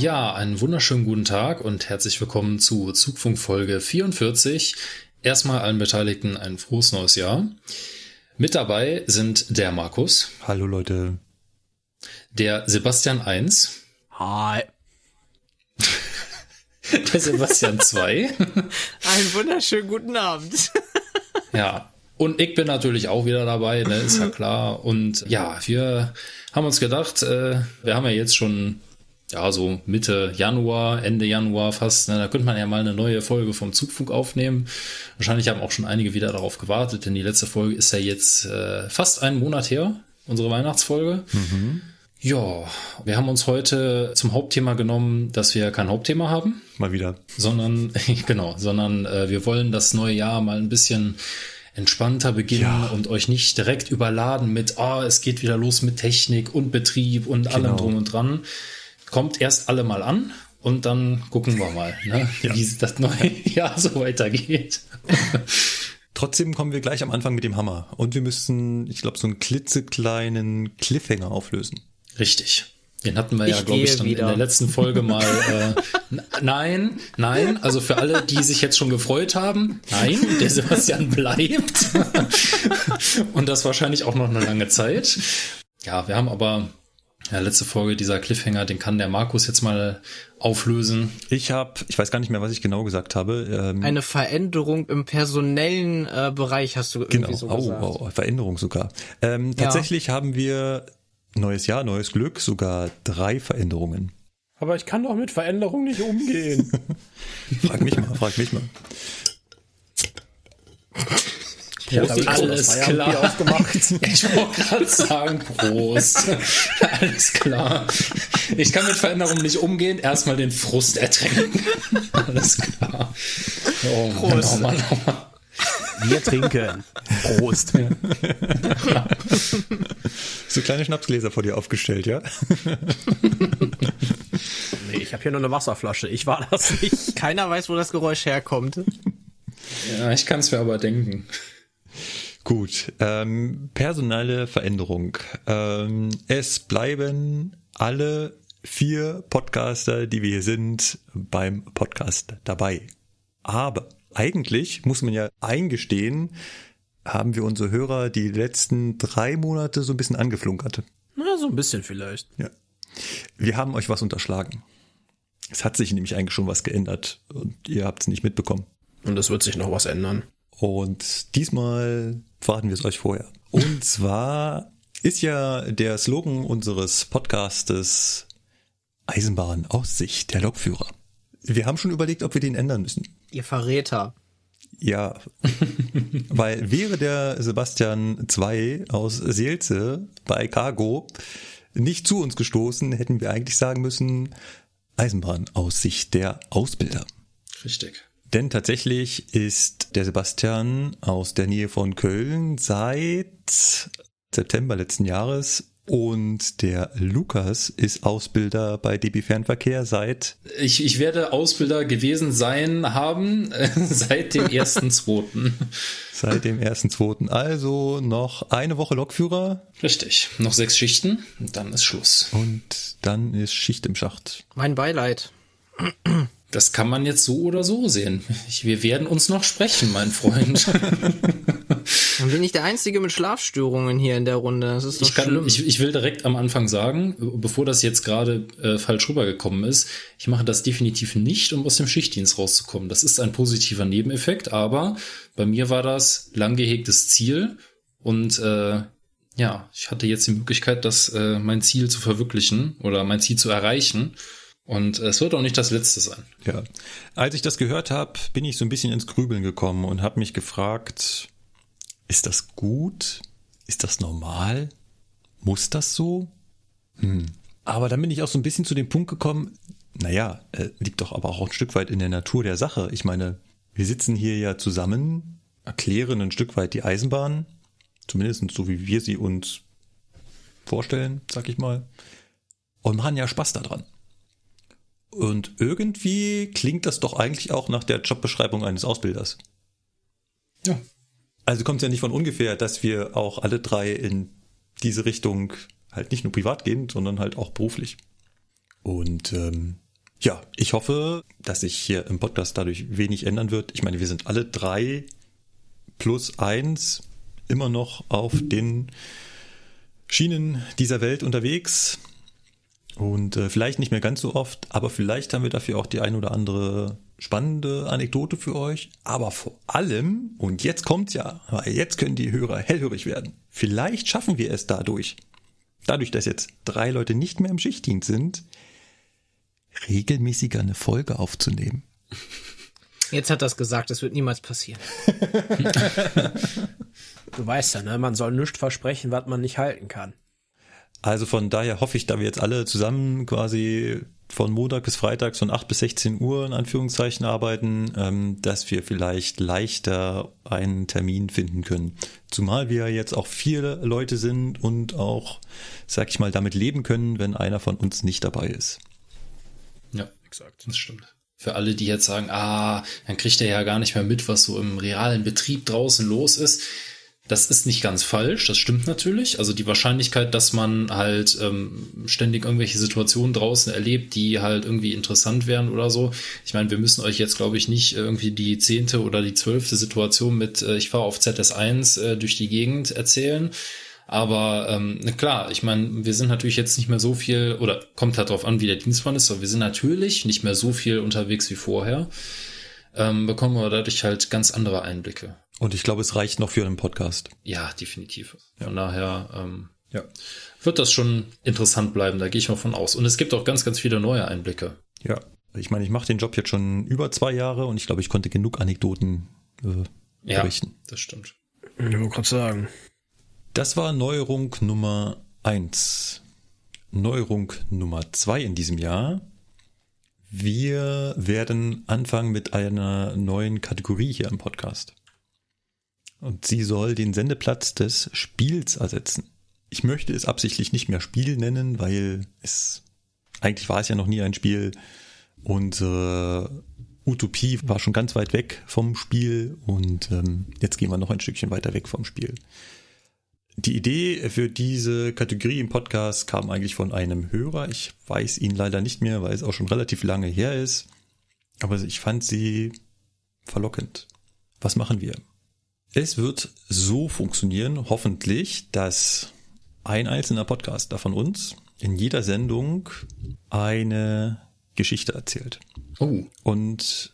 Ja, einen wunderschönen guten Tag und herzlich willkommen zu Zugfunk Folge 44. Erstmal allen Beteiligten ein frohes neues Jahr. Mit dabei sind der Markus. Hallo Leute. Der Sebastian 1. Hi. Der Sebastian 2. Einen wunderschönen guten Abend. Ja. Und ich bin natürlich auch wieder dabei, ne, ist ja klar. Und ja, wir haben uns gedacht, äh, wir haben ja jetzt schon ja, so Mitte Januar, Ende Januar fast, ne, da könnte man ja mal eine neue Folge vom Zugfunk aufnehmen. Wahrscheinlich haben auch schon einige wieder darauf gewartet, denn die letzte Folge ist ja jetzt äh, fast einen Monat her, unsere Weihnachtsfolge. Mhm. Ja, wir haben uns heute zum Hauptthema genommen, dass wir kein Hauptthema haben. Mal wieder. Sondern, genau, sondern äh, wir wollen das neue Jahr mal ein bisschen entspannter beginnen ja. und euch nicht direkt überladen mit, ah, oh, es geht wieder los mit Technik und Betrieb und genau. allem drum und dran. Kommt erst alle mal an und dann gucken wir mal, ne, ja. wie das neue Jahr so weitergeht. Trotzdem kommen wir gleich am Anfang mit dem Hammer. Und wir müssen, ich glaube, so einen klitzekleinen Cliffhanger auflösen. Richtig. Den hatten wir ich ja, glaube ich, dann wieder. in der letzten Folge mal. Äh, nein, nein, also für alle, die sich jetzt schon gefreut haben, nein, der Sebastian bleibt. Und das wahrscheinlich auch noch eine lange Zeit. Ja, wir haben aber ja, letzte Folge dieser Cliffhanger, den kann der Markus jetzt mal auflösen. Ich habe, ich weiß gar nicht mehr, was ich genau gesagt habe. Ähm, Eine Veränderung im personellen äh, Bereich hast du genau, irgendwie so gesagt. Oh, oh, Veränderung sogar. Ähm, tatsächlich ja. haben wir Neues Jahr, neues Glück, sogar drei Veränderungen. Aber ich kann doch mit Veränderungen nicht umgehen. frag mich mal, frag mich mal. Ja, alles klar. Aufgemacht. Ich wollte gerade sagen, Prost. alles klar. Ich kann mit Veränderungen nicht umgehen. Erstmal den Frust ertränken. alles klar. Oh, Prost. Mann, oh Mann, oh Mann. Wir trinken. Prost. so kleine Schnapsgläser vor dir aufgestellt, ja? nee, ich habe hier nur eine Wasserflasche. Ich war das nicht. Keiner weiß, wo das Geräusch herkommt. Ja, ich kann es mir aber denken. Gut, ähm, personelle Veränderung. Ähm, es bleiben alle vier Podcaster, die wir hier sind, beim Podcast dabei. Aber eigentlich muss man ja eingestehen, haben wir unsere Hörer die letzten drei Monate so ein bisschen angeflunkert. Na, so ein bisschen vielleicht. Ja. Wir haben euch was unterschlagen. Es hat sich nämlich eigentlich schon was geändert und ihr habt es nicht mitbekommen. Und es wird sich noch was ändern. Und diesmal verraten wir es euch vorher. Und zwar ist ja der Slogan unseres Podcastes Eisenbahn aus Sicht der Lokführer. Wir haben schon überlegt, ob wir den ändern müssen. Ihr Verräter. Ja, weil wäre der Sebastian 2 aus Seelze bei Cargo nicht zu uns gestoßen, hätten wir eigentlich sagen müssen, Eisenbahn aus Sicht der Ausbilder. Richtig. Denn tatsächlich ist der Sebastian aus der Nähe von Köln seit September letzten Jahres und der Lukas ist Ausbilder bei DB Fernverkehr seit. Ich, ich werde Ausbilder gewesen sein haben äh, seit dem ersten zweiten. seit dem ersten zweiten. Also noch eine Woche Lokführer. Richtig. Noch sechs Schichten. Und dann ist Schluss. Und dann ist Schicht im Schacht. Mein Beileid. Das kann man jetzt so oder so sehen. Ich, wir werden uns noch sprechen, mein Freund. Dann bin ich der Einzige mit Schlafstörungen hier in der Runde. Das ist doch ich, kann, schlimm. Ich, ich will direkt am Anfang sagen, bevor das jetzt gerade äh, falsch rübergekommen ist, ich mache das definitiv nicht, um aus dem Schichtdienst rauszukommen. Das ist ein positiver Nebeneffekt, aber bei mir war das lang gehegtes Ziel und äh, ja, ich hatte jetzt die Möglichkeit, das äh, mein Ziel zu verwirklichen oder mein Ziel zu erreichen. Und es wird auch nicht das letzte sein. Ja. Als ich das gehört habe, bin ich so ein bisschen ins Grübeln gekommen und habe mich gefragt, ist das gut? Ist das normal? Muss das so? Hm. Aber dann bin ich auch so ein bisschen zu dem Punkt gekommen, naja, äh, liegt doch aber auch ein Stück weit in der Natur der Sache. Ich meine, wir sitzen hier ja zusammen, erklären ein Stück weit die Eisenbahn, zumindest so wie wir sie uns vorstellen, sag ich mal, und machen ja Spaß daran. Und irgendwie klingt das doch eigentlich auch nach der Jobbeschreibung eines Ausbilders. Ja. Also kommt es ja nicht von ungefähr, dass wir auch alle drei in diese Richtung halt nicht nur privat gehen, sondern halt auch beruflich. Und ähm, ja, ich hoffe, dass sich hier im Podcast dadurch wenig ändern wird. Ich meine, wir sind alle drei plus eins immer noch auf den Schienen dieser Welt unterwegs. Und äh, vielleicht nicht mehr ganz so oft, aber vielleicht haben wir dafür auch die ein oder andere spannende Anekdote für euch. Aber vor allem, und jetzt kommt's ja, weil jetzt können die Hörer hellhörig werden. Vielleicht schaffen wir es dadurch, dadurch, dass jetzt drei Leute nicht mehr im Schichtdienst sind, regelmäßiger eine Folge aufzunehmen. Jetzt hat das gesagt, das wird niemals passieren. du weißt ja, ne? Man soll nichts versprechen, was man nicht halten kann. Also von daher hoffe ich, da wir jetzt alle zusammen quasi von Montag bis Freitag von 8 bis 16 Uhr in Anführungszeichen arbeiten, ähm, dass wir vielleicht leichter einen Termin finden können. Zumal wir jetzt auch viele Leute sind und auch, sag ich mal, damit leben können, wenn einer von uns nicht dabei ist. Ja, exakt. Das stimmt. Für alle, die jetzt sagen, ah, dann kriegt er ja gar nicht mehr mit, was so im realen Betrieb draußen los ist. Das ist nicht ganz falsch, das stimmt natürlich. Also die Wahrscheinlichkeit, dass man halt ähm, ständig irgendwelche Situationen draußen erlebt, die halt irgendwie interessant wären oder so. Ich meine, wir müssen euch jetzt, glaube ich, nicht irgendwie die zehnte oder die zwölfte Situation mit äh, ich fahre auf ZS1 äh, durch die Gegend erzählen. Aber ähm, klar, ich meine, wir sind natürlich jetzt nicht mehr so viel, oder kommt halt darauf an, wie der Dienstplan ist, aber wir sind natürlich nicht mehr so viel unterwegs wie vorher. Ähm, bekommen wir dadurch halt ganz andere Einblicke. Und ich glaube, es reicht noch für einen Podcast. Ja, definitiv. Von daher ähm, ja. wird das schon interessant bleiben, da gehe ich mal von aus. Und es gibt auch ganz, ganz viele neue Einblicke. Ja, ich meine, ich mache den Job jetzt schon über zwei Jahre und ich glaube, ich konnte genug Anekdoten äh, berichten. Ja, das stimmt. Ich wollte gerade sagen. Das war Neuerung Nummer eins. Neuerung Nummer zwei in diesem Jahr. Wir werden anfangen mit einer neuen Kategorie hier im Podcast. Und sie soll den Sendeplatz des Spiels ersetzen. Ich möchte es absichtlich nicht mehr Spiel nennen, weil es eigentlich war es ja noch nie ein Spiel. Unsere Utopie war schon ganz weit weg vom Spiel und ähm, jetzt gehen wir noch ein Stückchen weiter weg vom Spiel. Die Idee für diese Kategorie im Podcast kam eigentlich von einem Hörer. Ich weiß ihn leider nicht mehr, weil es auch schon relativ lange her ist. Aber ich fand sie verlockend. Was machen wir? Es wird so funktionieren, hoffentlich, dass ein einzelner Podcaster von uns in jeder Sendung eine Geschichte erzählt. Oh. Und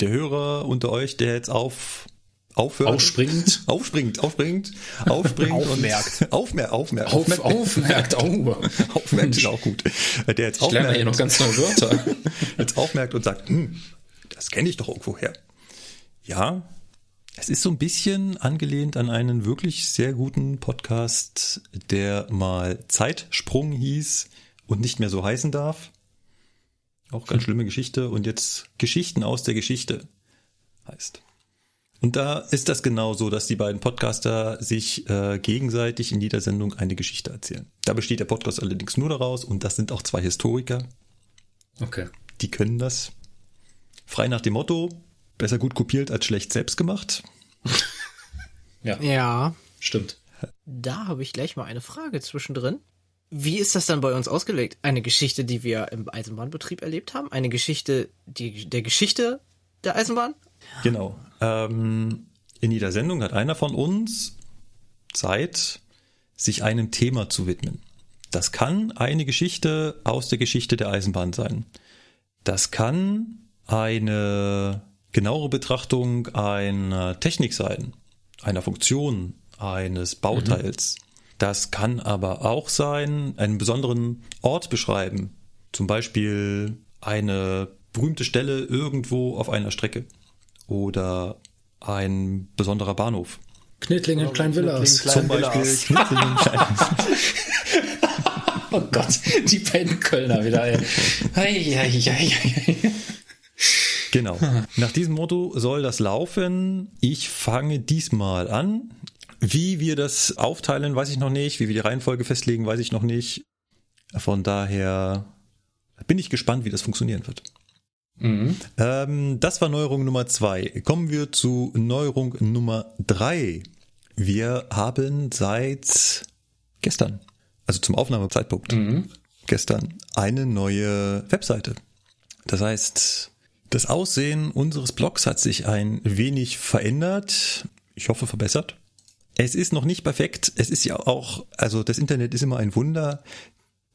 der Hörer unter euch, der jetzt auf aufhört. Aufspringt. Aufspringt, aufspringt, aufspringt. aufmerkt. Und aufmerkt, aufmerkt. Auf, aufmerkt, aufmerkt, oh. aufmerkt ist auch gut. Der jetzt ich lerne hier noch ganz neue Wörter. jetzt aufmerkt und sagt, hm, das kenne ich doch irgendwo her. Ja, es ist so ein bisschen angelehnt an einen wirklich sehr guten Podcast, der mal Zeitsprung hieß und nicht mehr so heißen darf. Auch ganz schlimme Geschichte. Und jetzt Geschichten aus der Geschichte heißt. Und da ist das genau so, dass die beiden Podcaster sich äh, gegenseitig in jeder Sendung eine Geschichte erzählen. Da besteht der Podcast allerdings nur daraus und das sind auch zwei Historiker. Okay. Die können das. Frei nach dem Motto, besser gut kopiert als schlecht selbst gemacht. ja. Ja. Stimmt. Da habe ich gleich mal eine Frage zwischendrin. Wie ist das dann bei uns ausgelegt? Eine Geschichte, die wir im Eisenbahnbetrieb erlebt haben? Eine Geschichte die, der Geschichte der Eisenbahn? Genau. Ähm, in jeder Sendung hat einer von uns Zeit, sich einem Thema zu widmen. Das kann eine Geschichte aus der Geschichte der Eisenbahn sein. Das kann eine genauere Betrachtung einer Technik sein, einer Funktion, eines Bauteils. Mhm. Das kann aber auch sein, einen besonderen Ort beschreiben. Zum Beispiel eine berühmte Stelle irgendwo auf einer Strecke oder ein besonderer Bahnhof. Knittlingen. Knittlingen, Zum Beispiel Schein- Oh Gott, die beiden Kölner wieder, ey. Ei, ei, ei, ei, ei. Genau. Nach diesem Motto soll das laufen. Ich fange diesmal an. Wie wir das aufteilen, weiß ich noch nicht. Wie wir die Reihenfolge festlegen, weiß ich noch nicht. Von daher bin ich gespannt, wie das funktionieren wird. Mhm. Ähm, das war Neuerung Nummer zwei. Kommen wir zu Neuerung Nummer drei. Wir haben seit gestern, also zum Aufnahmezeitpunkt, Mhm. gestern, eine neue Webseite. Das heißt, das Aussehen unseres Blogs hat sich ein wenig verändert. Ich hoffe verbessert. Es ist noch nicht perfekt. Es ist ja auch, also das Internet ist immer ein Wunder.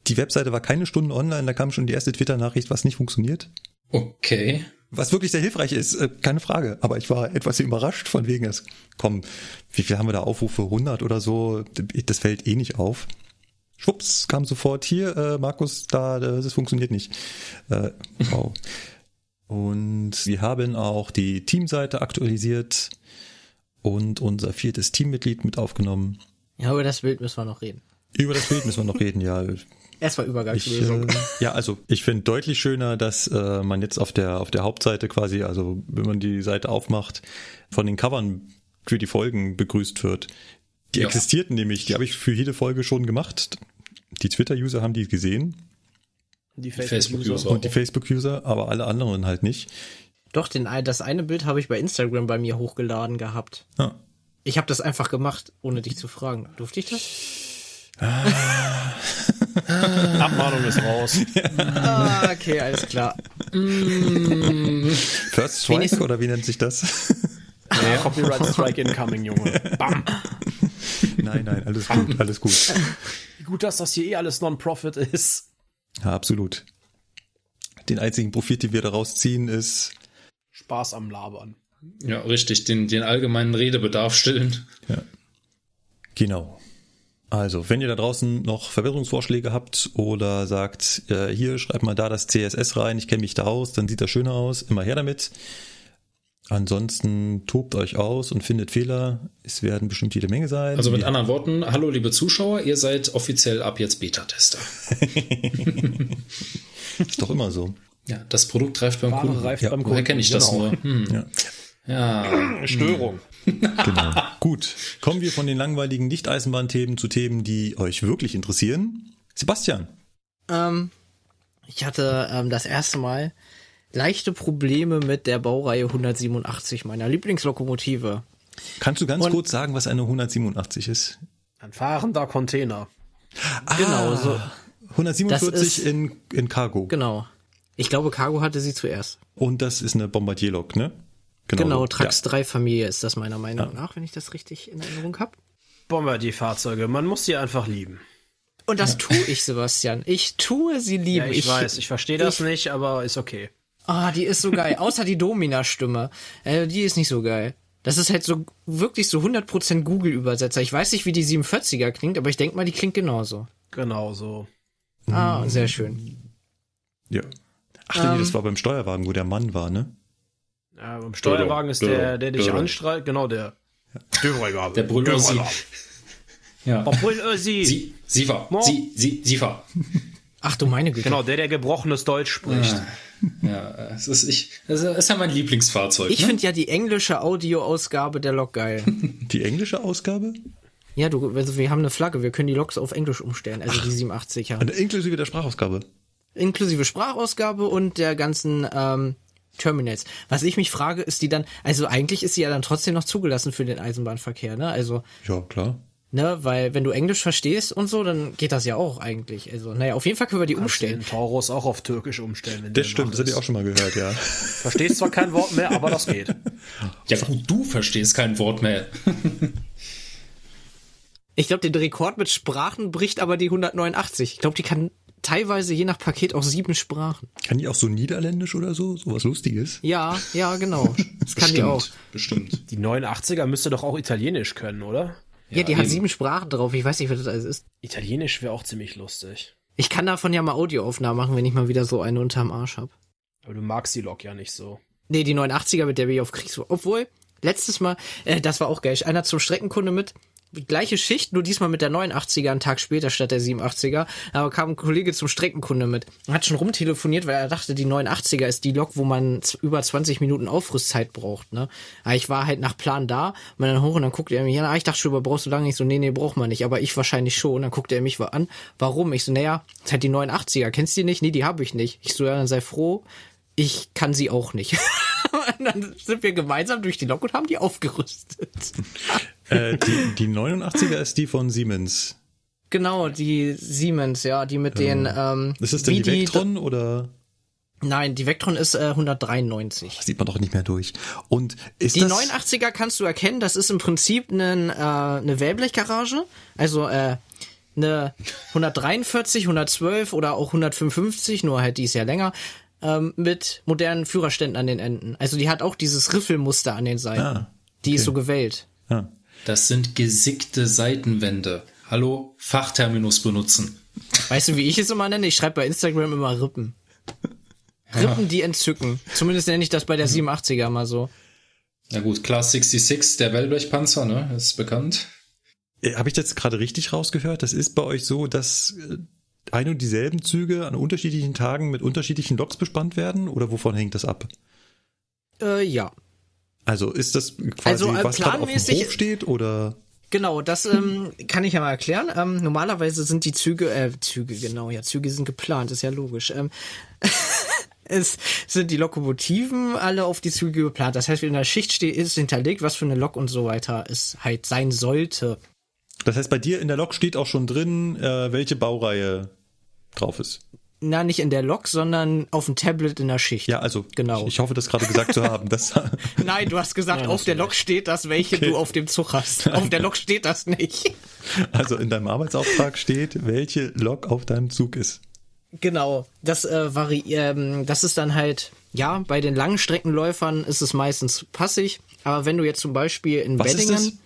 Die Webseite war keine Stunde online, da kam schon die erste Twitter-Nachricht, was nicht funktioniert. Okay. Was wirklich sehr hilfreich ist, äh, keine Frage. Aber ich war etwas überrascht von wegen es. Komm, wie viel haben wir da Aufrufe? 100 oder so? Das fällt eh nicht auf. Schwupps, kam sofort hier, äh, Markus, da, das funktioniert nicht. Äh, wow. Und wir haben auch die Teamseite aktualisiert und unser viertes Teammitglied mit aufgenommen. Ja, über das Bild müssen wir noch reden. Über das Bild müssen wir noch reden, ja. Erstmal Ich, Übergangslösung. äh, ja, also ich finde deutlich schöner, dass äh, man jetzt auf der auf der Hauptseite quasi, also wenn man die Seite aufmacht, von den Covern für die Folgen begrüßt wird. Die Ja. existierten nämlich, die habe ich für jede Folge schon gemacht. Die Twitter-User haben die gesehen Die Facebook-User. und die Facebook-User, aber alle anderen halt nicht. Doch, den, das eine Bild habe ich bei Instagram bei mir hochgeladen gehabt. Ja. Ich habe das einfach gemacht, ohne dich zu fragen. Durfte ich das? Abmahnung ist raus. Ah, okay, alles klar. First Strike Wenigstens- oder wie nennt sich das? Ja, Copyright Strike incoming, Junge. Bam. nein, nein, alles gut, alles gut. Wie gut, dass das hier eh alles Non-Profit ist. Ja, absolut. Den einzigen Profit, den wir daraus ziehen, ist Spaß am Labern. Ja, richtig, den, den allgemeinen Redebedarf stillen. Ja. Genau. Also, wenn ihr da draußen noch Verbesserungsvorschläge habt oder sagt, äh, hier schreibt mal da das CSS rein, ich kenne mich da aus, dann sieht das schöner aus, immer her damit. Ansonsten tobt euch aus und findet Fehler. Es werden bestimmt jede Menge sein. Also mit anderen Worten, hallo liebe Zuschauer, ihr seid offiziell ab jetzt Beta-Tester. ist doch immer so. Ja, das Produkt reift beim Ware Kunden. reift ja, beim woher Kunden, kenne ich das genau. nur? Hm. Ja. Ja, Störung. Genau. Gut. Kommen wir von den langweiligen Nicht-Eisenbahnthemen zu Themen, die euch wirklich interessieren. Sebastian. Ähm, ich hatte ähm, das erste Mal leichte Probleme mit der Baureihe 187 meiner Lieblingslokomotive. Kannst du ganz Und- kurz sagen, was eine 187 ist? Ein fahrender Container. Genau, so. 147 Das ist- in, in Cargo. Genau. Ich glaube, Cargo hatte sie zuerst. Und das ist eine Bombardierlok, ne? Genau, so. Trax 3 Familie ist das meiner Meinung nach, wenn ich das richtig in Erinnerung habe. Bombardier-Fahrzeuge, man muss sie einfach lieben. Und das tue ich, Sebastian. Ich tue sie lieben. Ja, ich, weiß, ich verstehe das nicht, aber ist okay. Ah, die ist so geil. Außer die Domina-Stimme. Äh, die ist nicht so geil. Das ist halt so wirklich so 100% Google-Übersetzer. Ich weiß nicht, wie die 47er klingt, aber ich denke mal, die klingt genauso. Genau so. Ah, sehr schön. Ja. Ach nee, das war beim Steuerwagen, wo der Mann war, ne? Ja, beim Steuerwagen ist der, der dich anstrahlt, genau der. Döbreiger. der Brüller sie. Ja. Obwohl, sie. Sie, sie war, Mo. sie, sie, sie war. Ach du meine Güte. Genau, der, der gebrochenes Deutsch spricht. Ja, es ist, ich, es ist ja mein Lieblingsfahrzeug. Ich ne? finde ja die englische Audioausgabe der Lok geil. Die englische Ausgabe? ja, du, also wir haben eine Flagge, wir können die Loks auf Englisch umstellen, also die 87er. Und inklusive der Sprachausgabe. Inklusive Sprachausgabe und der ganzen ähm, Terminals. Was ich mich frage, ist die dann, also eigentlich ist sie ja dann trotzdem noch zugelassen für den Eisenbahnverkehr, ne? Also, Ja, klar. ne, weil wenn du Englisch verstehst und so, dann geht das ja auch eigentlich. Also, naja, auf jeden Fall können wir die umstellen. Den Taurus auch auf Türkisch umstellen. wenn Das stimmt, das hatte ich ist. auch schon mal gehört, ja. Verstehst zwar kein Wort mehr, aber das geht. Ja gut, du verstehst kein Wort mehr. Ich glaube, den Rekord mit Sprachen bricht aber die 189. Ich glaube, die kann teilweise je nach Paket auch sieben Sprachen. Kann die auch so Niederländisch oder so? Sowas Lustiges? Ja, ja, genau. Das kann die auch. bestimmt. Die 89er müsste doch auch Italienisch können, oder? Ja, die hat eben. sieben Sprachen drauf. Ich weiß nicht, was das alles ist. Italienisch wäre auch ziemlich lustig. Ich kann davon ja mal Audioaufnahmen machen, wenn ich mal wieder so eine unterm Arsch hab. Aber du magst die Lok ja nicht so. Nee, die 89er, mit der bin ich auf Kriegsfuß. Obwohl, letztes Mal, äh, das war auch geil, einer zum Streckenkunde mit, gleiche Schicht, nur diesmal mit der 89er, einen Tag später statt der 87er. Aber kam ein Kollege zum Streckenkunde mit. Hat schon rumtelefoniert, weil er dachte, die 89er ist die Lok, wo man über 20 Minuten Aufrüstzeit braucht, ne. Aber ich war halt nach Plan da, und dann hoch und dann guckte er mich an, ah, ich dachte schon, brauchst du lange nicht so, nee, nee, braucht man nicht, aber ich wahrscheinlich schon. Und dann guckte er mich an, warum? Ich so, naja, ist halt die 89er, kennst du die nicht? Nee, die habe ich nicht. Ich so, ja, dann sei froh, ich kann sie auch nicht. und dann sind wir gemeinsam durch die Lok und haben die aufgerüstet. Äh, die, die 89er ist die von Siemens. Genau, die Siemens, ja, die mit den. Ähm, Ist es denn die Vectron oder Nein, die Vectron ist äh, 193. sieht man doch nicht mehr durch? Und ist Die das 89er kannst du erkennen, das ist im Prinzip ein, äh, eine Wellblechgarage, also äh, eine 143, 112 oder auch 155, nur halt die ist ja länger, ähm, mit modernen Führerständen an den Enden. Also die hat auch dieses Riffelmuster an den Seiten. Ah, Die ist okay. so gewellt. Ja. Das sind gesickte Seitenwände. Hallo, Fachterminus benutzen. Weißt du, wie ich es immer nenne? Ich schreibe bei Instagram immer Rippen. Rippen, die entzücken. Zumindest nenne ich das bei der 87er mal so. Na gut, Class 66, der Wellblechpanzer, ne, ist bekannt. Äh, Habe ich das gerade richtig rausgehört? Das ist bei euch so, dass äh, ein und dieselben Züge an unterschiedlichen Tagen mit unterschiedlichen Loks bespannt werden? Oder wovon hängt das ab? Äh, ja. Also ist das quasi, Also, äh, was gerade auf dem Hof steht? Oder Genau, das ähm, kann ich ja mal erklären. Ähm, normalerweise sind die Züge, äh, Züge, genau, ja, Züge sind geplant, ist ja logisch. Ähm, es sind die Lokomotiven alle auf die Züge geplant. Das heißt, wenn in der Schicht steht, ist hinterlegt, was für eine Lok und so weiter es halt sein sollte. das heißt, bei dir in der Lok steht auch schon drin, äh, welche Baureihe drauf ist. Na, nicht in der Lok, sondern auf dem Tablet in der Schicht. Ja, also Genau. ich, ich hoffe, das gerade gesagt zu haben. Das, Nein, du hast gesagt, Ja, auf der Lok steht das, welche du auf dem Zug hast. Auf der Lok steht das nicht. also in deinem Arbeitsauftrag steht, welche Lok auf deinem Zug ist. Genau, das äh, vari ähm, das ist dann halt, ja, bei den langen Streckenläufern ist es meistens passig, aber wenn du jetzt zum Beispiel in Was Beddingen, ist das?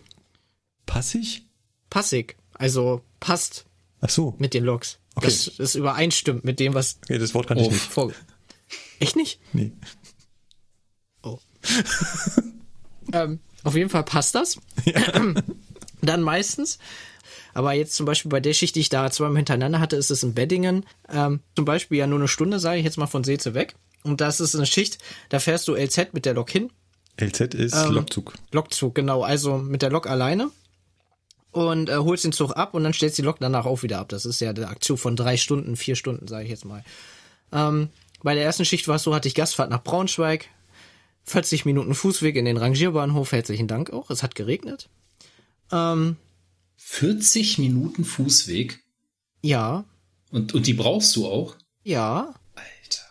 Passig? passig, also passt Ach so. mit den Loks, Okay. das es übereinstimmt mit dem, was Okay, das Wort kann ich Oh. nicht. vor... Echt nicht? Nee. Oh. ähm, auf jeden Fall passt das. Dann meistens. Aber jetzt zum Beispiel bei der Schicht, die ich da zweimal hintereinander hatte, ist es in Beddingen. Ähm, zum Beispiel ja nur eine Stunde, sage ich jetzt mal von Seeze weg. Und das ist eine Schicht, da fährst du LZ mit der Lok hin. LZ ist Ähm, Lokzug. Lokzug, genau. Also mit der Lok alleine. Und äh, holst den Zug ab und dann stellst die Lok danach auch wieder ab. Das ist ja eine Aktion von drei Stunden, vier Stunden, sage ich jetzt mal. Ähm, bei der ersten Schicht war es so, hatte ich Gastfahrt nach Braunschweig. 40 Minuten Fußweg in den Rangierbahnhof. Herzlichen Dank auch. Es hat geregnet. Ähm, 40 Minuten Fußweg. ja, Und, und die brauchst du auch? ja. Alter.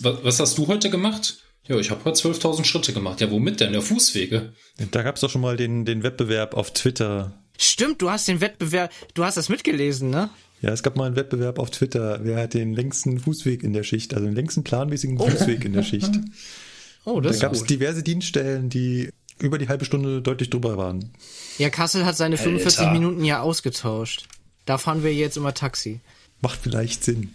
Was, was hast du heute gemacht? Ja, ich habe heute 12.000 Schritte gemacht. Ja, womit denn? Ja, Fußwege. Da gab es doch schon mal den, den Wettbewerb auf Twitter. Stimmt, du hast den Wettbewerb, du hast das mitgelesen, ne? Ja, es gab mal einen Wettbewerb auf Twitter. Wer hat den längsten Fußweg in der Schicht, also den längsten planmäßigen Fußweg in der Schicht? Oh, Da das gab ist es diverse Dienststellen, die über die halbe Stunde deutlich drüber waren. Ja, Kassel hat seine 45 Alter. Minuten ja ausgetauscht. Da fahren wir jetzt immer Taxi. Macht vielleicht Sinn.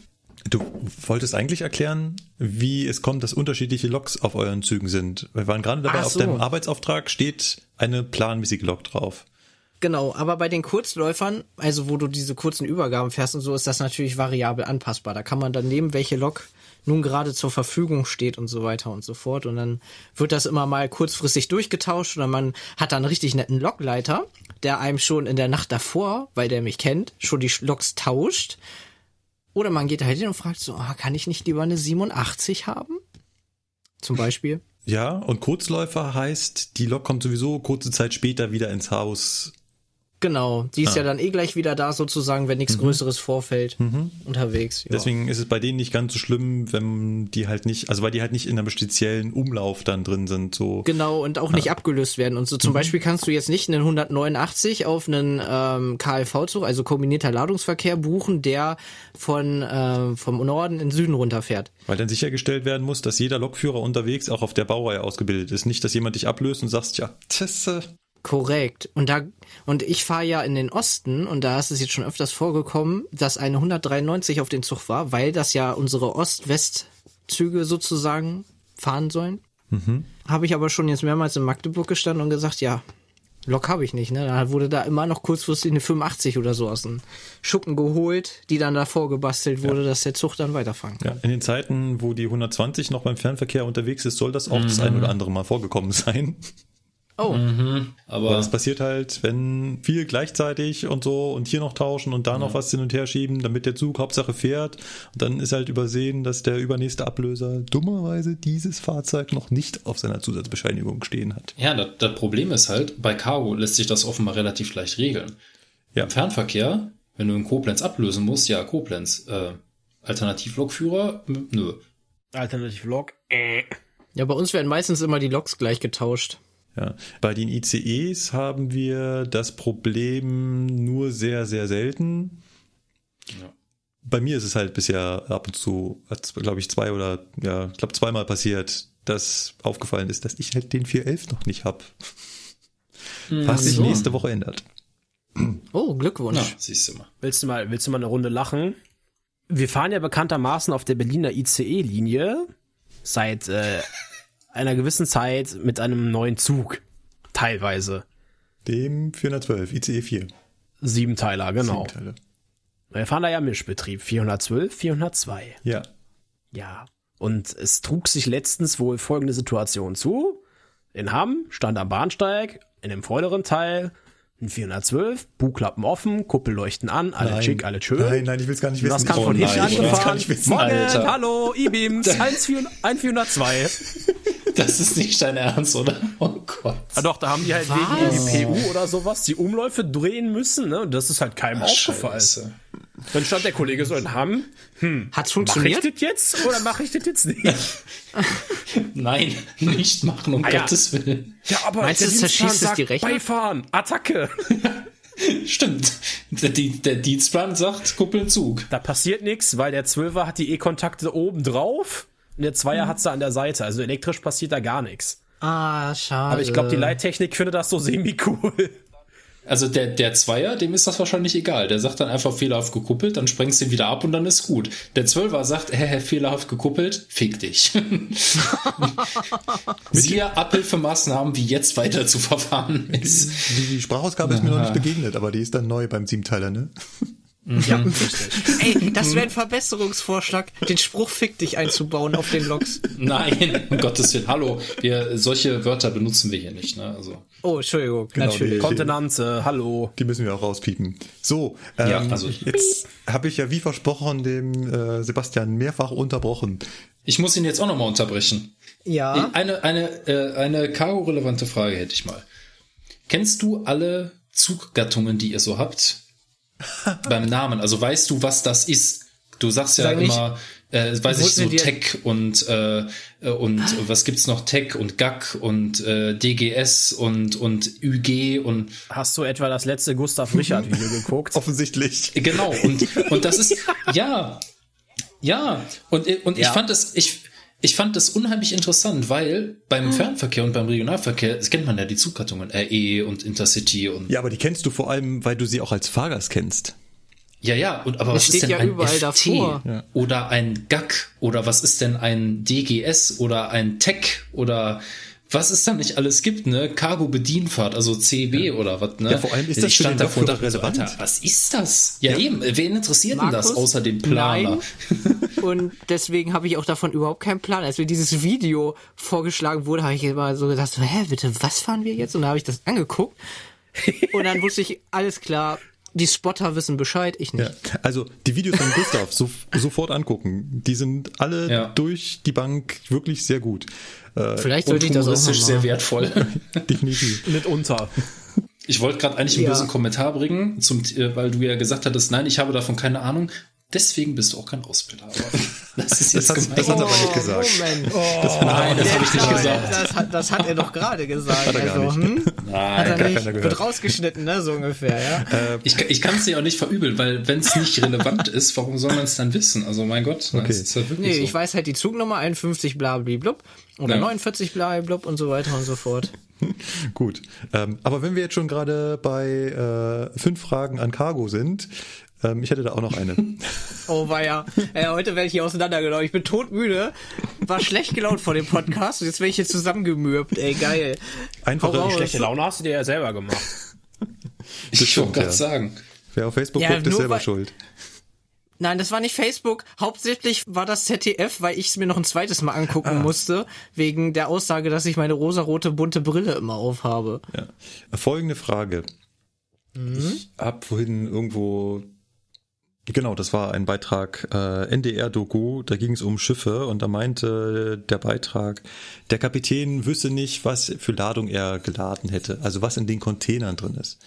Du wolltest eigentlich erklären, wie es kommt, dass unterschiedliche Loks auf euren Zügen sind. Wir waren gerade dabei, Ach auf so. deinem Arbeitsauftrag steht eine planmäßige Lok drauf. Genau, aber bei den Kurzläufern, also wo du diese kurzen Übergaben fährst und so, ist das natürlich variabel anpassbar. Da kann man dann nehmen, welche Lok nun gerade zur Verfügung steht und so weiter und so fort. Und dann wird das immer mal kurzfristig durchgetauscht oder man hat dann einen richtig netten Lokleiter, der einem schon in der Nacht davor, weil der mich kennt, schon die Loks tauscht. Oder man geht halt hin und fragt so, ah, kann ich nicht lieber eine 87 haben? Zum Beispiel. Ja, und Kurzläufer heißt, die Lok kommt sowieso kurze Zeit später wieder ins Haus. Genau, die ist ja dann eh gleich wieder da sozusagen, wenn nichts Größeres vorfällt, unterwegs. Ja. Deswegen ist es bei denen nicht ganz so schlimm, wenn die halt nicht, also weil die halt nicht in einem speziellen Umlauf dann drin sind, so. Genau, und auch nicht abgelöst werden. Und so zum Beispiel kannst du jetzt nicht einen 189 auf einen ähm, KLV-Zug, also kombinierter Ladungsverkehr, buchen, der von ähm, vom Norden in den Süden runterfährt. Weil dann sichergestellt werden muss, dass jeder Lokführer unterwegs auch auf der Baureihe ausgebildet ist. Nicht, dass jemand dich ablöst und sagst, ja, äh, Korrekt. Und da und ich fahre ja in den Osten und da ist es jetzt schon öfters vorgekommen, dass eine 193 auf den Zug war, weil das ja unsere Ost-West-Züge sozusagen fahren sollen. Habe ich aber schon jetzt mehrmals in Magdeburg gestanden und gesagt, ja, Lok habe ich nicht. Ne? Da wurde da immer noch kurzfristig eine 85 oder so aus dem Schuppen geholt, die dann davor gebastelt wurde, dass der Zug dann weiterfahren kann. Ja, in den Zeiten, wo die 120 noch beim Fernverkehr unterwegs ist, soll das auch das ein oder andere Mal vorgekommen sein. Oh, Aber Aber das passiert halt, wenn viel gleichzeitig und so und hier noch tauschen und da noch was hin und her schieben, damit der Zug Hauptsache fährt. Und dann ist halt übersehen, dass der übernächste Ablöser dummerweise dieses Fahrzeug noch nicht auf seiner Zusatzbescheinigung stehen hat. ja, das, das Problem ist halt, bei Cargo lässt sich das offenbar relativ leicht regeln. Ja. Im Fernverkehr, wenn du in Koblenz ablösen musst, ja, Koblenz. Äh, Alternativlokführer? Nö. Alternativ Log. Äh. ja, bei uns werden meistens immer die Loks gleich getauscht. Ja. Bei den ICEs haben wir das Problem nur sehr, sehr selten. Ja. Bei mir ist es halt bisher ab und zu, glaube ich, zwei oder, ja, ich glaube zweimal passiert, dass aufgefallen ist, dass ich halt den 411 noch nicht hab. Was sich so. nächste Woche ändert. Oh, Glückwunsch. Na, siehst du mal. Willst du mal, willst du mal eine Runde lachen? Wir fahren ja bekanntermaßen auf der Berliner ICE-Linie seit äh, einer gewissen Zeit mit einem neuen Zug. Teilweise. Dem 412, ICE 4. Siebenteiler, genau. Siebteile. Wir fahren da ja Mischbetrieb. 412, 402. Ja. Ja. Und es trug sich letztens wohl folgende Situation zu. In Hamm stand am Bahnsteig, in dem vorderen Teil, ein 412, Bugklappen offen, Kuppelleuchten an, alle Nein. schick, alle schön. Nein, nein, ich will's gar nicht wissen. Das kam Oh von hinten nein, ich will's angefahren. gar nicht wissen, Morgen, Alter. hallo, E-Beams, 1402. Das ist nicht dein Ernst, oder? Oh Gott. Ah, doch, da haben die halt wegen EDPU oder sowas die Umläufe drehen müssen, ne? Und das ist halt keinem aufgefallen. Scheiße. Dann stand der Kollege so in Hamm, Hat's mache ich funktioniert? das jetzt oder mache ich das jetzt nicht? Nein, nicht machen, um Ah, ja. Gottes Willen. Ja, aber Meinst du, der es zerschießt Dienstplan es die? Beifahren, Attacke. Stimmt. Der, der Dienstplan sagt, Kuppelzug. Da passiert nichts, weil der 12er hat die E-Kontakte oben drauf und der 2er hat sie an der Seite. Also elektrisch passiert da gar nichts. Ah, schade. Aber ich glaube, die Leittechnik findet das so semi-cool. Also der, der Zweier, dem ist das wahrscheinlich egal. Der sagt dann einfach fehlerhaft gekuppelt, dann sprengst du ihn wieder ab und dann ist gut. Der Zwölfer sagt, hä, hä, fehlerhaft gekuppelt, fick dich. Siehe Abhilfemaßnahmen, wie jetzt weiter zu verfahren ist. Die, die Sprachausgabe ist mir noch nicht begegnet, aber die ist dann neu beim Siebenteiler, ne? Ja, richtig. Ey, das wäre ein Verbesserungsvorschlag, den Spruch fick dich einzubauen auf den Loks. Nein, um Gottes Willen. Hallo, wir, solche Wörter benutzen wir hier nicht. Ne? Also, Oh, Entschuldigung, Genau, natürlich. die- Kontenance, hallo. Die müssen wir auch rauspiepen. So, ähm, Ja, also- jetzt habe ich ja wie versprochen dem äh, Sebastian mehrfach unterbrochen. ich muss ihn jetzt auch nochmal unterbrechen. Ja, Eine, eine, äh, eine Karo-relevante Frage hätte ich mal. Kennst du alle Zuggattungen, die ihr so habt? Beim Namen. Also weißt du, was das ist? Du sagst ja Sag immer, äh, weiß ich, so Tech und, äh, äh, und was gibt's noch? Tech und GAG und äh, DGS und, und UG und Hast du etwa das letzte Gustav Richard Video geguckt? Offensichtlich. Genau, und, und das ist, ja, ja, und, und ich Ja. fand das, ich, ich fand das unheimlich interessant, weil beim Fernverkehr und beim Regionalverkehr, das kennt man ja die Zuggattungen, RE und Intercity und, ja, aber die kennst du vor allem, weil du sie auch als Fahrgast kennst. ja, ja und, aber was steht ist denn ja ein überall FT davor. Oder ein GAG oder was ist denn ein DGS oder ein Tech oder was es da nicht alles gibt, ne? Cargo-Bedienfahrt, also CB oder was, ne? Ja, vor allem ist Ich das stand den davor so, relevant? Alter, was ist das? Ja, eben, wen interessiert denn das Markus? außer den Planer? Nein. Und deswegen habe ich auch davon überhaupt keinen Plan. Als mir dieses Video vorgeschlagen wurde, habe ich immer so gedacht, so, hä, bitte, was fahren wir jetzt? Und dann habe ich das angeguckt. Und dann wusste ich, alles klar, die Spotter wissen Bescheid, ich nicht. Ja. Also die Videos von Gustav so, sofort angucken. Die sind alle Ja. durch die Bank wirklich sehr gut. Äh, Vielleicht und sollte ich das auch noch sehr mal. wertvoll. definitiv. Mitunter. Ich wollte gerade eigentlich einen Ja. bösen Kommentar bringen, zum, äh, weil du ja gesagt hattest, nein, ich habe davon keine Ahnung. Deswegen bist du auch kein Ausbilder. Aber das ist jetzt Das hat- gemein. das hat er aber nicht gesagt. Moment. Nein, das habe ich nicht Nein, gesagt. Das hat, das hat er doch gerade gesagt. Hat er gar also, nicht. Hm? Hat Nein. er gar nicht. keiner gehört. Wird rausgeschnitten, ne, so ungefähr, ja. Ich, ich kann es dir auch nicht verübeln, weil wenn es nicht relevant ist, warum soll man es dann wissen? Also mein Gott, Okay. das ist ja wirklich Nee, so. ich weiß halt die Zugnummer 51 blablablub oder Ja. 49 blablablub und so weiter und so fort. Gut. Ähm, aber wenn wir jetzt schon gerade bei äh, fünf Fragen an Cargo sind, ähm, ich hätte da auch noch eine. Oh weia. Ey, heute werde ich hier auseinandergenommen. Ich bin todmüde. War schlecht gelaunt vor dem Podcast und jetzt werde ich hier zusammengemürbt. Ey, geil. Hau raus. Schlechte Laune hast du dir ja selber gemacht. Ich wollte gerade ja. sagen. wer auf Facebook Ja, guckt, ist selber schuld. Nein, das war nicht Facebook. Hauptsächlich war das ZDF, weil ich es mir noch ein zweites Mal angucken musste, wegen der Aussage, dass ich meine rosarote bunte Brille immer aufhabe. Ja. Folgende Frage. Ich habe vorhin irgendwo, genau, das war ein Beitrag äh, NDR-Doku, da ging es um Schiffe und da meinte der Beitrag, der Kapitän wüsste nicht, was für Ladung er geladen hätte, also was in den Containern drin ist.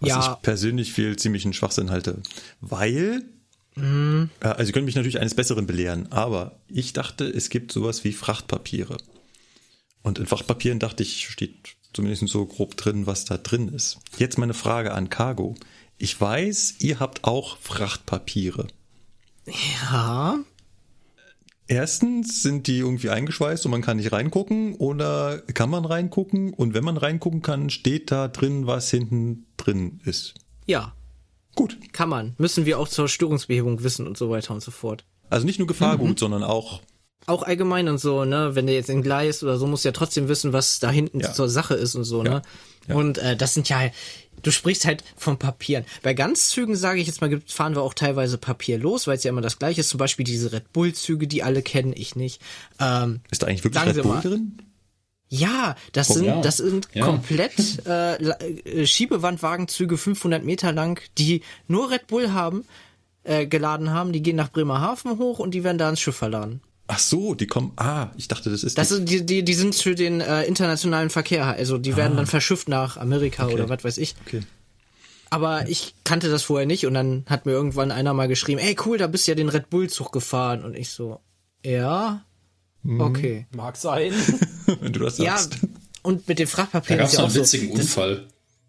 Was Ja. ich persönlich für ziemlichen Schwachsinn halte. Weil, äh, also Sie können mich natürlich eines Besseren belehren, aber ich dachte, es gibt sowas wie Frachtpapiere. Und in Frachtpapieren dachte ich, steht zumindest so grob drin, was da drin ist. Jetzt meine Frage an Cargo. Ich weiß, ihr habt auch Frachtpapiere. Ja. Erstens sind die irgendwie eingeschweißt und man kann nicht reingucken oder kann man reingucken und wenn man reingucken kann, steht da drin, was hinten drin ist. Ja. Gut. Kann man. Müssen wir auch zur Störungsbehebung wissen und so weiter und so fort. Also nicht nur Gefahrgut, sondern auch Auch allgemein und so, ne, wenn der jetzt in Gleis oder so, muss ja trotzdem wissen, was da hinten Ja. zur Sache ist und so, ne. Und äh, das sind ja, du sprichst halt von Papieren. Bei Ganzzügen, sage ich jetzt mal, fahren wir auch teilweise Papier los, weil es ja immer das gleiche ist. Zum Beispiel diese Red Bull-Züge, die alle kennen, ich nicht. Ähm, ist da eigentlich wirklich Red Bull mal. drin? ja, das Oh, sind, ja. das sind Ja. komplett äh, äh, Schiebewandwagenzüge 500 Meter lang, die nur Red Bull haben, äh, geladen haben. Die gehen nach Bremerhaven hoch und die werden da ins Schiff verladen. Ach so, die kommen. Ah, ich dachte, das ist. Das die, sind die, die, die sind für den äh, internationalen Verkehr, also die werden dann verschifft nach Amerika oder was weiß ich. okay. Aber ich kannte das vorher nicht und dann hat mir irgendwann einer mal geschrieben, ey cool, da bist du ja den Red Bull Zug gefahren und ich so, ja, okay. Mag sein. Wenn du das Ja, sagst. und mit den Da Frachtpapieren gab ist es ja einen so, witzigen das, Unfall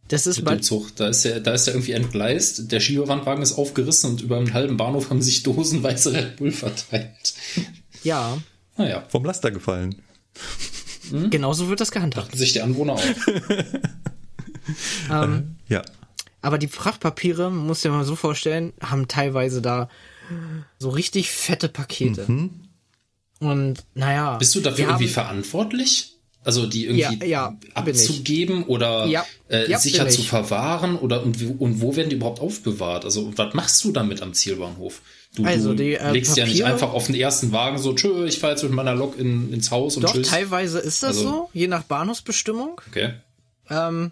das ist mit bei, dem Zug. Da ist der, da ist der irgendwie entgleist, der Schiebewandwagen ist aufgerissen und über einen halben Bahnhof haben sich dosenweise Red Bull verteilt. Ja, Naja, Vom Laster gefallen. genauso wird das gehandhabt. dachten sich die Anwohner auch. Ähm, Ja. Aber die Frachtpapiere, muss dir mal so vorstellen, haben teilweise da so richtig fette Pakete. Und naja. Bist du dafür irgendwie haben- verantwortlich? Also die irgendwie Ja, ja, ich. abzugeben oder Ja, äh, ja, sicher zu ich. verwahren oder und, und wo werden die überhaupt aufbewahrt? Also was machst du damit am Zielbahnhof? Du, Also du die, äh, legst ja nicht einfach auf den ersten Wagen so, tschö, ich fahre jetzt mit meiner Lok in, ins Haus und Doch, tschüss. teilweise ist das Also- so, je nach Bahnhofsbestimmung. Okay. Ähm,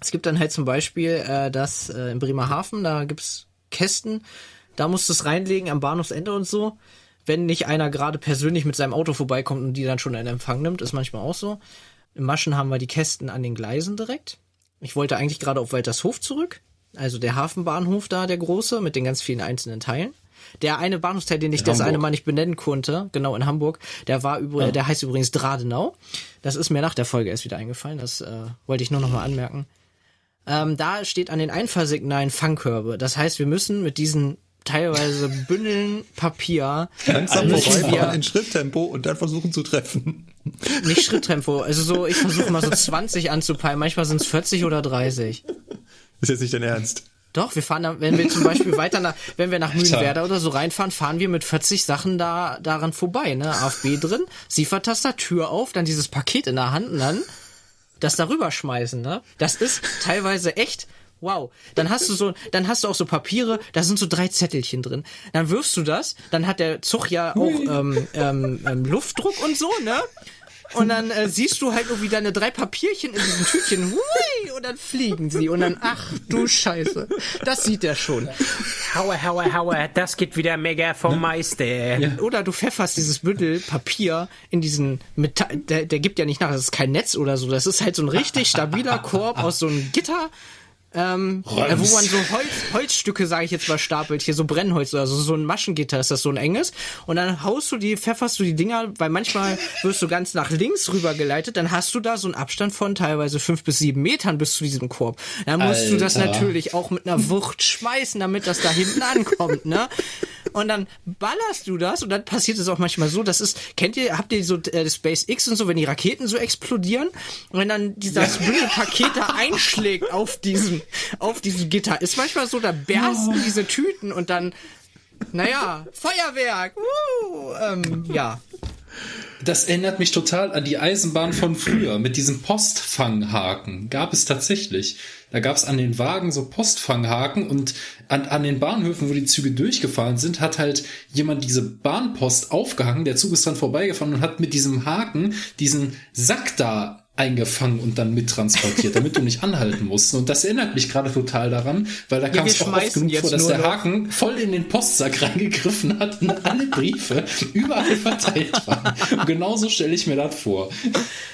es gibt dann halt zum Beispiel äh, das äh, in Bremerhaven, da gibt's Kästen, da musst du es reinlegen am Bahnhofsende und so. Wenn nicht einer gerade persönlich mit seinem Auto vorbeikommt und die dann schon in Empfang nimmt, ist manchmal auch so. In Maschen haben wir die Kästen an den Gleisen direkt. Ich wollte eigentlich gerade auf Waltershof zurück. Also der Hafenbahnhof da, der große, mit den ganz vielen einzelnen Teilen. Der eine Bahnhofsteil, den ich In das eine Hamburg. Mal nicht benennen konnte, genau in Hamburg, der war übrigens, der heißt übrigens Dradenau. Das ist mir nach der Folge erst wieder eingefallen. Das äh, wollte ich nur noch mal anmerken. Ähm, da steht an den Einfahrsignalen Fangkörbe. Das heißt, wir müssen mit diesen teilweise Bündeln Papier Langsam vorbeifahren in Schritttempo und dann versuchen zu treffen. nicht Schritttempo. Also so, ich versuche mal so 20 anzupeilen. Manchmal sind es 40 oder 30. Ist jetzt nicht dein Ernst. Doch, wir fahren da, wenn wir zum Beispiel weiter nach, wenn wir nach Mühlenwerder oder so reinfahren, fahren wir mit 40 Sachen da daran vorbei, ne? AFB drin, Siefertaster, Tür auf, dann dieses Paket in der Hand und dann das darüber schmeißen, ne? Das ist teilweise echt Wow, dann hast du so, dann hast du auch so Papiere, da sind so drei Zettelchen drin. Dann wirfst du das, dann hat der Zug ja auch ähm, ähm, ähm, Luftdruck und so, ne? Und dann äh, siehst du halt irgendwie deine drei Papierchen in diesem Tütchen, hui, und dann fliegen sie. Und dann, ach du Scheiße, das sieht er schon. Haue, haue, haue, das geht wieder mega vom Meister. Oder du pfefferst dieses Bündel Papier in diesen Metall, der, der gibt ja nicht nach, das ist kein Netz oder so, das ist halt so ein richtig stabiler Korb aus so einem Gitter, ähm, äh, wo man so Holz, Holzstücke, sage ich jetzt mal, stapelt, hier so Brennholz oder so, so ein Maschengitter ist das so ein enges. Und dann haust du die, pfefferst du die Dinger, weil manchmal wirst du ganz nach links rübergeleitet, dann hast du da so einen Abstand von teilweise fünf bis sieben Metern bis zu diesem Korb. Dann musst du das Alter. natürlich auch mit einer Wucht schmeißen, damit das da hinten ankommt, ne? und dann ballerst du das und dann passiert es auch manchmal so, das ist, kennt ihr, habt ihr so äh, SpaceX und so, wenn die Raketen so explodieren und wenn dann dieses blöde Paket da einschlägt auf diesem, auf diesem Gitter, ist manchmal so, da bersten diese Tüten und dann, naja, Feuerwerk, uh, ähm, ja. Das erinnert mich total an die Eisenbahn von früher mit diesem Postfanghaken. Gab es tatsächlich. Da gab es an den Wagen so Postfanghaken und an, an den Bahnhöfen, wo die Züge durchgefahren sind, hat halt jemand diese Bahnpost aufgehangen. Der Zug ist dann vorbeigefahren und hat mit diesem Haken diesen Sack da eingefangen und dann mittransportiert, damit du nicht anhalten musst. Und das erinnert mich gerade total daran, weil da kam es auch oft genug vor, dass der Haken voll in den Postsack reingegriffen hat und alle Briefe überall verteilt waren. Und genauso stelle ich mir das vor.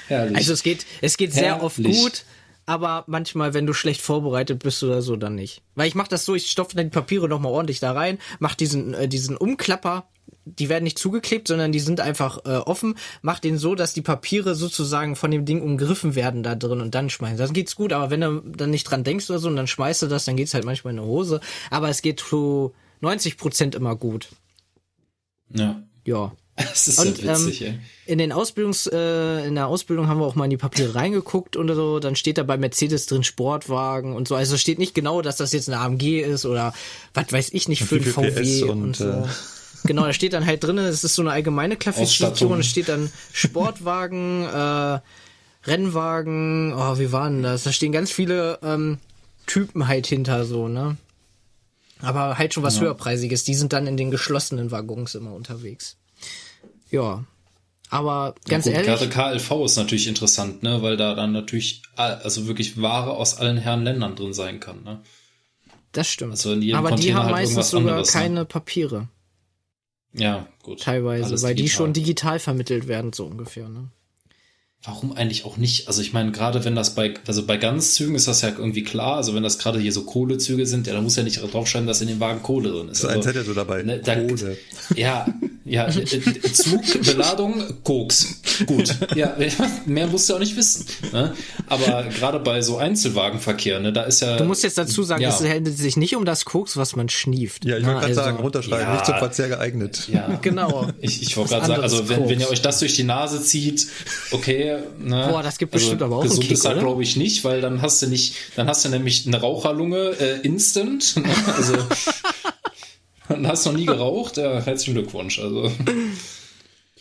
Herrlich. Also es geht, es geht sehr oft Herrlich. gut, aber manchmal, wenn du schlecht vorbereitet bist oder so, dann nicht. Weil ich mache das so, ich stopfe dann die Papiere nochmal ordentlich da rein, mach diesen, äh, diesen Umklapper, die werden nicht zugeklebt, sondern die sind einfach äh, offen, mach den so, dass die Papiere sozusagen von dem Ding umgriffen werden da drin und dann schmeißen. Dann geht's gut, aber wenn du dann nicht dran denkst oder so und dann schmeißt du das, dann geht's halt manchmal in die Hose. Aber es geht zu 90 Prozent immer gut. ja. Ja. Das ist Und, ja witzig, ähm, ey. In den Ausbildungs, äh, in der Ausbildung haben wir auch mal in die Papiere reingeguckt und so. Dann steht da bei Mercedes drin Sportwagen und so. Also es steht nicht genau, dass das jetzt eine AMG ist oder was weiß ich nicht für ein VW und, und, so. äh, Genau, da steht dann halt drin, es ist so eine allgemeine Klassifizierung. Es steht dann Sportwagen, äh, Rennwagen, oh, wie waren denn das? Da stehen ganz viele ähm, Typen halt hinter so, ne? Aber halt schon was höherpreisiges. Die sind dann in den geschlossenen Waggons immer unterwegs. Ja. Aber ganz Gut, ehrlich, Gerade KLV ist natürlich interessant, ne, weil da dann natürlich also wirklich Ware aus allen Herren Ländern drin sein kann, ne? das stimmt. Also in jedem Aber die Container haben halt meistens sogar anderes, ne? keine Papiere, Ja, gut. teilweise, Alles weil die digital. schon digital vermittelt werden, so ungefähr, ne? Warum eigentlich auch nicht? Also ich meine, gerade wenn das bei, also bei Ganzzügen ist das ja irgendwie klar, also wenn das gerade hier so Kohlezüge sind, ja, da muss ja nicht draufschreiben, dass in dem Wagen Kohle drin ist. Das ist ein Also, Zettel so dabei. ne, da, Kohle. Ja, ja, Zug, Beladung, Koks. Gut. Ja, mehr musst du auch nicht wissen. Ne? Aber gerade bei so Einzelwagenverkehr, ne, da ist ja. Du musst jetzt dazu sagen, ja, es handelt sich nicht um das Koks, was man schnieft. Ja, ich wollte gerade Also, sagen, runterschreiben, ja. nicht zum Verzehr geeignet. Ja, Genau. Ich, ich wollte gerade sagen, also wenn, wenn ihr euch das durch die Nase zieht, okay. Ne? Boah, das gibt also bestimmt aber auch einen gesund Kick, ist das oder? glaube ich nicht, weil dann hast du nicht, dann hast du nämlich eine Raucherlunge äh, instant. Ne? Also dann hast du noch nie geraucht. Ja, herzlichen Glückwunsch. Also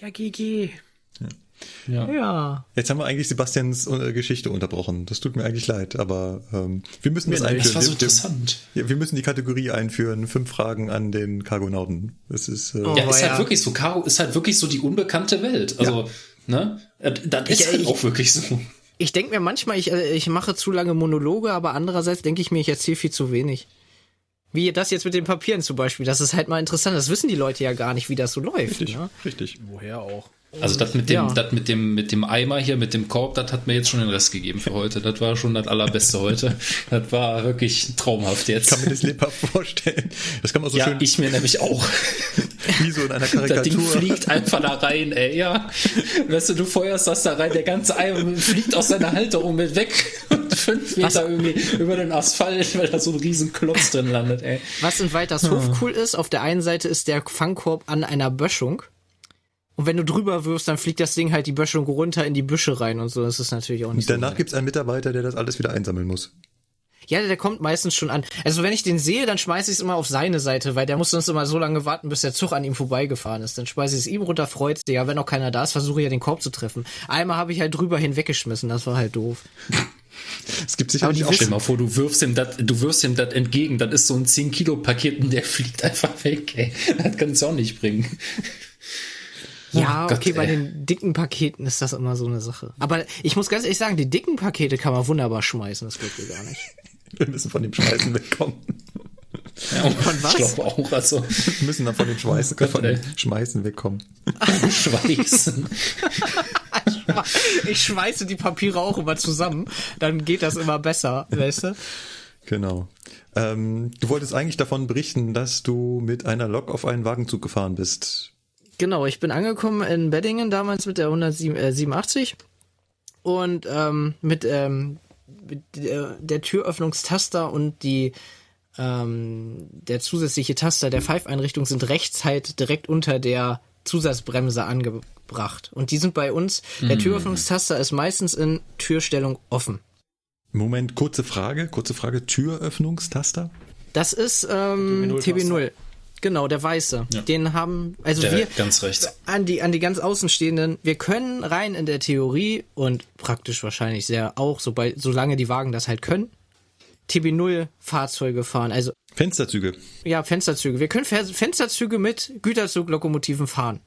Ja, GG. ja. Ja. Jetzt haben wir eigentlich Sebastians äh, Geschichte unterbrochen. Das tut mir eigentlich leid, aber ähm, wir müssen das Mir einführen. Das war so Wir- wir- interessant. Ja, wir müssen die Kategorie einführen. Fünf Fragen an den Cargonauten. Das ist äh, Oh. Ja, ist halt ja. wirklich so. Caro ist halt wirklich so die unbekannte Welt. Also, ne? Das das ist Ich- halt ich- auch wirklich so. Ich denke mir manchmal, ich, äh, ich mache zu lange Monologe, aber andererseits denke ich mir, ich erzähle viel zu wenig. Wie das jetzt mit den Papieren zum Beispiel. Das ist halt mal interessant. Das wissen die Leute ja gar nicht, wie das so läuft. richtig, Ne? richtig. Woher auch? Also das mit dem, Ja. das mit dem, mit dem Eimer hier, mit dem Korb, das hat mir jetzt schon den Rest gegeben für heute. Das war schon das allerbeste heute. Das war wirklich traumhaft jetzt. Kann mir das lebhaft vorstellen. Das kann man so ja, schön ich mir nämlich auch. wie so in einer Das Ding Karikatur. fliegt einfach da rein, ey, ja. Weißt du, du feuerst das da rein, der ganze Eimer fliegt aus seiner Halterung mit weg und fünf Meter irgendwie über den Asphalt, weil da so ein riesen Klotz drin landet, ey. Was in Weitershof cool ist, auf der einen Seite ist der Fangkorb an einer Böschung. Und wenn du drüber wirfst, dann fliegt das Ding halt die Böschung runter in die Büsche rein und so. Das ist natürlich auch nicht Danach so. gibt's einen Mitarbeiter, der das alles wieder einsammeln muss. Ja, der kommt meistens schon an. Also wenn ich den sehe, dann schmeiße ich es immer auf seine Seite, weil der muss sonst immer so lange warten, bis der Zug an ihm vorbeigefahren ist. Dann schmeiße ich es ihm runter, freut sich. Ja, wenn auch keiner da ist, versuche ich ja den Korb zu treffen. Einmal habe ich halt drüber hinweggeschmissen, das war halt doof. Es gibt sicherlich auch Stell mal vor, du wirfst ihm das, du wirfst ihm das entgegen, das ist so ein 10 Kilo Paket und der fliegt einfach weg, ey. Das kannst du auch nicht bringen. Ja, Gott, okay, bei ey. den dicken Paketen ist das immer so eine Sache. Aber ich muss ganz ehrlich sagen, die dicken Pakete kann man wunderbar schmeißen, das geht mir gar nicht. Wir müssen von dem Schweißen wegkommen. Ja, und Von was? Ich glaube auch, also Wir müssen dann von dem Schweißen, Gott, von dem. Schmeißen wegkommen. Schweißen. Ich schweiße die Papiere auch immer zusammen, dann geht das immer besser, weißt du? Genau. Ähm, du wolltest eigentlich davon berichten, dass du mit einer Lok auf einen Wagenzug gefahren bist. Genau, ich bin angekommen in Beddingen damals mit der 187 und ähm, mit, ähm, mit der, der Türöffnungstaster und die ähm, der zusätzliche Taster der Pfeifeinrichtung sind rechts halt direkt unter der Zusatzbremse angebracht. Und die sind bei uns, der Türöffnungstaster ist meistens in Türstellung offen. Moment, kurze Frage, kurze Frage, Türöffnungstaster? Das ist ähm, TB0 TB0. Genau, der weiße. Den haben, also Der wir ganz rechts. an die an die ganz Außenstehenden, wir können rein in der Theorie und praktisch wahrscheinlich sehr auch, sobald, solange die Wagen das halt können, TB0 Fahrzeuge fahren. Also Fensterzüge, ja, Fensterzüge. Wir können Fensterzüge mit Güterzuglokomotiven fahren.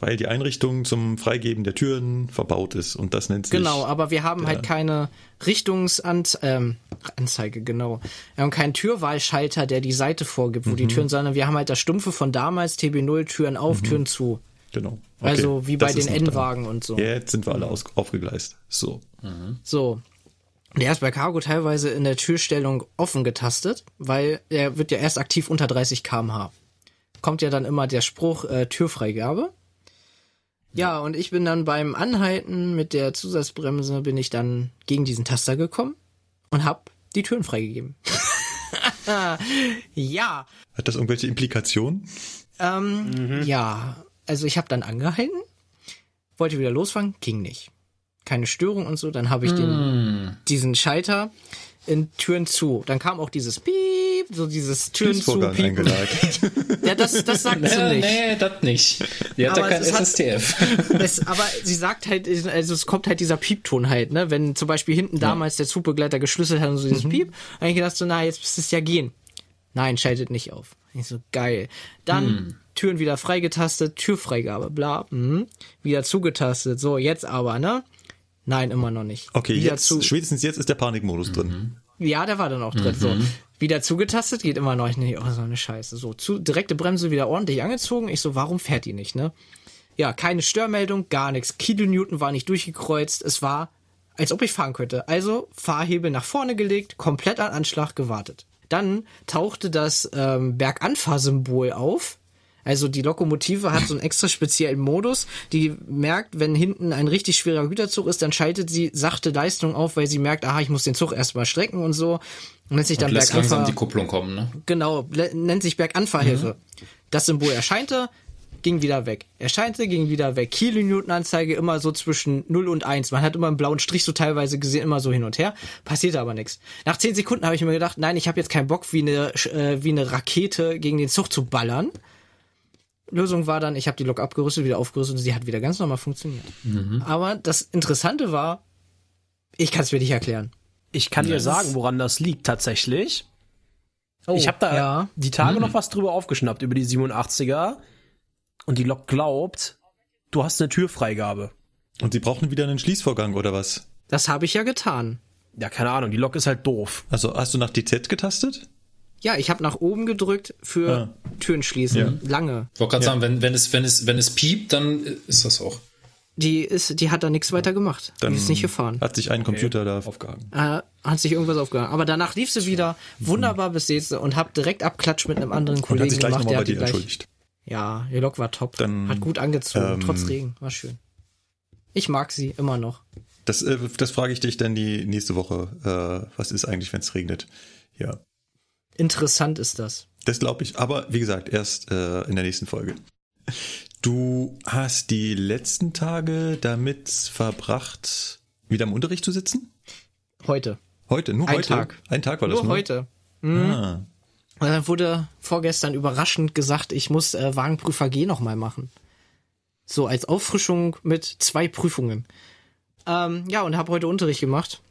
Weil die Einrichtung zum Freigeben der Türen verbaut ist und das nennt sich Genau, aber wir haben halt keine Richtungsanzeige, ähm, Anzeige, genau. Wir haben keinen Türwahlschalter, der die Seite vorgibt, wo die Mhm. Türen, sondern wir haben halt das Stumpfe von damals, TB0, Türen auf, Türen zu. Genau. Okay, Also wie bei das den. N-Wagen und so. Jetzt sind wir alle aus, aufgegleist. So. So. Der ist bei Cargo teilweise in der Türstellung offen getastet, weil er wird ja erst aktiv unter 30 km/h. Kommt ja dann immer der Spruch äh, Türfreigabe. Ja, und ich bin dann beim Anhalten mit der Zusatzbremse bin ich dann gegen diesen Taster gekommen und hab die Türen freigegeben. ja, Hat das irgendwelche Implikationen? ähm, ja, also ich habe dann angehalten, wollte wieder losfahren, ging nicht. Keine Störung und so, dann habe ich den, diesen Schalter in Türen zu. Dann kam auch dieses Piep, so dieses Türen zu. Ja, das, das sagt sie Nee, nicht. nee, das nicht. Die hat Aber ja kein es hat- SSTF. Es, aber sie sagt halt, also es kommt halt dieser Piepton halt, ne? Wenn zum Beispiel hinten damals der Zugbegleiter geschlüsselt hat und so dieses Mhm. Piep, habe ich gedacht so, na, jetzt müsste es ja gehen. Nein, schaltet nicht auf. Ich so, geil. Dann Hm. Türen wieder freigetastet, Türfreigabe, bla, mhm. wieder zugetastet. So, jetzt aber, ne? Nein, immer noch nicht. Okay, wieder jetzt, zu. spätestens jetzt ist der Panikmodus drin. Ja, der war dann auch drin. So, Mhm. wieder zugetastet, geht immer noch nicht. Oh, so eine Scheiße. So, zu, direkte Bremse wieder ordentlich angezogen. Ich so, warum fährt die nicht, ne? Ja, keine Störmeldung, gar nichts. Kilonewton war nicht durchgekreuzt. Es war, als ob ich fahren könnte. Also Fahrhebel nach vorne gelegt, komplett an Anschlag gewartet. Dann tauchte das ähm, Berganfahrsymbol auf. Also die Lokomotive hat so einen extra speziellen Modus, die merkt, wenn hinten ein richtig schwerer Güterzug ist, dann schaltet sie sachte Leistung auf, weil sie merkt, aha, ich muss den Zug erstmal strecken und so. Und nennt sich dann Lässt langsam Berganfahr die Kupplung kommen, ne? genau, nennt sich Berganfahrhilfe. Das Symbol erscheinte, ging wieder weg. Erscheinte, ging wieder weg. Kilonewton-Anzeige immer so zwischen 0 und 1. Man hat immer einen blauen Strich so teilweise gesehen, immer so hin und her. Passierte aber nichts. Nach 10 Sekunden habe ich mir gedacht, nein, ich habe jetzt keinen Bock, wie eine, äh, wie eine Rakete gegen den Zug zu ballern. Lösung war dann, ich habe die Lok abgerüstet, wieder aufgerüstet und sie hat wieder ganz normal funktioniert. Aber das Interessante war, ich kann es mir nicht erklären. Ich kann dir sagen, woran das liegt tatsächlich. Oh, ich habe da ja. die Tage noch was drüber aufgeschnappt über die 87er und die Lok glaubt, du hast eine Türfreigabe. Und sie brauchen wieder einen Schließvorgang oder was? Das habe ich ja getan. Ja, keine Ahnung, die Lok ist halt doof. Also hast du nach DZ getastet? Ja, ich habe nach oben gedrückt für Ah. Türen schließen. Lange. Ich wollte gerade sagen, wenn, wenn, es, wenn, es, wenn es piept, dann ist das auch. Die ist, die hat da nichts weiter gemacht. Dann die ist nicht gefahren. Hat sich ein Computer da aufgehangen. Äh, hat sich irgendwas aufgehangen. Aber danach lief sie wieder wunderbar bis jetzt und hab direkt Abklatsch mit einem anderen Und hat Kollegen sich gleich gemacht. nochmal bei dir entschuldigt. ja, die Lok war top. Dann, hat gut angezogen, ähm, trotz Regen. War schön. Ich mag sie immer noch. Das, äh, das frage ich dich dann die nächste Woche. Äh, was ist eigentlich, wenn es regnet? Ja, Interessant ist das. das glaube ich. Aber wie gesagt, erst äh, in der nächsten Folge. Du hast die letzten Tage damit verbracht, wieder im Unterricht zu sitzen? Heute. Heute, nur Ein heute? Tag. Ein Tag war das Nur nur? heute. Ah. Und dann wurde vorgestern überraschend gesagt, ich muss äh, Wagenprüfer G nochmal machen. So als Auffrischung mit zwei Prüfungen. Ähm, ja, und habe heute Unterricht gemacht.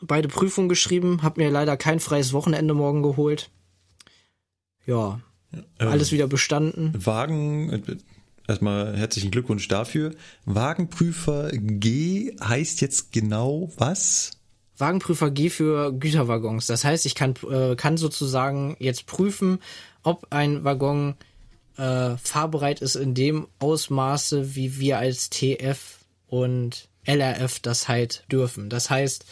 Beide Prüfungen geschrieben, habe mir leider kein freies Wochenende morgen geholt. Ja, Ähm, alles wieder bestanden. Wagen, erstmal herzlichen Glückwunsch dafür. Wagenprüfer G heißt jetzt genau was? Wagenprüfer G für Güterwaggons. Das heißt, ich kann, äh, kann sozusagen jetzt prüfen, ob ein Waggon äh, fahrbereit ist in dem Ausmaße, wie wir als TF und LRF das halt dürfen. Das heißt,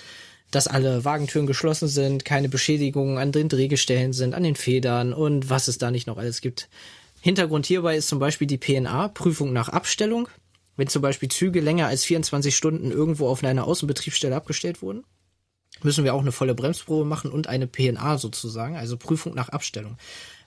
dass alle Wagentüren geschlossen sind, keine Beschädigungen an den Drehgestellen sind, an den Federn und was es da nicht noch alles gibt. Hintergrund hierbei ist zum Beispiel die PNA, Prüfung nach Abstellung. Wenn zum Beispiel Züge länger als 24 Stunden irgendwo auf einer Außenbetriebsstelle abgestellt wurden. müssen wir auch eine volle Bremsprobe machen und eine PNA sozusagen, also Prüfung nach Abstellung.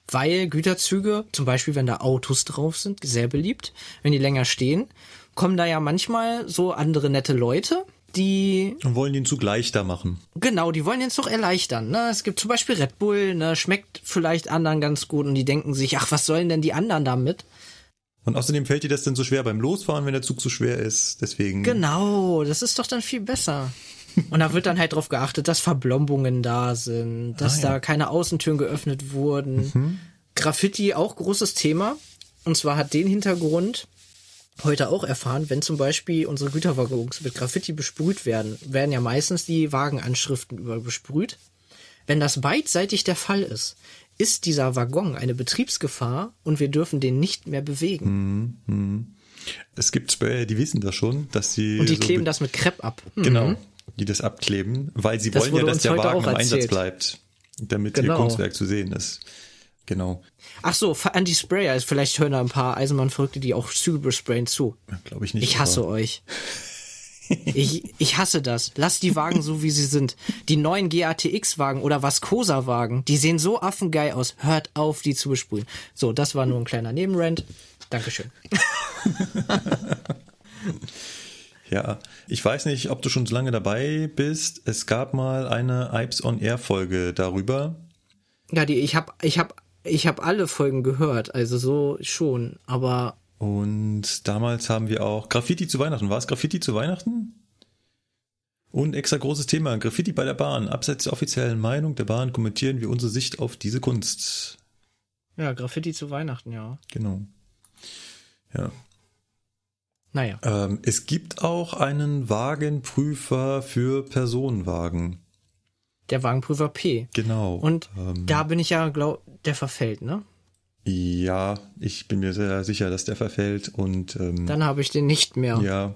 Weil Güterzüge, zum Beispiel wenn da Autos drauf sind, sehr beliebt, wenn die länger stehen, kommen da ja manchmal so andere nette Leute, die Und wollen den Zug leichter machen. Genau, die wollen den Zug erleichtern. Ne? Es gibt zum Beispiel Red Bull, ne? schmeckt vielleicht anderen ganz gut und die denken sich, ach, was sollen denn die anderen damit? Und außerdem fällt dir das denn so schwer beim Losfahren, wenn der Zug so schwer ist. Deswegen. Genau, das ist doch dann viel besser. Und da wird dann halt drauf geachtet, dass Verblombungen da sind, dass Ah, ja. da keine Außentüren geöffnet wurden. Graffiti auch großes Thema. Und zwar hat den Hintergrund heute auch erfahren, wenn zum Beispiel unsere Güterwaggons mit Graffiti besprüht werden, werden ja meistens die Wagenanschriften über besprüht. Wenn das beidseitig der Fall ist, ist dieser Waggon eine Betriebsgefahr und wir dürfen den nicht mehr bewegen. Es gibt die wissen das schon, dass sie. Und die so kleben be- das mit Krepp ab. Hm. Genau. Die das abkleben, weil sie Das wollen ja, dass der Wagen im Einsatz bleibt. Damit ihr Genau. Kunstwerk zu sehen ist. Genau. Ach so, Anti-Sprayer. Also Vielleicht hören da ein paar Eisenbahnverrückte, die auch Züge besprayen zu. Glaube ich nicht. Ich hasse aber- euch. Ich, ich hasse das. Lasst die Wagen so, wie sie sind. Die neuen GATX-Wagen oder Vascosa-Wagen, die sehen so affengeil aus. Hört auf, die zu besprühen. So, das war nur ein kleiner Nebenrand. Dankeschön. Ja, ich weiß nicht, ob du schon so lange dabei bist. Es gab mal eine Ipes on Air Folge darüber. Ja, die, ich hab, ich hab, ich hab alle Folgen gehört. Also so schon. Aber Und damals haben wir auch Graffiti zu Weihnachten. War es Graffiti zu Weihnachten? Und extra großes Thema, Graffiti bei der Bahn. Abseits der offiziellen Meinung der Bahn kommentieren wir unsere Sicht auf diese Kunst. ja, Graffiti zu Weihnachten, ja. Genau. Ja. Naja. Ähm, es gibt auch einen Wagenprüfer für Personenwagen. Der Wagenprüfer P. Genau. Und ähm, da bin ich ja, glaub, der verfällt, ne? ja, ich bin mir sehr sicher, dass der verfällt und ähm, Dann habe ich den nicht mehr. Ja,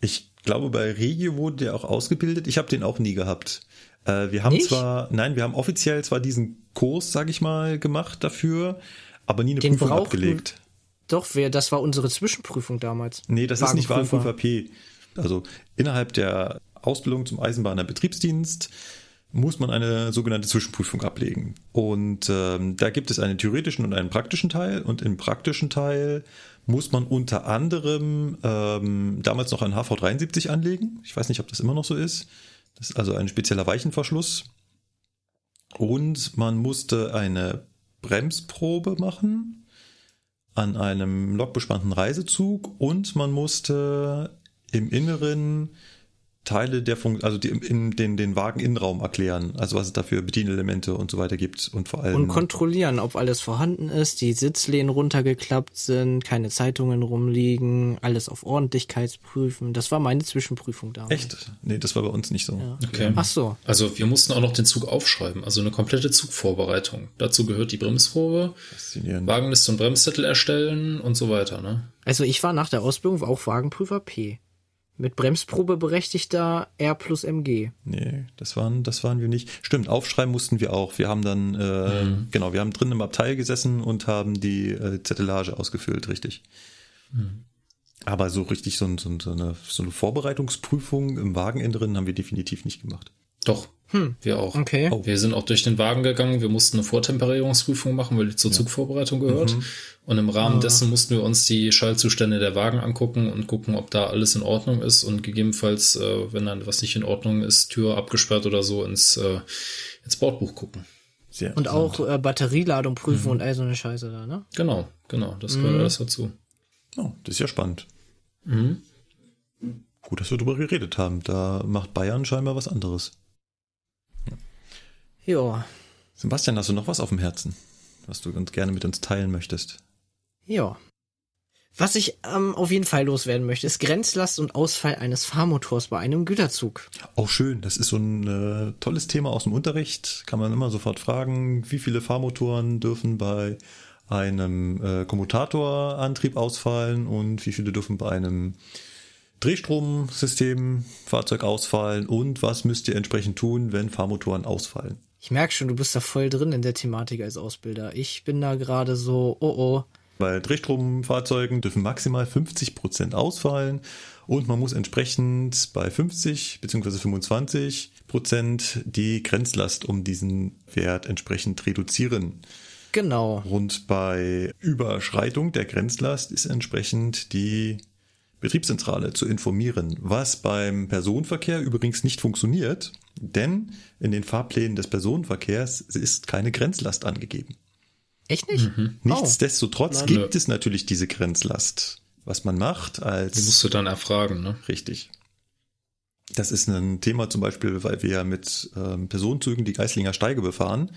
ich glaube, bei Regio wurde der auch ausgebildet. Ich habe den auch nie gehabt. Äh, wir haben Nicht? zwar, nein, wir haben offiziell zwar diesen Kurs, sag ich mal, gemacht dafür, aber nie eine Den Prüfung brauchten- abgelegt. Doch, wir, das war unsere Zwischenprüfung damals. Nee, das ist nicht. Wagenprüfer P. Also innerhalb der Ausbildung zum Eisenbahner Betriebsdienst muss man eine sogenannte Zwischenprüfung ablegen. Und ähm, da gibt es einen theoretischen und einen praktischen Teil. Und im praktischen Teil muss man unter anderem ähm, damals noch ein HV73 anlegen. Ich weiß nicht, ob das immer noch so ist. Das ist also ein spezieller Weichenverschluss. Und man musste eine Bremsprobe machen an einem lokbespannten Reisezug und man musste im Inneren Teile der Funk also die, in den, den Wageninnenraum erklären, also was es da für Bedienelemente und so weiter gibt und vor allem Und kontrollieren, ob alles vorhanden ist, die Sitzlehnen runtergeklappt sind, keine Zeitungen rumliegen, alles auf Ordentlichkeit prüfen. Das war meine Zwischenprüfung damals. echt. Nee, das war bei uns nicht so. Okay. Ach so. Also wir mussten auch noch den Zug aufschreiben, also eine komplette Zugvorbereitung. Dazu gehört die Bremsprobe. Wagenliste und Bremszettel erstellen und so weiter. Ne? Also ich war nach der Ausbildung auch Wagenprüfer P. Mit Bremsprobe berechtigter R plus MG. Nee, das waren, das waren wir nicht. Stimmt, aufschreiben mussten wir auch. Wir haben dann, äh, genau, wir haben drin im Abteil gesessen und haben die äh, Zettelage ausgefüllt, richtig. Aber so richtig so, so, so, eine, so eine Vorbereitungsprüfung im Wageninneren haben wir definitiv nicht gemacht. Doch, wir auch. Okay. Oh. Wir sind auch durch den Wagen gegangen. Wir mussten eine Vortemperierungsprüfung machen, weil die zur Zugvorbereitung gehört. Und im Rahmen dessen mussten wir uns die Schaltzustände der Wagen angucken und gucken, ob da alles in Ordnung ist und gegebenenfalls, äh, wenn dann was nicht in Ordnung ist, Tür abgesperrt oder so, ins, äh, ins Bordbuch gucken. Sehr Und auch äh, Batterieladung Mhm. prüfen und all so eine Scheiße da, ne? Genau, genau, das gehört alles dazu. Oh, das ist ja spannend. Gut, dass wir darüber geredet haben. Da macht Bayern scheinbar was anderes. Ja. Sebastian, hast du noch was auf dem Herzen, was du uns gerne mit uns teilen möchtest? Ja. Was ich ähm, auf jeden Fall loswerden möchte, ist Grenzlast und Ausfall eines Fahrmotors bei einem Güterzug. Oh, schön. Das ist so ein äh, tolles Thema aus dem Unterricht. Kann man immer sofort fragen, wie viele Fahrmotoren dürfen bei einem äh, Kommutatorantrieb ausfallen und wie viele dürfen bei einem Drehstromsystem Fahrzeug ausfallen und was müsst ihr entsprechend tun, wenn Fahrmotoren ausfallen. Ich merke schon, du bist da voll drin in der Thematik als Ausbilder. Ich bin da gerade so, oh oh, Bei Drehstromfahrzeugen dürfen maximal 50 Prozent ausfallen und man muss entsprechend bei 50 bzw. 25 Prozent die Grenzlast um diesen Wert entsprechend reduzieren. Genau. Und bei Überschreitung der Grenzlast ist entsprechend die Betriebszentrale zu informieren, was beim Personenverkehr übrigens nicht funktioniert, denn in den Fahrplänen des Personenverkehrs ist keine Grenzlast angegeben. Echt nicht? Oh. Nichtsdestotrotz gibt es natürlich diese Grenzlast. Was man macht als. Die musst du dann erfragen, ne? Richtig. Das ist ein Thema zum Beispiel, weil wir mit ähm, Personenzügen die Geislinger Steige befahren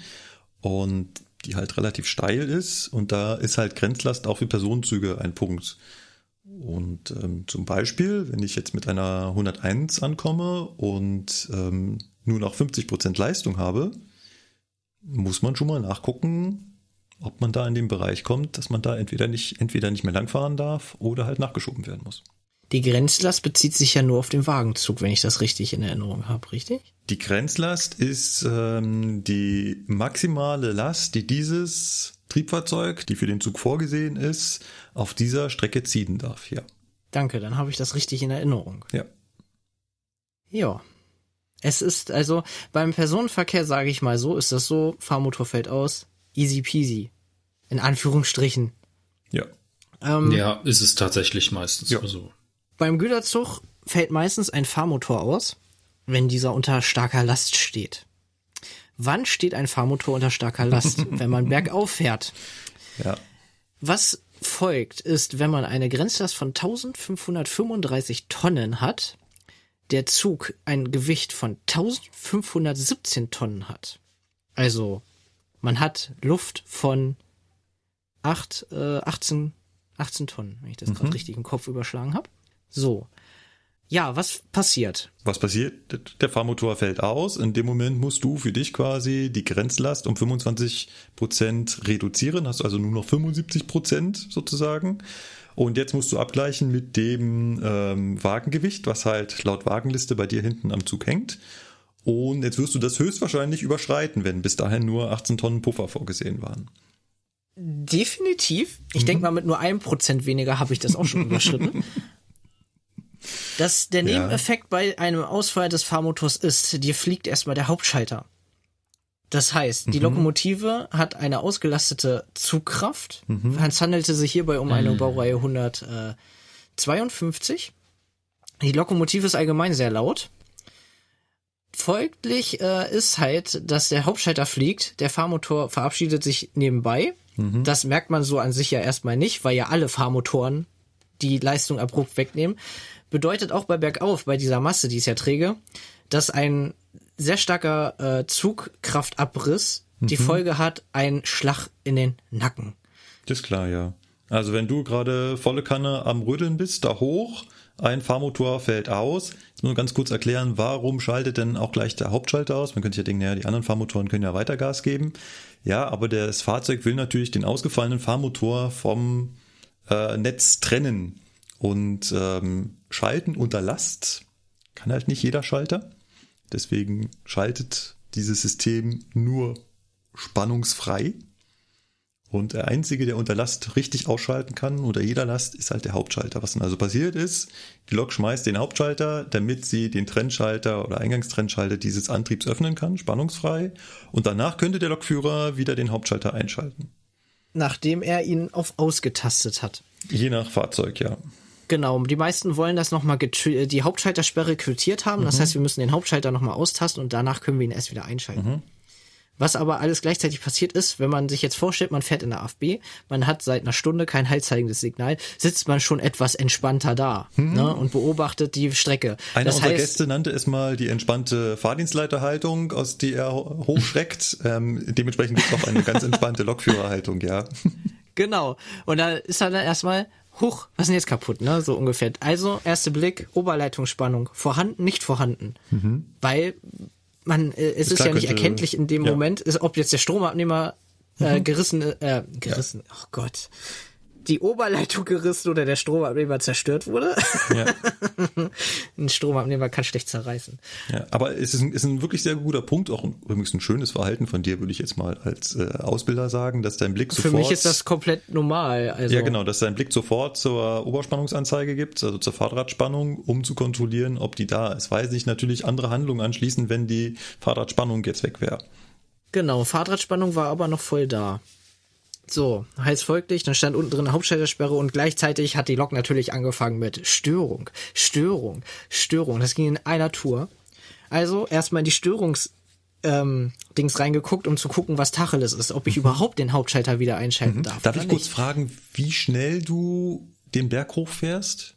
und die halt relativ steil ist und da ist halt Grenzlast auch für Personenzüge ein Punkt. Und ähm, zum Beispiel, wenn ich jetzt mit einer 101 ankomme und ähm, nur noch 50 Prozent Leistung habe, muss man schon mal nachgucken, ob man da in den Bereich kommt, dass man da entweder nicht, entweder nicht mehr langfahren darf oder halt nachgeschoben werden muss. Die Grenzlast bezieht sich ja nur auf den Wagenzug, wenn ich das richtig in Erinnerung habe, richtig? Die Grenzlast ist ähm, die maximale Last, die dieses Triebfahrzeug, die für den Zug vorgesehen ist, auf dieser Strecke ziehen darf, ja. Danke, dann habe ich das richtig in Erinnerung. Ja. Ja. Es ist also beim Personenverkehr, sage ich mal so, ist das so, Fahrmotor fällt aus, easy peasy. In Anführungsstrichen. Ja. Ähm, ja, ist es tatsächlich meistens ja. so. Beim Güterzug fällt meistens ein Fahrmotor aus, wenn dieser unter starker Last steht. Wann steht ein Fahrmotor unter starker Last? wenn man bergauf fährt. Ja. Was folgt, ist, wenn man eine Grenzlast von 1535 Tonnen hat, der Zug ein Gewicht von 1517 Tonnen hat. Also man hat Luft von 8, äh, 18, 18 Tonnen, wenn ich das mhm. gerade richtig im Kopf überschlagen habe. So. Ja, was passiert? Was passiert? Der Fahrmotor fällt aus. In dem Moment musst du für dich quasi die Grenzlast um 25 Prozent reduzieren. Hast also nur noch 75 Prozent sozusagen. Und jetzt musst du abgleichen mit dem ähm, Wagengewicht, was halt laut Wagenliste bei dir hinten am Zug hängt. Und jetzt wirst du das höchstwahrscheinlich überschreiten, wenn bis dahin nur 18 Tonnen Puffer vorgesehen waren. Definitiv. Ich mhm. denke mal, mit nur einem Prozent weniger habe ich das auch schon überschritten. Das, der Nebeneffekt ja. bei einem Ausfall des Fahrmotors ist, dir fliegt erstmal der Hauptschalter. Das heißt, die mhm. Lokomotive hat eine ausgelastete Zugkraft. Mhm. Es handelte sich hierbei um eine mhm. Baureihe 152. Die Lokomotive ist allgemein sehr laut. Folglich äh, ist halt, dass der Hauptschalter fliegt, der Fahrmotor verabschiedet sich nebenbei. Mhm. Das merkt man so an sich ja erstmal nicht, weil ja alle Fahrmotoren die Leistung abrupt wegnehmen. Bedeutet auch bei Bergauf, bei dieser Masse, die ist ja träge, dass ein sehr starker äh, Zugkraftabriss mhm. die Folge hat, ein Schlag in den Nacken. Das ist klar, ja. Also wenn du gerade volle Kanne am Rödeln bist, da hoch, ein Fahrmotor fällt aus. Jetzt nur ganz kurz erklären, warum schaltet denn auch gleich der Hauptschalter aus? Man könnte ja denken, naja, die anderen Fahrmotoren können ja weiter Gas geben. Ja, aber das Fahrzeug will natürlich den ausgefallenen Fahrmotor vom äh, Netz trennen. Und ähm, schalten unter Last kann halt nicht jeder Schalter. Deswegen schaltet dieses System nur spannungsfrei. Und der einzige, der unter Last richtig ausschalten kann, unter jeder Last, ist halt der Hauptschalter. Was dann also passiert ist, die Lok schmeißt den Hauptschalter, damit sie den Trennschalter oder Eingangstrennschalter dieses Antriebs öffnen kann, spannungsfrei. Und danach könnte der Lokführer wieder den Hauptschalter einschalten. Nachdem er ihn auf ausgetastet hat. Je nach Fahrzeug, ja. Genau, die meisten wollen das nochmal die Hauptschaltersperre quittiert haben. Das mhm. heißt, wir müssen den Hauptschalter nochmal austasten und danach können wir ihn erst wieder einschalten. Mhm. Was aber alles gleichzeitig passiert ist, wenn man sich jetzt vorstellt, man fährt in der AFB, man hat seit einer Stunde kein haltzeigendes Signal, sitzt man schon etwas entspannter da mhm. ne, und beobachtet die Strecke. Einer das unserer heißt, Gäste nannte es mal die entspannte Fahrdienstleiterhaltung, aus die er hochschreckt. ähm, dementsprechend gibt es auch eine ganz entspannte Lokführerhaltung, ja. Genau. Und da ist dann erstmal, huch, was ist denn jetzt kaputt, ne? So ungefähr. Also, erster Blick, Oberleitungsspannung, vorhanden, nicht vorhanden. Mhm. Weil man, äh, es ist, ist ja nicht könnte, erkenntlich in dem ja. Moment, ist, ob jetzt der Stromabnehmer äh, mhm. gerissen, äh, gerissen, ja. oh Gott. Die Oberleitung gerissen oder der Stromabnehmer zerstört wurde. Ja. ein Stromabnehmer kann schlecht zerreißen. Ja, aber es ist ein, ist ein wirklich sehr guter Punkt, auch übrigens ein schönes Verhalten von dir, würde ich jetzt mal als äh, Ausbilder sagen, dass dein Blick sofort. Für mich ist das komplett normal. Also, Ja, genau, dass dein Blick sofort zur Oberspannungsanzeige gibt, also zur Fahrradspannung, um zu kontrollieren, ob die da ist. Weil sich natürlich andere Handlungen anschließen, wenn die Fahrradspannung jetzt weg wäre. Genau, Fahrradspannung war aber noch voll da. So, heißt folglich, dann stand unten drin Hauptschaltersperre und gleichzeitig hat die Lok natürlich angefangen mit Störung, Störung, Störung. Das ging in einer Tour. Also erstmal in die Störungs ähm, Dings reingeguckt, um zu gucken, was Tacheles ist, ob ich überhaupt den Hauptschalter wieder einschalten darf. Mhm. Darf oder ich kurz nicht. fragen, wie schnell du den Berg hochfährst?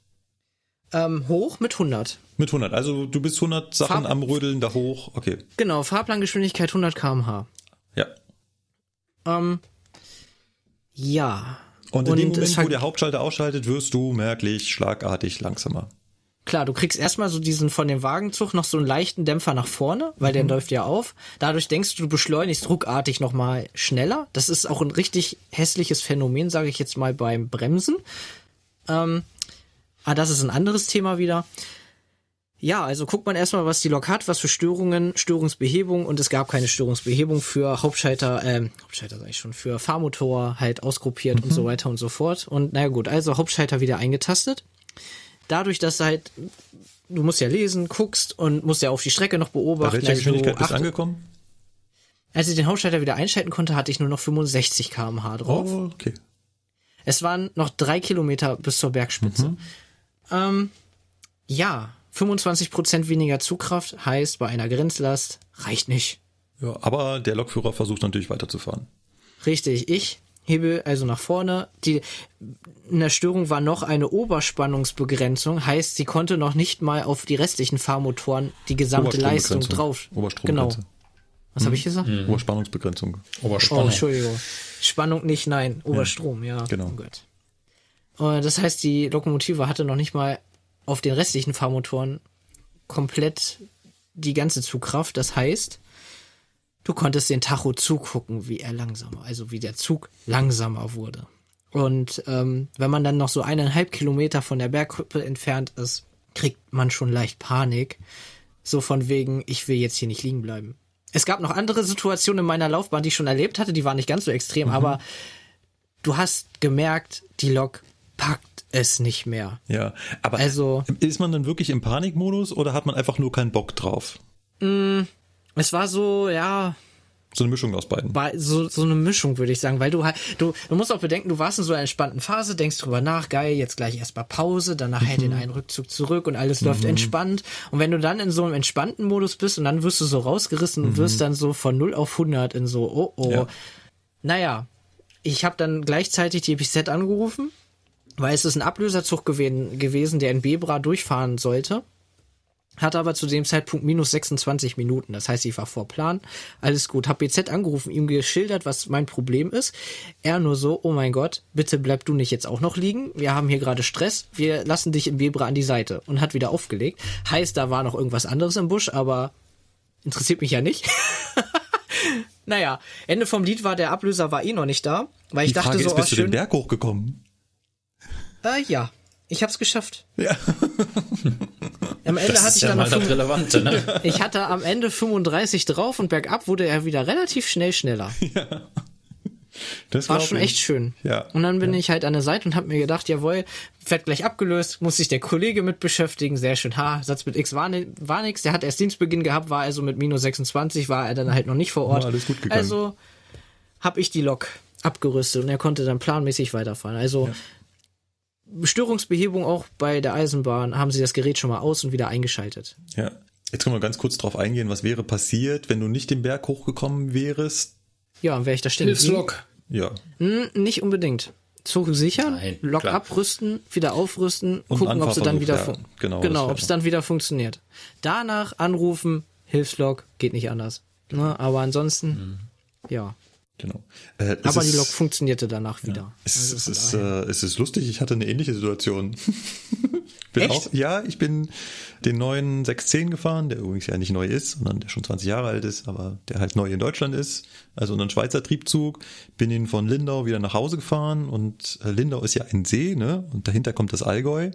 Ähm, hoch mit 100. Mit 100. Also du bist 100 Sachen Fahr- am Rödeln da hoch. Okay. Genau, Fahrplangeschwindigkeit 100 km/h. Ja. Ähm, ja. Und in dem es Moment, wo der Hauptschalter ausschaltet, wirst du merklich schlagartig langsamer. Klar, du kriegst erstmal so diesen von dem Wagenzug noch so einen leichten Dämpfer nach vorne, weil der läuft ja auf. Dadurch denkst du, du beschleunigst ruckartig nochmal schneller. Das ist auch ein richtig hässliches Phänomen, sage ich jetzt mal beim Bremsen. Ähm, ah, das ist ein anderes Thema wieder. Ja, also guckt man erstmal, was die Lok hat, was für Störungen, Störungsbehebung und es gab keine Störungsbehebung für Hauptschalter, ähm, Hauptschalter sag ich schon, für Fahrmotor halt ausgruppiert und so weiter und so fort. Und naja gut, also Hauptschalter wieder eingetastet dadurch, dass du halt, du musst ja lesen, guckst und musst ja auf die Strecke noch Bei beobachten. welcher also Geschwindigkeit bist du angekommen? Als ich den Hauptschalter wieder einschalten konnte, hatte ich nur noch 65 km/h drauf. Oh, okay. Es waren noch drei Kilometer bis zur Bergspitze. Ähm, ja, 25% weniger Zugkraft heißt bei einer Grenzlast reicht nicht. Ja, aber der Lokführer versucht natürlich weiterzufahren. Richtig, ich hebe also nach vorne. Die, in der Störung war noch eine Oberspannungsbegrenzung, heißt, sie konnte noch nicht mal auf die restlichen Fahrmotoren die gesamte Leistung drauf. Oberstromgrenze. Genau. Was habe ich gesagt? Oberspannungsbegrenzung. Oh, Oberspannung. Entschuldigung. Spannung nicht, nein. Oberstrom, ja. genau. Oh Gott. Und das heißt, die Lokomotive hatte noch nicht mal auf den restlichen Fahrmotoren komplett die ganze Zugkraft. Das heißt, du konntest den Tacho zugucken, wie er langsamer, also wie der Zug langsamer wurde. Und ähm, wenn man dann noch so eineinhalb Kilometer von der Bergkuppe entfernt ist, kriegt man schon leicht Panik. So von wegen, ich will jetzt hier nicht liegen bleiben. Es gab noch andere Situationen in meiner Laufbahn, die ich schon erlebt hatte, die waren nicht ganz so extrem, aber du hast gemerkt, die Lok packt es nicht mehr. Ja, aber Also- ist man dann wirklich im Panikmodus oder hat man einfach nur keinen Bock drauf? Es war so, ja, So eine Mischung aus beiden. so, so eine Mischung, würde ich sagen, weil du halt, du, du musst auch bedenken, du warst in so einer entspannten Phase, denkst drüber nach, geil, jetzt gleich erstmal Pause, dann nachher den einen Rückzug zurück und alles läuft entspannt. Und wenn du dann in so einem entspannten Modus bist und dann wirst du so rausgerissen und wirst dann so von 0 auf 100 in so, oh, oh. Ja. Naja, ich habe dann gleichzeitig die EPZ angerufen, weil es ist ein Ablöserzug gewesen, gewesen, der in Bebra durchfahren sollte. Hatte aber zu dem Zeitpunkt minus 26 Minuten. Das heißt, ich war vor Plan. Alles gut. Hab BZ angerufen, ihm geschildert, was mein Problem ist. Er nur so, oh mein Gott, bitte bleib du nicht jetzt auch noch liegen. Wir haben hier gerade Stress. Wir lassen dich in Bebra an die Seite. Und hat wieder aufgelegt. Heißt, da war noch irgendwas anderes im Busch, aber interessiert mich ja nicht. naja, Ende vom Lied war, der Ablöser war eh noch nicht da. Weil ich Die dachte Frage so, ist, oh, bist du den schön. Berg hochgekommen? Äh, ja, ich hab's geschafft. Ja. Am Ende Das hatte ist ich ja dann mal noch das fünf- Relevante, ne? Ich hatte am Ende 35 drauf und bergab wurde er wieder relativ schnell schneller. Das War schon ich. echt schön. Ja. Und dann bin ich halt an der Seite und habe mir gedacht, jawohl, wird gleich abgelöst, muss sich der Kollege mit beschäftigen, sehr schön. Ha, Satz mit X war, war nix, der hat erst Dienstbeginn gehabt, war also mit minus 26, war er dann halt noch nicht vor Ort. War alles gut gegangen. Also habe ich die Lok abgerüstet und er konnte dann planmäßig weiterfahren. Also Störungsbehebung auch bei der Eisenbahn haben sie das Gerät schon mal aus und wieder eingeschaltet. Ja. Jetzt können wir ganz kurz drauf eingehen, was wäre passiert, wenn du nicht den Berg hochgekommen wärst? Ja, und wäre ich da stehen? Hilfslok. Ja. Hm, nicht unbedingt. Zug sichern, Nein, Lok klar. abrüsten, wieder aufrüsten, Und gucken, ob sie dann wieder ja, genau, genau ob es dann wieder funktioniert. Danach anrufen, Hilfslok, geht nicht anders. Ne? Aber ansonsten, Mhm. ja. Genau. Äh, Aber die ist- Lok funktionierte danach wieder. Es, Also es, ist, äh, es ist lustig, ich hatte eine ähnliche Situation. Bin Echt? auch, ja, ich bin den neuen 610 gefahren, der übrigens ja nicht neu ist, sondern der schon 20 Jahre alt ist, aber der halt neu in Deutschland ist. Also unseren Schweizer Triebzug. Bin ihn von Lindau wieder nach Hause gefahren und äh, Lindau ist ja ein See, ne? Und dahinter kommt das Allgäu.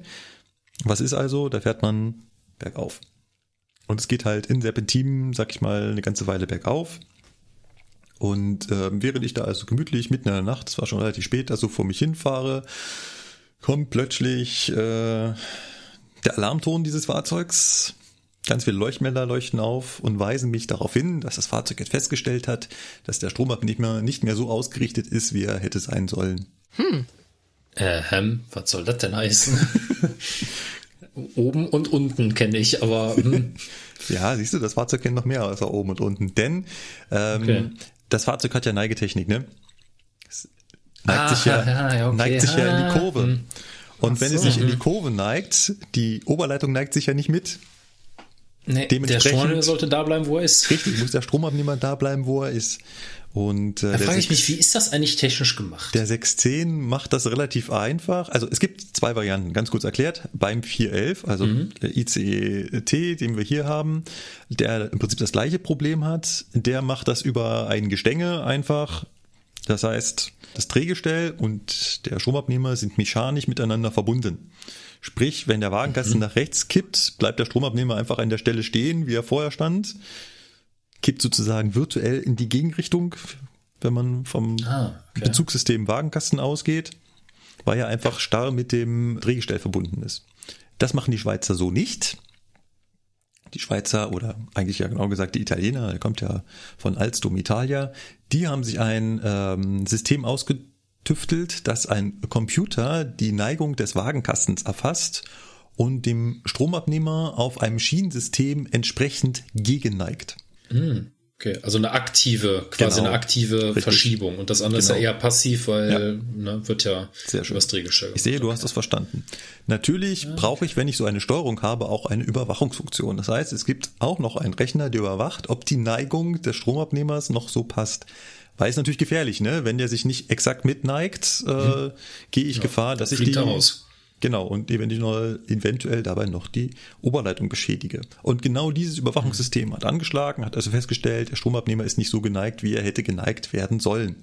Was ist also? Da fährt man bergauf. Und es geht halt in Serpentinen, sag ich mal, eine ganze Weile bergauf. Und ähm, während ich da also gemütlich mitten in der Nacht, es war schon relativ spät, da so vor mich hinfahre, kommt plötzlich äh, der Alarmton dieses Fahrzeugs. Ganz viele Leuchtmelder leuchten auf und weisen mich darauf hin, dass das Fahrzeug jetzt festgestellt hat, dass der Stromab nicht mehr, nicht mehr so ausgerichtet ist, wie er hätte sein sollen. Äh, Hem, was soll das denn heißen? Oben und unten kenne ich, aber hm, Ja, siehst du, das Fahrzeug kennt noch mehr als oben und unten. Denn ähm, Okay. Das Fahrzeug hat ja Neigetechnik, ne? Es neigt Ah, sich ja, ja, okay. neigt sich ja in Ah, die Kurve. hm. Und wenn es so, sich in die hm. Kurve neigt, die Oberleitung neigt sich ja nicht mit. nee, der Schorne sollte da bleiben, wo er ist. Richtig, muss der Stromabnehmer da bleiben, wo er ist. Und äh, Da frage ich 6, mich, wie ist das eigentlich technisch gemacht? der 610 macht das relativ einfach. Also es gibt zwei Varianten, ganz kurz erklärt. Beim 411, also Mhm. der ICE-T, den wir hier haben, der im Prinzip das gleiche Problem hat, der macht das über ein Gestänge einfach. Das heißt, das Drehgestell und der Stromabnehmer sind mechanisch miteinander verbunden. Sprich, wenn der Wagenkasten Mhm. nach rechts kippt, bleibt der Stromabnehmer einfach an der Stelle stehen, wie er vorher stand kippt sozusagen virtuell in die Gegenrichtung, wenn man vom Ah, okay. Bezugssystem Wagenkasten ausgeht, weil er einfach starr mit dem Drehgestell verbunden ist. Das machen die Schweizer so nicht. Die Schweizer oder eigentlich ja genau gesagt die Italiener, der kommt ja von Alstom Italia, die haben sich ein ähm, System ausgetüftelt, das ein Computer die Neigung des Wagenkastens erfasst und dem Stromabnehmer auf einem Schienensystem entsprechend gegenneigt. Okay, also eine aktive, quasi Genau. eine aktive Richtig. Verschiebung. Und das andere ist Genau. ja eher passiv, weil ne, wird ja Sehr schön. übers Drehgestell. Ich sehe, du hast das verstanden. Natürlich brauche ich, wenn ich so eine Steuerung habe, auch eine Überwachungsfunktion. Das heißt, es gibt auch noch einen Rechner, der überwacht, ob die Neigung des Stromabnehmers noch so passt. Weil es natürlich gefährlich, ne? Wenn der sich nicht exakt mitneigt, äh, gehe ich Gefahr, dass ich fliegt die er raus. Genau und eventuell, eventuell dabei noch die Oberleitung beschädige. Und genau dieses Überwachungssystem hat angeschlagen, hat also festgestellt, der Stromabnehmer ist nicht so geneigt, wie er hätte geneigt werden sollen.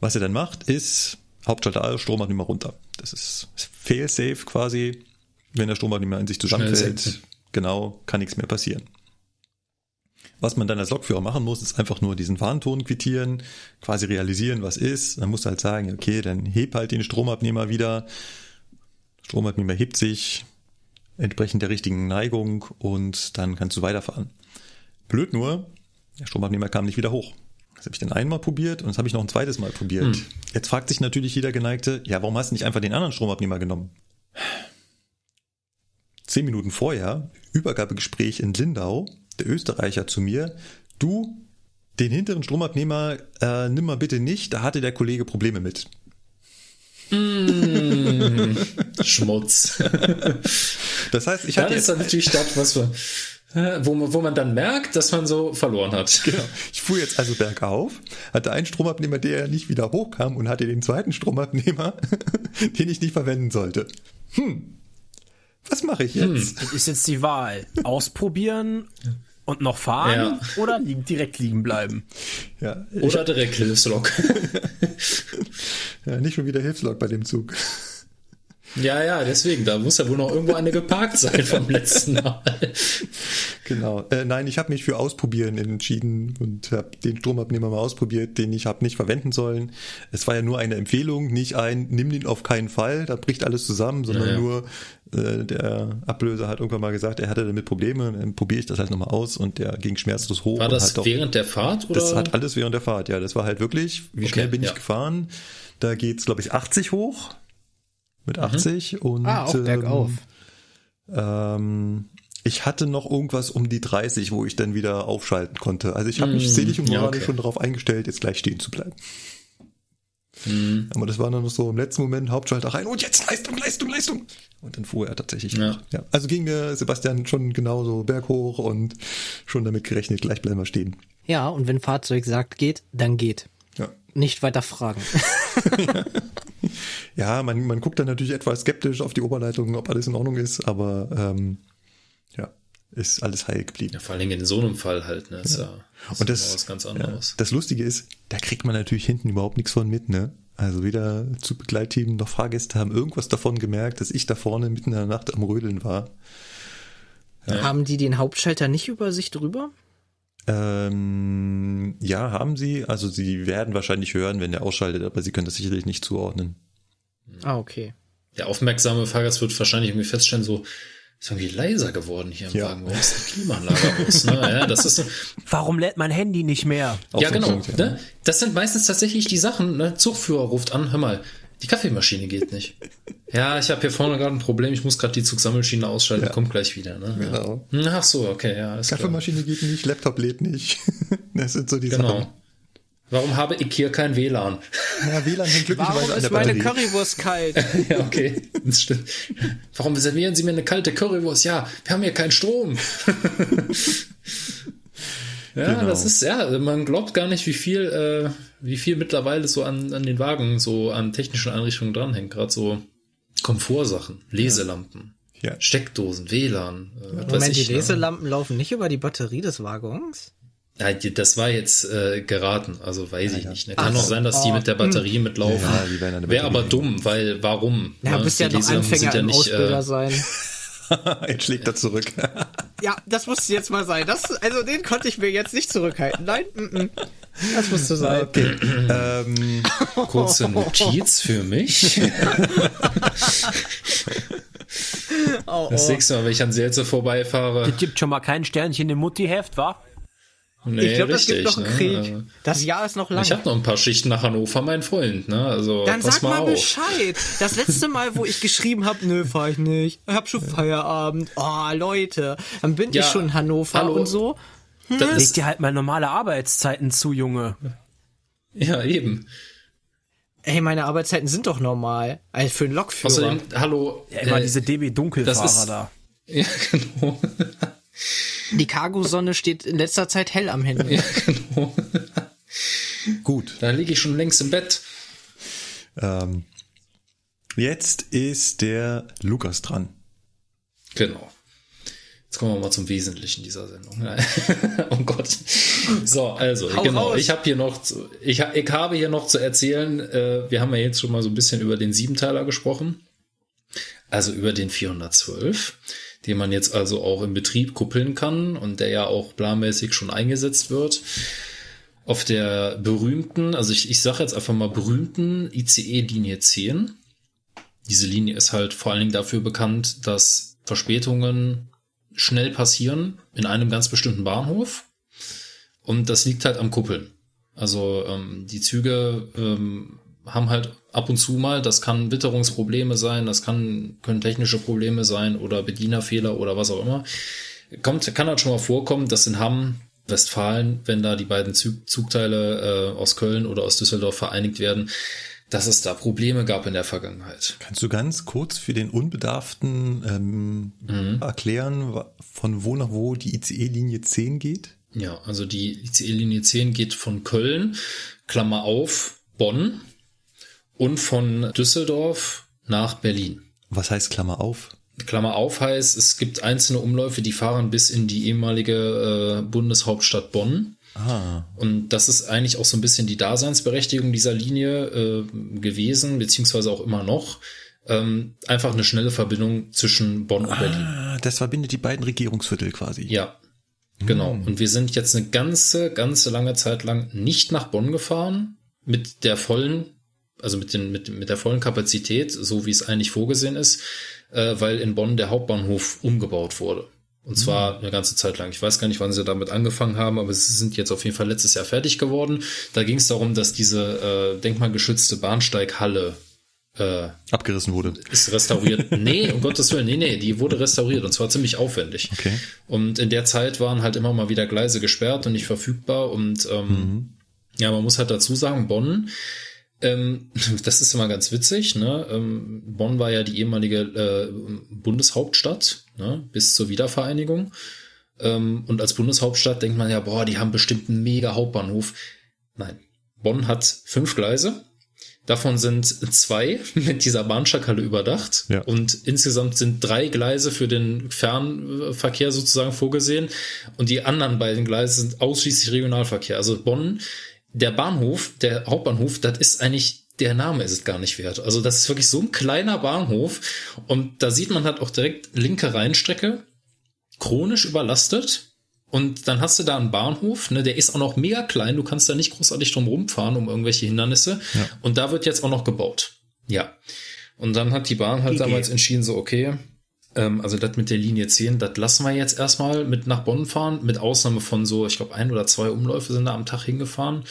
Was er dann macht, ist Hauptschalter aus, Stromabnehmer runter. Das ist fail-safe quasi. Wenn der Stromabnehmer in sich zusammenfällt, genau, kann nichts mehr passieren. Was man dann als Lokführer machen muss, ist einfach nur diesen Warnton quittieren, quasi realisieren, was ist. Dann musst du halt sagen, okay, dann heb halt den Stromabnehmer wieder. Stromabnehmer hebt sich entsprechend der richtigen Neigung und dann kannst du weiterfahren. Blöd nur, der Stromabnehmer kam nicht wieder hoch. Das habe ich dann einmal probiert und das habe ich noch ein zweites Mal probiert. Jetzt fragt sich natürlich jeder Geneigte, ja, warum hast du nicht einfach den anderen Stromabnehmer genommen? Zehn Minuten vorher, Übergabegespräch in Lindau, der Österreicher zu mir, du, den hinteren Stromabnehmer äh, nimm mal bitte nicht, da hatte der Kollege Probleme mit. Schmutz. Das heißt, ich Dann hatte ist jetzt, dann natürlich das, was wir, wo, man, wo man dann merkt, dass man so verloren hat. genau, ich fuhr jetzt also bergauf, hatte einen Stromabnehmer, der nicht wieder hochkam und hatte den zweiten Stromabnehmer, den ich nicht verwenden sollte. Hm, was mache ich jetzt? Das ist jetzt die Wahl. Ausprobieren und noch fahren oder li direkt liegen bleiben. Ja, ich, Oder direkt Hilfslog. ja, nicht schon wieder Hilfslog bei dem Zug. ja, ja, deswegen, da muss ja wohl noch irgendwo eine geparkt sein vom letzten Mal. Genau. Äh, nein, ich habe mich für Ausprobieren entschieden und habe den Stromabnehmer mal ausprobiert, den ich habe nicht verwenden sollen. Es war ja nur eine Empfehlung, nicht ein, nimm den auf keinen Fall, da bricht alles zusammen, sondern Ja, ja. nur äh, der Ablöser hat irgendwann mal gesagt, er hatte damit Probleme, dann probiere ich das halt nochmal aus und der ging schmerzlos hoch. War und das hat auch, während der Fahrt oder? das hat alles während der Fahrt, ja. Das war halt wirklich, wie Okay, schnell bin ich ja. gefahren? Da geht's, glaube ich, 80 hoch. Mit Mhm. 80 und Ah, auch ähm, bergauf. ähm, ich hatte noch irgendwas um die 30, wo ich dann wieder aufschalten konnte. Also ich habe mich Mm, selig und ja, moralisch okay. schon darauf eingestellt, jetzt gleich stehen zu bleiben. Hm, Aber das war dann noch so im letzten Moment Hauptschalter rein und jetzt Leistung, Leistung, Leistung. Und dann fuhr er tatsächlich Ja. nach. Ja. Also ging mir Sebastian schon genauso berghoch und schon damit gerechnet, gleich bleiben wir stehen. Ja, und wenn Fahrzeug sagt geht, dann geht. Ja. Nicht weiter fragen. ja, man, man guckt dann natürlich etwas skeptisch auf die Oberleitung, ob alles in Ordnung ist, aber ähm, ja, ist alles heil geblieben. Ja, vor allen Dingen in so einem Fall halt, ne? Ist ja, ist Und das, was ganz ja, anderes. das Lustige ist, da kriegt man natürlich hinten überhaupt nichts von mit, ne? Also weder Zugbegleitteam noch Fahrgäste haben irgendwas davon gemerkt, dass ich da vorne mitten in der Nacht am Rödeln war. Haben die den Hauptschalter nicht über sich drüber? Ähm, ja, haben sie. Also sie werden wahrscheinlich hören, wenn der ausschaltet, aber sie können das sicherlich nicht zuordnen. Ah, okay. Der aufmerksame Fahrgast wird wahrscheinlich irgendwie feststellen, so, ist irgendwie leiser geworden hier im Ja. Wagen. Warum ist die Klimaanlage aus? Ne? Ja, das ist, Warum lädt mein Handy nicht mehr? Ja, genau. Punkt, ja. Ne? Das sind meistens tatsächlich die Sachen. Ne? Zugführer ruft an, hör mal, die Kaffeemaschine geht nicht. ja, ich habe hier vorne gerade ein Problem, ich muss gerade die Zugsammelschiene ausschalten, kommt gleich wieder. Ne? Genau. Ja. Ach so, okay, ja, ist klar. Kaffeemaschine geht nicht, Laptop lädt nicht. Das sind so die Sachen. Warum habe ich hier kein WLAN? Ja, WLAN hängt glücklicherweise Warum an ist meine Batterie. Currywurst kalt? ja, okay, das stimmt. Warum servieren Sie mir eine kalte Currywurst? Ja, wir haben hier keinen Strom. ja, Genau. das ist, ja, man glaubt gar nicht, wie viel, äh, wie viel mittlerweile so an, an den Wagen, so an technischen Einrichtungen dranhängt. Gerade so Komfortsachen, Leselampen, Ja. Steckdosen, WLAN. Äh, was weiß Moment, die ne? Leselampen laufen nicht über die Batterie des Waggons? Ja, die- das war jetzt äh, geraten, also weiß ich nicht. Ne? Kann Ach auch so. sein, dass die Oh, mit der Batterie mitlaufen. Ja, die Wäre aber dumm, weil warum? Ja, Ne? bist ja Die noch Anfänger im Ausbilder äh, sein. Jetzt schlägt er zurück. Ja, das musste jetzt mal sein. Das, also den konnte ich mir jetzt nicht zurückhalten. Nein, mm, mm. das musste sein. Okay. ähm, Kurze Notiz für mich. Oh, Das oh. nächste Mal, wenn ich an Selze vorbeifahre. Es gibt schon mal kein Sternchen im Mutti-Heft, wa? Nee, Ich glaube, das gibt noch einen ne? Krieg. Das Jahr ist noch lang. Ich habe noch ein paar Schichten nach Hannover, mein Freund. Ne? Also Dann pass sag mal auf. Bescheid. Das letzte Mal, wo ich geschrieben habe, nö, fahr ich nicht. Ich hab schon Feierabend. Oh, Leute. Dann bin Ja, ich schon in Hannover hallo. und so. Das Leg ist, dir halt mal normale Arbeitszeiten zu, Junge. ja, eben. Ey, meine Arbeitszeiten sind doch normal. Also für einen Lokführer. Außerdem, hallo. Ja, immer äh, diese DB-Dunkelfahrer da. Ja, genau. Die Cargo-Sonne steht in letzter Zeit hell am Handy. Ja, genau. gut. Da liege ich schon längst im Bett. Ähm, jetzt ist der Lukas dran. Genau. Jetzt kommen wir mal zum Wesentlichen dieser Sendung. oh Gott. So, also, Hau genau. raus. Ich habe hier noch, zu, ich, ich habe hier noch zu erzählen, äh, wir haben ja jetzt schon mal so ein bisschen über den Siebenteiler gesprochen. Also über den 412, den man jetzt also auch im Betrieb kuppeln kann und der ja auch planmäßig schon eingesetzt wird. Auf der berühmten, also ich, ich sage jetzt einfach mal berühmten ICE-Linie 10. Diese Linie ist halt vor allen Dingen dafür bekannt, dass Verspätungen schnell passieren in einem ganz bestimmten Bahnhof. Und das liegt halt am Kuppeln. Also ähm, die Züge ähm, haben halt ab und zu mal, das kann Witterungsprobleme sein, das kann, können technische Probleme sein oder Bedienerfehler oder was auch immer. Kommt, kann halt schon mal vorkommen, dass in Hamm, Westfalen, wenn da die beiden Zug, Zugteile äh, aus Köln oder aus Düsseldorf vereinigt werden, dass es da Probleme gab in der Vergangenheit. Kannst du ganz kurz für den Unbedarften ähm, Mhm. erklären, von wo nach wo die ICE-Linie 10 geht? Ja, also die ICE-Linie 10 geht von Köln, Klammer auf, Bonn und von Düsseldorf nach Berlin. Was heißt Klammer auf? Klammer auf heißt, es gibt einzelne Umläufe, die fahren bis in die ehemalige äh, Bundeshauptstadt Bonn. Ah, Und das ist eigentlich auch so ein bisschen die Daseinsberechtigung dieser Linie äh, gewesen, beziehungsweise auch immer noch. Ähm, einfach eine schnelle Verbindung zwischen Bonn und Berlin. ah, das verbindet die beiden Regierungsviertel quasi. Ja, genau. Und wir sind jetzt eine ganze, ganze lange Zeit lang nicht nach Bonn gefahren mit der vollen, also mit, den, mit, mit der vollen Kapazität, so wie es eigentlich vorgesehen ist, äh, weil in Bonn der Hauptbahnhof umgebaut wurde. Und zwar eine ganze Zeit lang. Ich weiß gar nicht, wann sie damit angefangen haben, aber sie sind jetzt auf jeden Fall letztes Jahr fertig geworden. Da ging es darum, dass diese äh, denkmalgeschützte Bahnsteighalle äh, Abgerissen wurde. ist restauriert. nee, um Gottes Willen, nee, nee, die wurde restauriert und zwar ziemlich aufwendig. Okay. Und in der Zeit waren halt immer mal wieder Gleise gesperrt und nicht verfügbar. Und ähm, ja, man muss halt dazu sagen, Bonn, ähm, das ist immer ganz witzig, ne? Ähm, Bonn war ja die ehemalige äh, Bundeshauptstadt, ne? bis zur Wiedervereinigung. Ähm, und als Bundeshauptstadt denkt man ja, boah, die haben bestimmt einen mega Hauptbahnhof. Nein, Bonn hat fünf Gleise. Davon sind zwei mit dieser Bahnschakale überdacht Ja. und insgesamt sind drei Gleise für den Fernverkehr sozusagen vorgesehen und die anderen beiden Gleise sind ausschließlich Regionalverkehr. Also Bonn, der Bahnhof, der Hauptbahnhof, das ist eigentlich der Name ist es gar nicht wert. Also das ist wirklich so ein kleiner Bahnhof und da sieht man halt auch direkt linke Rheinstrecke, chronisch überlastet. Und dann hast du da einen Bahnhof, ne, der ist auch noch mega klein, du kannst da nicht großartig drum rumfahren um irgendwelche Hindernisse. Ja. Und da wird jetzt auch noch gebaut. Ja. Und dann hat die Bahn halt GG. damals entschieden, so, okay, also das mit der Linie 10, das lassen wir jetzt erstmal mit nach Bonn fahren, mit Ausnahme von so, ich glaube, ein oder zwei Umläufe sind da am Tag hingefahren.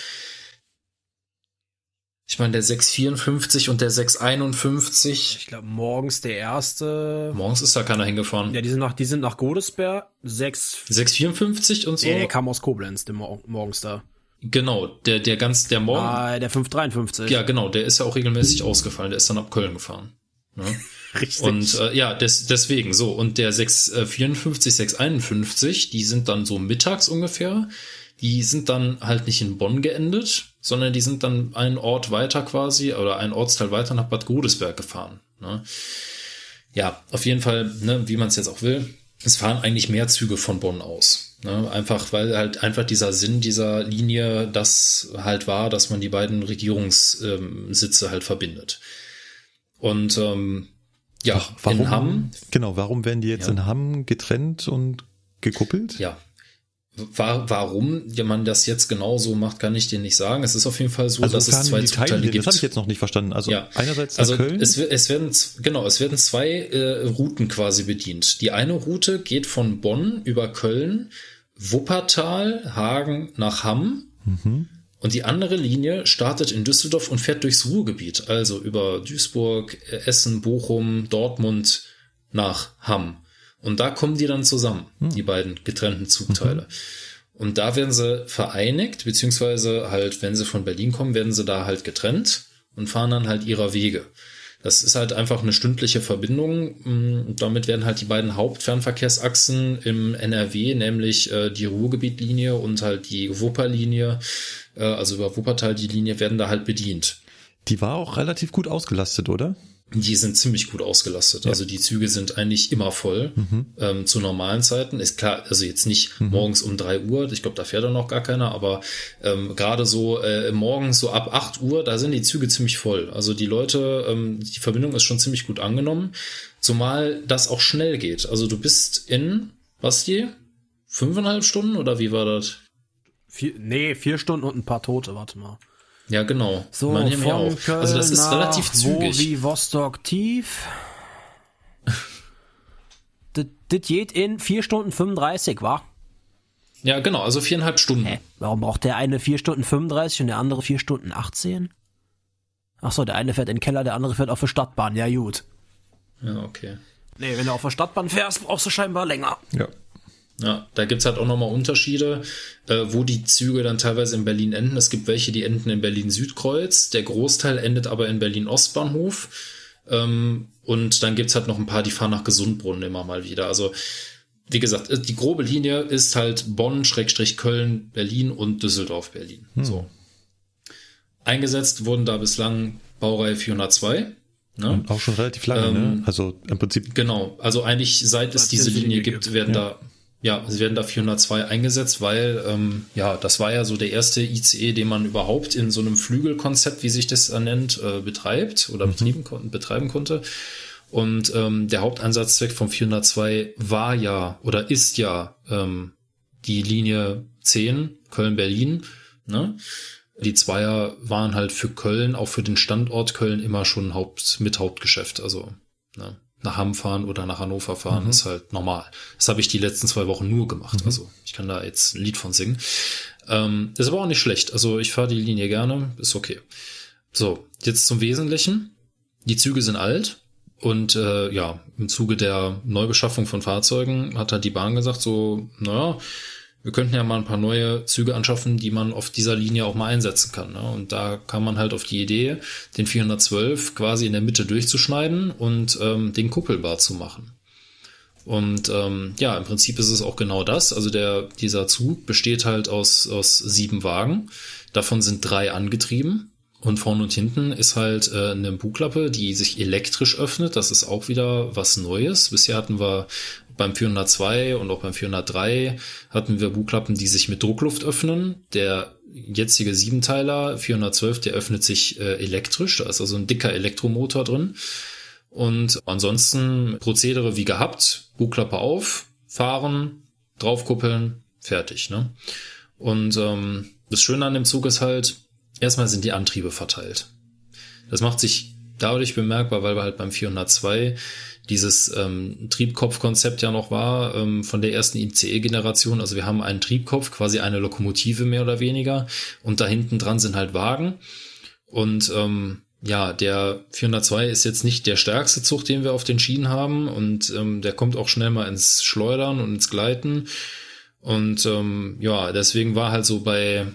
Ich meine, der 654 und der 651, Ich glaube, morgens der erste. morgens ist da keiner hingefahren. Ja, die sind nach, die sind nach Godesberg. Sechs. 654 und so. Nee, der kam aus Koblenz, der Mor morgens da. Genau, der, der ganz, der Morgen. Ah, der 553. Ja, genau, der ist ja auch regelmäßig ausgefallen, der ist dann ab Köln gefahren. Ne? Richtig. Und äh, ja, des, deswegen so. Und der 654, 651, die sind dann so mittags ungefähr. Die sind dann halt nicht in Bonn geendet, sondern die sind dann einen Ort weiter quasi oder einen Ortsteil weiter nach Bad Godesberg gefahren. Ne? Ja, auf jeden Fall, ne, wie man es jetzt auch will, es fahren eigentlich mehr Züge von Bonn aus. Ne? Einfach, weil halt einfach dieser Sinn dieser Linie das halt war, dass man die beiden Regierungssitze ähm, halt verbindet. Und ähm, ja, Warum, in Hamm, Genau, warum werden die jetzt Ja. in Hamm getrennt und gekuppelt? ja. War, warum man das jetzt genau so macht, kann ich dir nicht sagen. Es ist auf jeden Fall so, Also dass es zwei Teile, gibt. das habe ich jetzt noch nicht verstanden. Also Ja. einerseits Also Köln. es, es werden genau, es werden zwei äh, Routen quasi bedient. Die eine Route geht von Bonn über Köln, Wuppertal, Hagen nach Hamm. Mhm. Und die andere Linie startet in Düsseldorf und fährt durchs Ruhrgebiet, also über Duisburg, äh, Essen, Bochum, Dortmund nach Hamm. Und da kommen die dann zusammen, Hm. die beiden getrennten Zugteile. Und da werden sie vereinigt, beziehungsweise halt, wenn sie von Berlin kommen, werden sie da halt getrennt und fahren dann halt ihrer Wege. Das ist halt einfach eine stündliche Verbindung. Mm, Damit werden halt die beiden Hauptfernverkehrsachsen im NRW, nämlich äh, die Ruhrgebietlinie und halt die Wupperlinie, äh, also über Wuppertal die Linie, werden da halt bedient. die war auch relativ gut ausgelastet, oder? Die sind ziemlich gut ausgelastet. Also die Züge sind eigentlich immer voll ähm, zu normalen Zeiten. Ist klar, also jetzt nicht morgens um drei Uhr, ich glaube, da fährt dann noch gar keiner, aber ähm, gerade so äh, morgens so ab 8 Uhr, da sind die Züge ziemlich voll. Also die Leute, ähm, die Verbindung ist schon ziemlich gut angenommen, zumal das auch schnell geht. Also du bist in, was die? Fünfeinhalb Stunden oder wie war das? Vier, nee, vier Stunden und ein paar Tote, warte mal. Ja, genau. So, Meine von auch. Köln Also das ist nach relativ zügig. Vladivostok tief. das, das geht in vier Stunden 35, wa? Ja, genau, also viereinhalb Stunden. Hä? Warum braucht der eine vier Stunden 35 und der andere vier Stunden 18? Ach so, der eine fährt in den Keller, der andere fährt auf der Stadtbahn. Ja, gut. Ja, okay. Nee, wenn du auf der Stadtbahn fährst, brauchst du scheinbar länger. Ja. Ja, da gibt's halt auch nochmal Unterschiede, äh, wo die Züge dann teilweise in Berlin enden. Es gibt welche, die enden in Berlin-Südkreuz, der Großteil endet aber in Berlin-Ostbahnhof. Ähm, und dann gibt's halt noch ein paar, die fahren nach Gesundbrunnen immer mal wieder. Also, wie gesagt, äh, die grobe Linie ist halt Bonn, Schrägstrich Köln, Berlin und Düsseldorf, Berlin. So. Eingesetzt wurden da bislang Baureihe 402. Ne? Auch schon relativ lange, Ähm, ne? Also im Prinzip Genau, also eigentlich seit es diese es die Linie Linie gibt, gibt, werden ja. da ja, es werden da 402 eingesetzt, weil ähm, ja, das war ja so der erste ICE, den man überhaupt in so einem Flügelkonzept, wie sich das nennt, äh, betreibt oder kon betreiben konnte. Und ähm, der Haupteinsatzzweck vom 402 war ja oder ist ja ähm, die Linie 10 Köln-Berlin. Ne? Die Zweier waren halt für Köln, auch für den Standort Köln immer schon Haupt, mit Hauptgeschäft. Also ne? Nach Hamm fahren oder nach Hannover fahren ist halt normal. Das habe ich die letzten zwei Wochen nur gemacht. Also ich kann da jetzt ein Lied von singen. Ähm, ist aber auch nicht schlecht. Also ich fahre die Linie gerne, ist okay. So, jetzt zum Wesentlichen. Die Züge sind alt. Und äh, ja, im Zuge der Neubeschaffung von Fahrzeugen hat halt die Bahn gesagt, so, naja, wir könnten ja mal ein paar neue Züge anschaffen, die man auf dieser Linie auch mal einsetzen kann. Ne? Und da kam man halt auf die Idee, den 412 quasi in der Mitte durchzuschneiden und ähm, den kuppelbar zu machen. Und ähm, ja, im Prinzip ist es auch genau das. Also der, dieser Zug besteht halt aus, aus sieben Wagen. Davon sind drei angetrieben. Und vorne und hinten ist halt äh, eine Bugklappe, die sich elektrisch öffnet. Das ist auch wieder was Neues. Bisher hatten wir beim 402 und auch beim 403 hatten wir Bugklappen, die sich mit Druckluft öffnen. Der jetzige Siebenteiler 412, der öffnet sich äh, elektrisch. Da ist also ein dicker Elektromotor drin. Und ansonsten Prozedere wie gehabt. Bugklappe auf, fahren, draufkuppeln, fertig. Ne? Und ähm, das Schöne an dem Zug ist halt, erstmal sind die Antriebe verteilt. Das macht sich dadurch bemerkbar, weil wir halt beim 402 dieses ähm, Triebkopfkonzept ja noch war ähm, von der ersten ICE-Generation. Also wir haben einen Triebkopf, quasi eine Lokomotive mehr oder weniger, und da hinten dran sind halt Wagen. Und ähm, ja, der 402 ist jetzt nicht der stärkste Zug, den wir auf den Schienen haben, und ähm, der kommt auch schnell mal ins Schleudern und ins Gleiten. Und ähm, ja, deswegen war halt so bei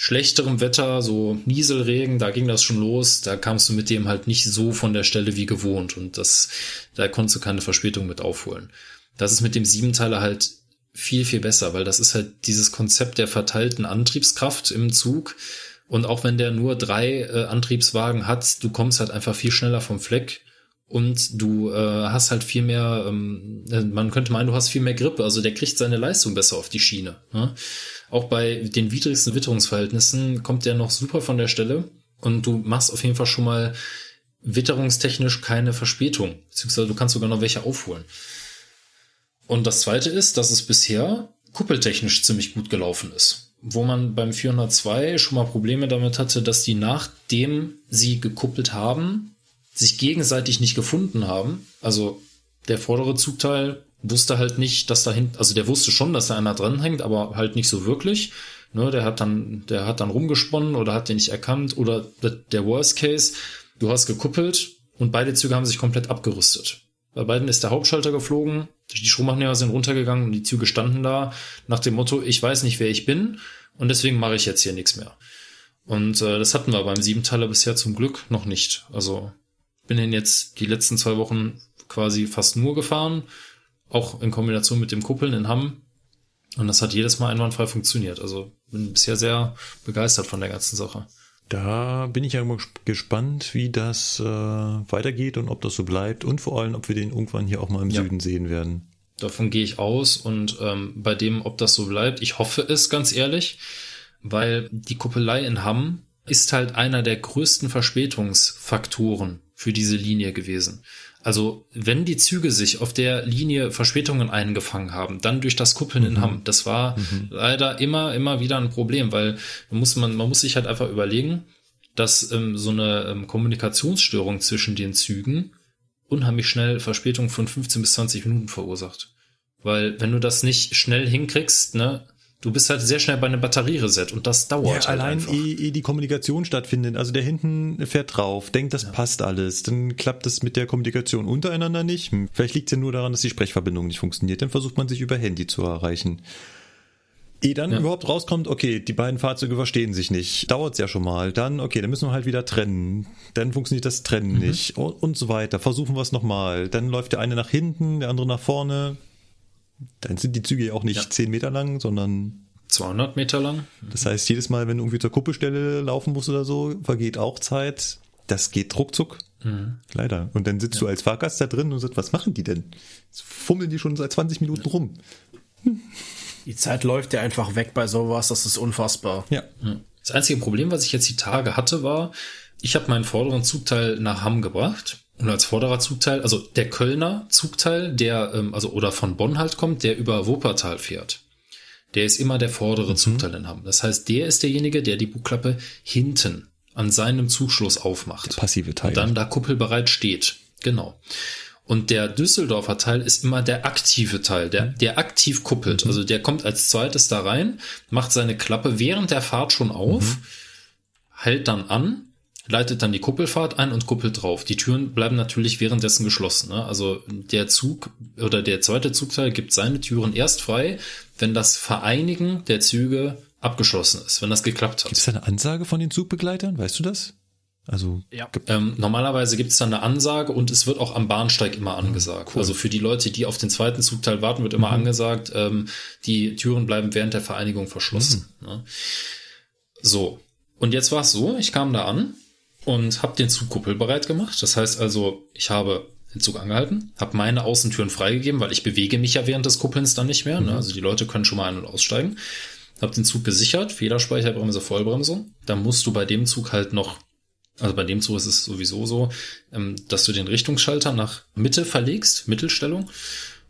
schlechterem Wetter, so Nieselregen, da ging das schon los, da kamst du mit dem halt nicht so von der Stelle wie gewohnt und das, da konntest du keine Verspätung mit aufholen. Das ist mit dem Siebenteiler halt viel, viel besser, weil das ist halt dieses Konzept der verteilten Antriebskraft im Zug. Und auch wenn der nur drei äh, Antriebswagen hat, du kommst halt einfach viel schneller vom Fleck und du äh, hast halt viel mehr, ähm, äh, man könnte meinen, du hast viel mehr Grippe, also der kriegt seine Leistung besser auf die Schiene. Ne? Auch bei den widrigsten Witterungsverhältnissen kommt der noch super von der Stelle und du machst auf jeden Fall schon mal witterungstechnisch keine Verspätung, beziehungsweise du kannst sogar noch welche aufholen. Und das zweite ist, dass es bisher kuppeltechnisch ziemlich gut gelaufen ist. Wo man beim 402 schon mal Probleme damit hatte, dass die nachdem sie gekuppelt haben, sich gegenseitig nicht gefunden haben. Also der vordere Zugteil wusste halt nicht, dass da hinten, also der wusste schon, dass da einer dran hängt, aber halt nicht so wirklich. Ne, der hat dann, der hat dann rumgesponnen oder hat den nicht erkannt oder der Worst Case, du hast gekuppelt und beide Züge haben sich komplett abgerüstet. Bei beiden ist der Hauptschalter geflogen, die Stromaufnehmer sind runtergegangen und die Züge standen da nach dem Motto, ich weiß nicht, wer ich bin und deswegen mache ich jetzt hier nichts mehr. Und äh, das hatten wir beim Siebenteiler bisher zum Glück noch nicht. Also bin den jetzt die letzten zwei Wochen quasi fast nur gefahren auch in Kombination mit dem Kuppeln in Hamm. Und das hat jedes Mal einwandfrei funktioniert. Also bin bisher sehr begeistert von der ganzen Sache. Da bin ich ja immer gespannt, wie das äh, weitergeht und ob das so bleibt und vor allem, ob wir den irgendwann hier auch mal im ja. Süden sehen werden. Davon gehe ich aus und ähm, bei dem, ob das so bleibt, ich hoffe es ganz ehrlich, weil die Kuppelei in Hamm ist halt einer der größten Verspätungsfaktoren für diese Linie gewesen. Also wenn die Züge sich auf der Linie Verspätungen eingefangen haben, dann durch das Kuppeln mhm. in Hamm, das war mhm. leider immer, immer wieder ein Problem, weil man muss, man, man muss sich halt einfach überlegen, dass ähm, so eine ähm, Kommunikationsstörung zwischen den Zügen unheimlich schnell Verspätung von 15 bis 20 Minuten verursacht. Weil wenn du das nicht schnell hinkriegst, ne, du bist halt sehr schnell bei einem Batteriereset und das dauert ja, halt allein einfach. Ehe, ehe die Kommunikation stattfindet. Also der hinten fährt drauf, denkt, das ja. passt alles, dann klappt das mit der Kommunikation untereinander nicht. Hm, vielleicht liegt es ja nur daran, dass die Sprechverbindung nicht funktioniert. Dann versucht man sich über Handy zu erreichen. Ehe dann ja. überhaupt rauskommt, okay, die beiden Fahrzeuge verstehen sich nicht, dauert's ja schon mal. Dann, okay, dann müssen wir halt wieder trennen. Dann funktioniert das Trennen mhm. nicht und, und so weiter. Versuchen wir es nochmal. Dann läuft der eine nach hinten, der andere nach vorne dann sind die Züge ja auch nicht ja. 10 Meter lang, sondern 200 Meter lang. Das heißt, jedes Mal, wenn du irgendwie zur Kuppelstelle laufen musst oder so, vergeht auch Zeit. Das geht ruckzuck. Mhm. Leider. Und dann sitzt ja. du als Fahrgast da drin und sagst, was machen die denn? Jetzt fummeln die schon seit 20 Minuten ja. rum. Die Zeit läuft ja einfach weg bei sowas, das ist unfassbar. Ja. Das einzige Problem, was ich jetzt die Tage hatte, war, ich habe meinen vorderen Zugteil nach Hamm gebracht und als vorderer Zugteil, also der Kölner Zugteil, der, ähm, also oder von Bonn halt kommt, der über Wuppertal fährt. Der ist immer der vordere mhm. Zugteil in Hamm. Das heißt, der ist derjenige, der die Bugklappe hinten an seinem Zugschluss aufmacht. Der passive Teil. Und dann da kuppelbereit steht. Genau. Und der Düsseldorfer Teil ist immer der aktive Teil, der, der aktiv kuppelt. Mhm. Also der kommt als zweites da rein, macht seine Klappe während der Fahrt schon auf, mhm. hält dann an leitet dann die Kuppelfahrt ein und kuppelt drauf. Die Türen bleiben natürlich währenddessen geschlossen. Ne? Also der Zug oder der zweite Zugteil gibt seine Türen erst frei, wenn das Vereinigen der Züge abgeschlossen ist, wenn das geklappt hat. Gibt es da eine Ansage von den Zugbegleitern? Weißt du das? Also ja. ähm, normalerweise gibt es dann eine Ansage und es wird auch am Bahnsteig immer ah, angesagt. Cool. Also für die Leute, die auf den zweiten Zugteil warten, wird immer mhm. angesagt, ähm, die Türen bleiben während der Vereinigung verschlossen. Mhm. Ne? So, und jetzt war es so, ich kam da an und habe den Zug kuppelbereit gemacht. Das heißt also, ich habe den Zug angehalten, habe meine Außentüren freigegeben, weil ich bewege mich ja während des Kuppelns dann nicht mehr. Ne? Also die Leute können schon mal ein- und aussteigen. Habe den Zug gesichert, Federspeicherbremse, Vollbremsung. Dann musst du bei dem Zug halt noch, also bei dem Zug ist es sowieso so, ähm, dass du den Richtungsschalter nach Mitte verlegst, Mittelstellung,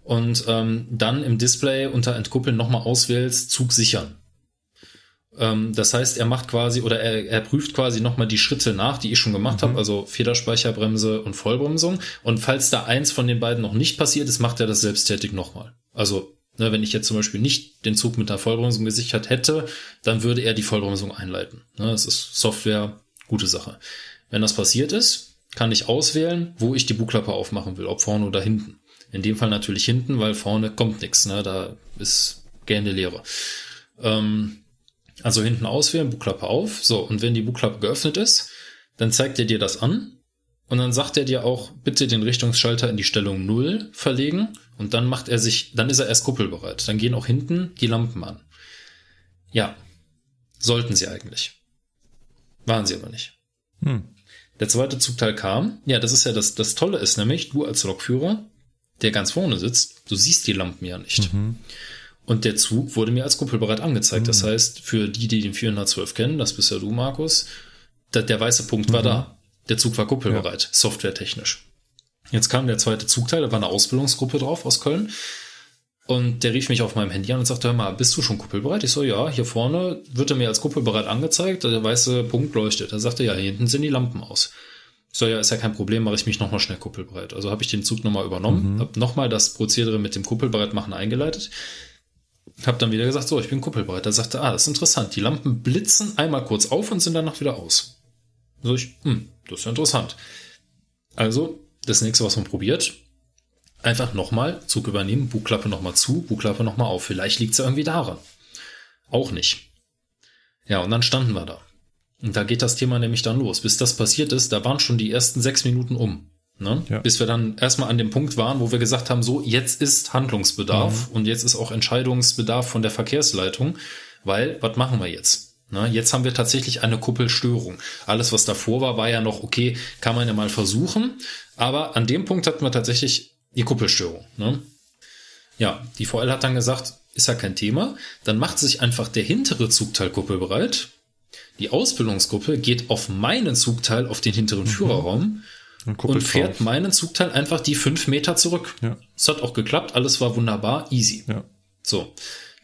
und ähm, dann im Display unter Entkuppeln nochmal auswählst, Zug sichern. Ähm, das heißt, er macht quasi oder er, er prüft quasi nochmal die Schritte nach, die ich schon gemacht habe, also Federspeicherbremse und Vollbremsung. Und falls da eins von den beiden noch nicht passiert ist, macht er das selbsttätig nochmal. Also ne, wenn ich jetzt zum Beispiel nicht den Zug mit der Vollbremsung gesichert hätte, dann würde er die Vollbremsung einleiten. Ne, das ist Software, gute Sache. Wenn das passiert ist, kann ich auswählen, wo ich die Bugklappe aufmachen will, ob vorne oder hinten. In dem Fall natürlich hinten, weil vorne kommt nichts, ne? da ist gerne Leere. Ähm, also hinten auswählen, Bugklappe auf. So, und wenn die Bugklappe geöffnet ist, dann zeigt er dir das an. Und dann sagt er dir auch, bitte den Richtungsschalter in die Stellung 0 verlegen. Und dann macht er sich, dann ist er erst kuppelbereit. Dann gehen auch hinten die Lampen an. Ja, sollten sie eigentlich. Waren sie aber nicht. Hm. Der zweite Zugteil kam. Ja, das ist ja das, das Tolle ist nämlich, du als Lokführer, der ganz vorne sitzt, du siehst die Lampen ja nicht. Und der Zug wurde mir als kuppelbereit angezeigt. Das heißt, für die, die den 412 kennen, das bist ja du, Markus, da, der weiße Punkt war da. Der Zug war kuppelbereit, softwaretechnisch. Jetzt kam der zweite Zugteil, da war eine Ausbildungsgruppe drauf aus Köln. Und der rief mich auf meinem Handy an und sagte, hör mal, bist du schon kuppelbereit? Ich so, ja, hier vorne wird er mir als kuppelbereit angezeigt, der weiße Punkt leuchtet. Er sagte, ja, hier hinten sind die Lampen aus. Ich so, ja, ist ja kein Problem, mache ich mich nochmal schnell kuppelbereit. Also habe ich den Zug nochmal übernommen, mhm. habe nochmal das Prozedere mit dem Kuppelbereitmachen eingeleitet, habe dann wieder gesagt, so, ich bin kuppelbereit. Er sagte, ah, das ist interessant, die Lampen blitzen einmal kurz auf und sind danach wieder aus. So, ich, hm, das ist ja interessant. Also, das nächste, was man probiert, einfach nochmal Zug übernehmen, Bugklappe nochmal zu, Bugklappe nochmal auf. Vielleicht liegt es ja irgendwie daran. Auch nicht. Ja, und dann standen wir da. Und da geht das Thema nämlich dann los. Bis das passiert ist, da waren schon die ersten sechs Minuten um. Ne? Ja. Bis wir dann erstmal an dem Punkt waren, wo wir gesagt haben, so, jetzt ist Handlungsbedarf und jetzt ist auch Entscheidungsbedarf von der Verkehrsleitung, weil, was machen wir jetzt? Ne? Jetzt haben wir tatsächlich eine Kuppelstörung. Alles, was davor war, war ja noch, okay, kann man ja mal versuchen, aber an dem Punkt hatten wir tatsächlich die Kuppelstörung. Ne? Ja, die VL hat dann gesagt, ist ja kein Thema, dann macht sich einfach der hintere Zugteil kuppelbereit, die Ausbildungsgruppe geht auf meinen Zugteil, auf den hinteren Führerraum Und, und fährt meinen Zugteil einfach die fünf Meter zurück. Ja. Es hat auch geklappt, alles war wunderbar, easy. Ja. So.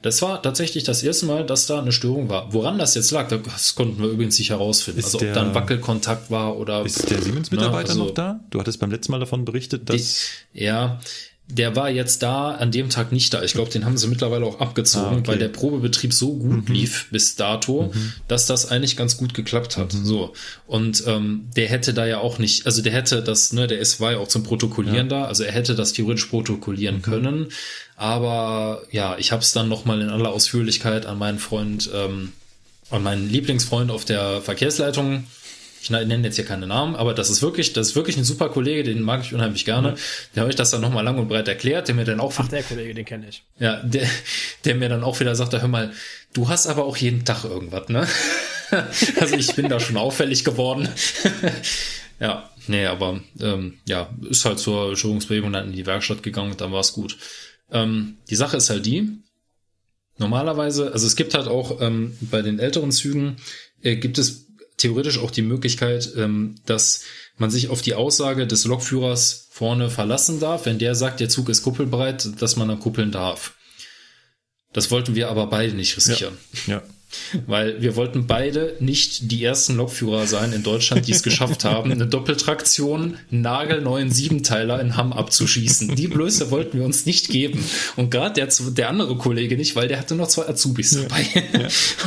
Das war tatsächlich das erste Mal, dass da eine Störung war. Woran das jetzt lag, das konnten wir übrigens nicht herausfinden. Ist also ob der- da ein Wackelkontakt war oder. Ist der Siemens-Mitarbeiter also- noch da? Du hattest beim letzten Mal davon berichtet, dass. Ja, der war jetzt da an dem Tag nicht da. Ich glaube, den haben sie mittlerweile auch abgezogen, Ah, okay. Mhm. weil der Probebetrieb so gut lief bis dato, dass das eigentlich ganz gut geklappt hat. Mhm. So. Und ähm, der hätte da ja auch nicht, also der hätte das, ne, der ist war ja auch zum Protokollieren da, also er hätte das theoretisch Mhm. protokollieren können. Aber ja, ich habe es dann nochmal in aller Ausführlichkeit an meinen Freund, ähm, an meinen Lieblingsfreund auf der Verkehrsleitung ich nenne jetzt hier keine Namen, aber das ist wirklich, das ist wirklich ein super Kollege, den mag ich unheimlich gerne. Der habe ich das dann nochmal lang und breit erklärt, der mir dann auch, Ach, der Kollege, den kenne ich. ja, der, der mir dann auch wieder sagte, hör mal, du hast aber auch jeden Tag irgendwas, ne? also ich bin da schon auffällig geworden. ja, nee, aber ähm, ja, ist halt zur Störungsbehebung dann in die Werkstatt gegangen und dann war es gut. Ähm, die Sache ist halt die, normalerweise, also es gibt halt auch ähm, bei den älteren Zügen, äh, gibt es theoretisch auch die Möglichkeit, ähm, dass man sich auf die Aussage des Lokführers vorne verlassen darf, wenn der sagt, der Zug ist kuppelbereit, dass man dann kuppeln darf. Das wollten wir aber beide nicht riskieren. Ja. Weil wir wollten beide nicht die ersten Lokführer sein in Deutschland, die es geschafft haben, eine Doppeltraktion, nagelneuen Siebenteiler in Hamm abzuschießen. Die Blöße wollten wir uns nicht geben. Und gerade der, der andere Kollege nicht, weil der hatte noch zwei Azubis dabei.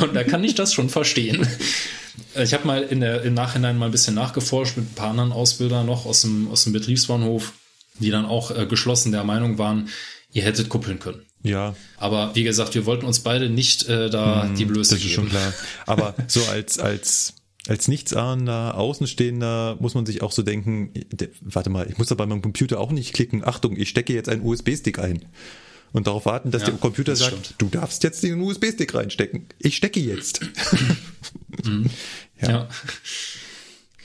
Und da kann ich das schon verstehen. Ich habe mal in der, im Nachhinein mal ein bisschen nachgeforscht mit ein paar anderen Ausbildern noch aus dem, aus dem Betriebsbahnhof, die dann auch äh, geschlossen der Meinung waren, ihr hättet kuppeln können. Ja, Aber wie gesagt, wir wollten uns beide nicht äh, da die Blöße das ist geben. schon klar. Aber so als, als, als nichtsahnender Außenstehender muss man sich auch so denken, de- warte mal, ich muss da bei meinem Computer auch nicht klicken, Achtung, ich stecke jetzt einen USB-Stick ein. Und darauf warten, dass Ja, der Computer sagt, stimmt. du darfst jetzt den USB-Stick reinstecken. Ich stecke jetzt. Ja.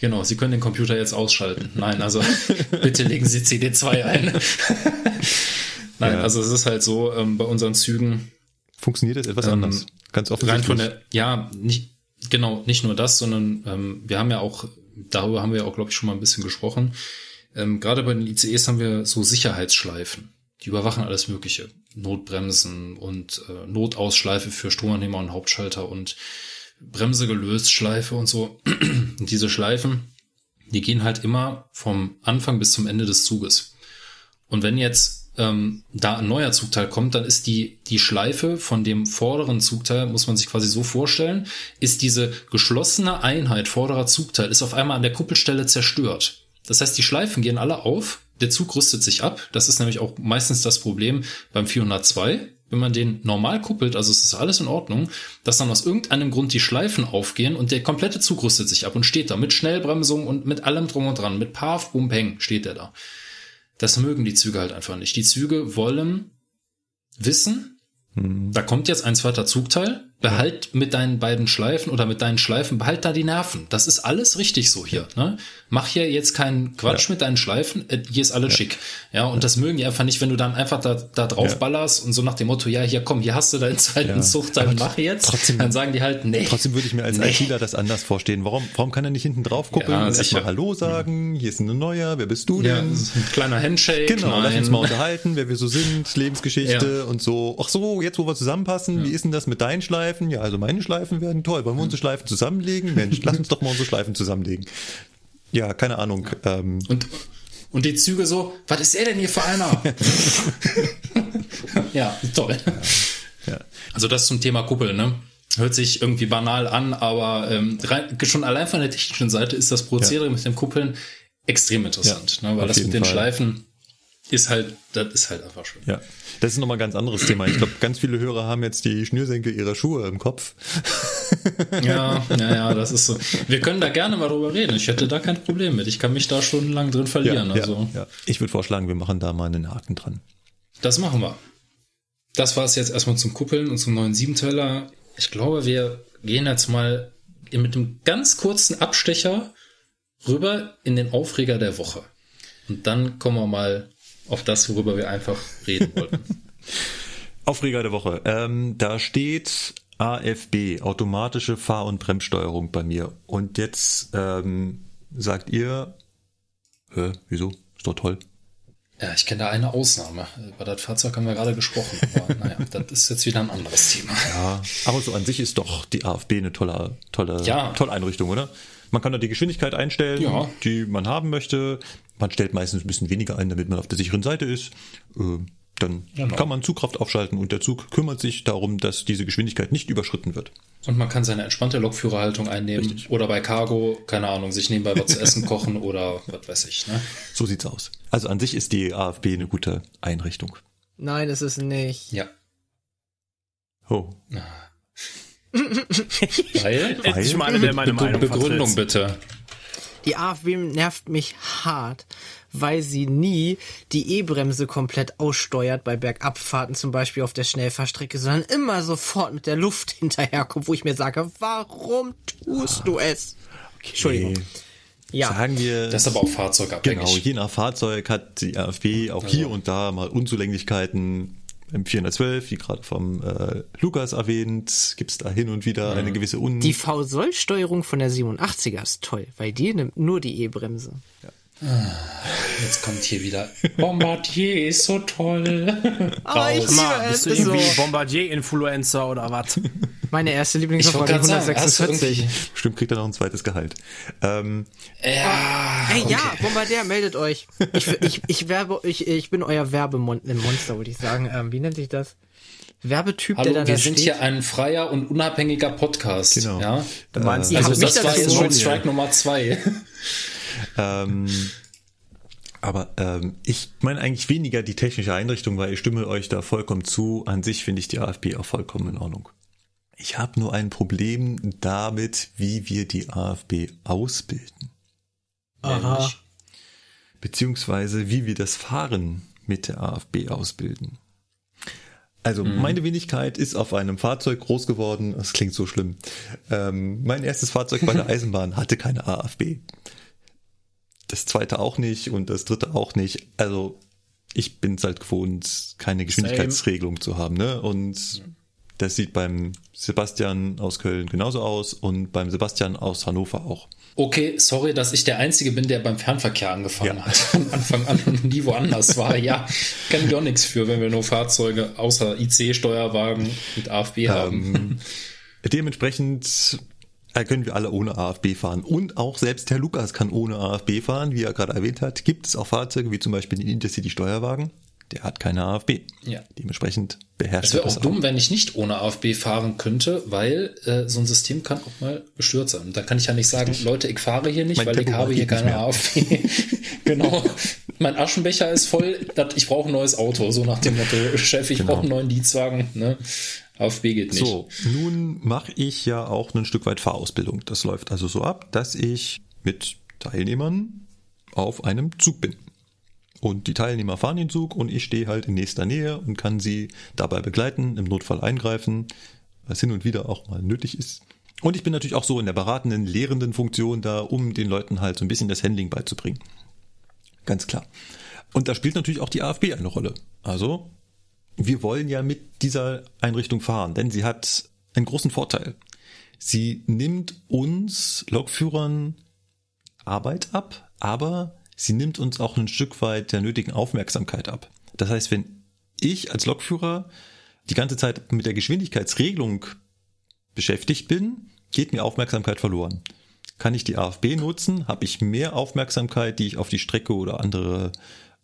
Genau, Sie können den Computer jetzt ausschalten. Nein, also bitte legen Sie CD2 ein. Nein, Ja. also es ist halt so, ähm, bei unseren Zügen Funktioniert das etwas Ähm, anders? Ganz rein offensichtlich. von der, ja, nicht, genau, nicht nur das, sondern ähm, wir haben ja auch, darüber haben wir ja auch, glaube ich, schon mal ein bisschen gesprochen. Ähm, Gerade bei den ICEs haben wir so Sicherheitsschleifen. Die überwachen alles Mögliche. Notbremsen und äh, Notausschleife für Stromannehmer und Hauptschalter und Bremse gelöst, Schleife und so. Und diese Schleifen, die gehen halt immer vom Anfang bis zum Ende des Zuges. Und wenn jetzt ähm, da ein neuer Zugteil kommt, dann ist die, die Schleife von dem vorderen Zugteil, muss man sich quasi so vorstellen, ist diese geschlossene Einheit vorderer Zugteil, ist auf einmal an der Kuppelstelle zerstört. Das heißt, die Schleifen gehen alle auf, der Zug rüstet sich ab. Das ist nämlich auch meistens das Problem beim 402. Wenn man den normal kuppelt, also es ist alles in Ordnung, dass dann aus irgendeinem Grund die Schleifen aufgehen und der komplette Zug rüstet sich ab und steht da mit Schnellbremsung und mit allem drum und dran, mit Paf, Bum, Peng steht der da. Das mögen die Züge halt einfach nicht. Die Züge wollen wissen, da kommt jetzt ein zweiter Zugteil, behalt mit deinen beiden Schleifen oder mit deinen Schleifen, behalt da die Nerven. Das ist alles richtig so hier. Ne? Mach hier jetzt keinen Quatsch mit deinen Schleifen, äh, hier ist alles schick. Ja, und das mögen die einfach nicht, wenn du dann einfach da, da drauf Ja. ballerst und so nach dem Motto, ja, hier komm, hier hast du deinen zweiten Ja. Zugteil, mach jetzt. trotzdem- dann sagen die halt, nee. Trotzdem würde ich mir als Nee. ITler das anders vorstehen. Warum, warum kann er nicht hinten drauf gucken Ja, und erstmal Hallo sagen? Hier ist ein neuer, wer bist du ja, denn? ein kleiner Handshake. Genau, lass nein. uns mal unterhalten, wer wir so sind, Lebensgeschichte Ja. und so. Ach so, jetzt wo wir zusammenpassen, wie ist denn das mit deinen Schleifen? Ja, also meine Schleifen werden toll. Wollen wir unsere Schleifen zusammenlegen? Mensch, lass uns doch mal unsere Schleifen zusammenlegen. Ja, keine Ahnung. Ähm, Und, und die Züge so, was ist er denn hier für einer? ja, toll. ja. Also das zum Thema Kuppel, ne? Hört sich irgendwie banal an, aber ähm, rein, schon allein von der technischen Seite ist das Prozedere mit den Kuppeln extrem interessant, Ja, ne? weil das mit den Fall. Schleifen ist halt, das ist halt einfach schön. Ja, das ist nochmal ein ganz anderes Thema. Ich glaube, ganz viele Hörer haben jetzt die Schnürsenkel ihrer Schuhe im Kopf. Ja, ja, ja, das ist so. Wir können da gerne mal drüber reden. Ich hätte da kein Problem mit. Ich kann mich da schon lang drin verlieren. also. ja, ja. Ich würde vorschlagen, wir machen da mal einen Haken dran. Das machen wir. Das war es jetzt erstmal zum Kuppeln und zum neuen Siebenteiler. Ich glaube, wir gehen jetzt mal mit einem ganz kurzen Abstecher rüber in den Aufreger der Woche. Und dann kommen wir mal auf das, worüber wir einfach reden wollten. Aufreger der Woche. Ähm, da steht AFB, automatische Fahr- und Bremssteuerung bei mir. Und jetzt ähm, sagt ihr, äh, wieso? Ist doch toll. ja, ich kenne da eine Ausnahme. Über das Fahrzeug haben wir gerade gesprochen. Aber naja, das ist jetzt wieder ein anderes Thema. Ja, aber so an sich ist doch die AFB eine tolle, tolle, Ja. tolle Einrichtung, oder? Man kann da die Geschwindigkeit einstellen, Ja. die man haben möchte. Man stellt meistens ein bisschen weniger ein, damit man auf der sicheren Seite ist. Äh, dann Genau. kann man Zugkraft aufschalten und der Zug kümmert sich darum, dass diese Geschwindigkeit nicht überschritten wird. Und man kann seine entspannte Lokführerhaltung einnehmen. Oder bei Cargo, keine Ahnung, sich nebenbei was zu essen kochen oder was weiß ich. Ne? So sieht's aus. Also an sich ist die AFB eine gute Einrichtung. Nein, ist es nicht. Ja. Oh. Weil? Endlich mal eine, der meine Meinung Begründung vertritt. bitte. Die AfB nervt mich hart, weil sie nie die E-Bremse komplett aussteuert bei Bergabfahrten, zum Beispiel auf der Schnellfahrstrecke, sondern immer sofort mit der Luft hinterherkommt, wo ich mir sage, warum tust du es? Entschuldigung. Ja. Sagen wir. Das ist aber auch fahrzeugabhängig. Genau, je nach Fahrzeug hat die AfB auch hier und da mal Unzulänglichkeiten. Im 412, wie gerade vom äh, Lukas erwähnt, gibt's da hin und wieder eine gewisse Un... Die V-Soll-Steuerung von der 87er ist toll, weil die nimmt nur die E-Bremse. Jetzt kommt hier wieder Bombardier ist so toll. Aber ich liebe Mal, es. bist du Ist so. irgendwie Bombardier-Influencer oder was? Meine erste sagen, du 146. irgendwie... Bestimmt kriegt er noch ein zweites Gehalt. Ähm, Ja, Hey, ja, Bombardier, meldet euch. Ich, ich, ich, werbe, ich, ich bin euer Werbemonster, würde ich sagen. Ähm, wie nennt sich das? Werbetyp, der Hallo, dann wir da sind steht. hier ein freier und unabhängiger Podcast. Genau. Ja? Du meinst, Ihr Also mich das war jetzt schon. Strike Nummer zwei. Ähm, aber ähm, ich meine eigentlich weniger die technische Einrichtung, weil ich stimme euch da vollkommen zu. An sich finde ich die AfB auch vollkommen in Ordnung. Ich habe nur ein Problem damit, wie wir die AfB ausbilden. Aha. beziehungsweise wie wir das Fahren mit der AfB ausbilden. Also meine Wenigkeit ist auf einem Fahrzeug groß geworden. Das klingt so schlimm. Ähm, mein erstes Fahrzeug bei der Eisenbahn hatte keine AFB. Das zweite auch nicht und das dritte auch nicht. Also ich bin es halt gewohnt, keine Geschwindigkeitsregelung zu haben. Ne? Und das sieht beim Sebastian aus Köln genauso aus und beim Sebastian aus Hannover auch. Okay, sorry, dass ich der Einzige bin, der beim Fernverkehr angefangen Ja. hat. Von Anfang an und nie woanders war. Ja, kann ich auch nichts für, wenn wir nur Fahrzeuge außer IC-Steuerwagen mit AFB haben. Ähm, dementsprechend äh, können wir alle ohne AFB fahren. Und auch selbst Herr Lukas kann ohne AFB fahren. Wie er gerade erwähnt hat, gibt es auch Fahrzeuge, wie zum Beispiel den Intercity-Steuerwagen. Der hat keine AFB. Ja. Dementsprechend Es beherrscht wäre er auch das dumm, wenn ich nicht ohne AFB fahren könnte, weil äh, so ein System kann auch mal gestört sein. Da kann ich ja nicht sagen, Leute, ich fahre hier nicht, Mein weil ich Tempomat habe hier keine. AFB. genau. Mein Aschenbecher ist voll, dat, ich brauche ein neues Auto. So nach dem Motto, Chef, ich Genau. brauche einen neuen Dienstwagen. Ne? AFB geht nicht. So, nun mache ich ja auch ein Stück weit Fahrausbildung. Das läuft also so ab, dass ich mit Teilnehmern auf einem Zug bin. Und die Teilnehmer fahren den Zug und ich stehe halt in nächster Nähe und kann sie dabei begleiten, im Notfall eingreifen, was hin und wieder auch mal nötig ist. Und ich bin natürlich auch so in der beratenden, lehrenden Funktion da, um den Leuten halt so ein bisschen das Handling beizubringen. Ganz klar. Und da spielt natürlich auch die AFB eine Rolle. Also, wir wollen ja mit dieser Einrichtung fahren, denn sie hat einen großen Vorteil. Sie nimmt uns Lokführern Arbeit ab, aber sie nimmt uns auch ein Stück weit der nötigen Aufmerksamkeit ab. Das heißt, wenn ich als Lokführer die ganze Zeit mit der Geschwindigkeitsregelung beschäftigt bin, geht mir Aufmerksamkeit verloren. Kann ich die AFB nutzen, habe ich mehr Aufmerksamkeit, die ich auf die Strecke oder andere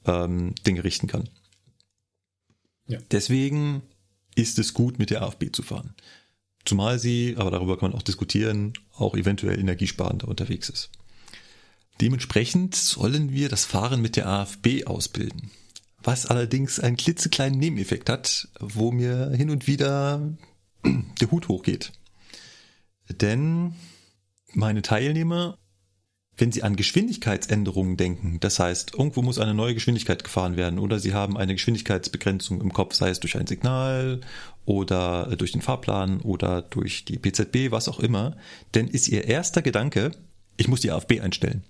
ähm, Dinge richten kann. Ja. Deswegen ist es gut, mit der AFB zu fahren. Zumal sie, aber darüber kann man auch diskutieren, auch eventuell energiesparender unterwegs ist. Dementsprechend sollen wir das Fahren mit der AFB ausbilden. Was allerdings einen klitzekleinen Nebeneffekt hat, wo mir hin und wieder der Hut hochgeht. Denn meine Teilnehmer, wenn sie an Geschwindigkeitsänderungen denken, das heißt, irgendwo muss eine neue Geschwindigkeit gefahren werden oder sie haben eine Geschwindigkeitsbegrenzung im Kopf, sei es durch ein Signal oder durch den Fahrplan oder durch die PZB, was auch immer, dann ist ihr erster Gedanke, ich muss die AFB einstellen.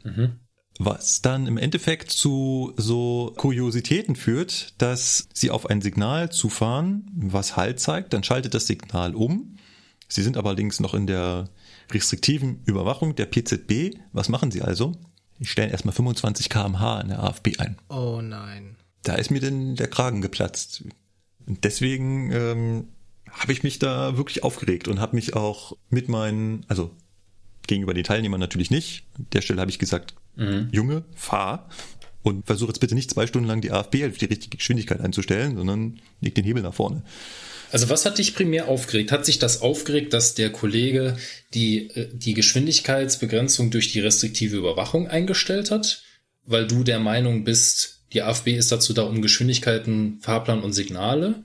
Was dann im Endeffekt zu so Kuriositäten führt, dass sie auf ein Signal zufahren, was Halt zeigt, dann schaltet das Signal um. Sie sind allerdings noch in der restriktiven Überwachung der PZB. Was machen sie also? Die stellen erstmal 25 kmh in der AFB ein. Oh nein. Da ist mir denn der Kragen geplatzt. Und deswegen ähm, habe ich mich da wirklich aufgeregt und habe mich auch mit meinen, also gegenüber den Teilnehmern natürlich nicht. An der Stelle habe ich gesagt, Junge, fahr und versuche jetzt bitte nicht zwei Stunden lang die AFB auf die richtige Geschwindigkeit einzustellen, sondern leg den Hebel nach vorne. Also was hat dich primär aufgeregt? Hat sich das aufgeregt, dass der Kollege die, äh, die Geschwindigkeitsbegrenzung durch die restriktive Überwachung eingestellt hat? Weil du der Meinung bist, die AFB ist dazu da, um Geschwindigkeiten, Fahrplan und Signale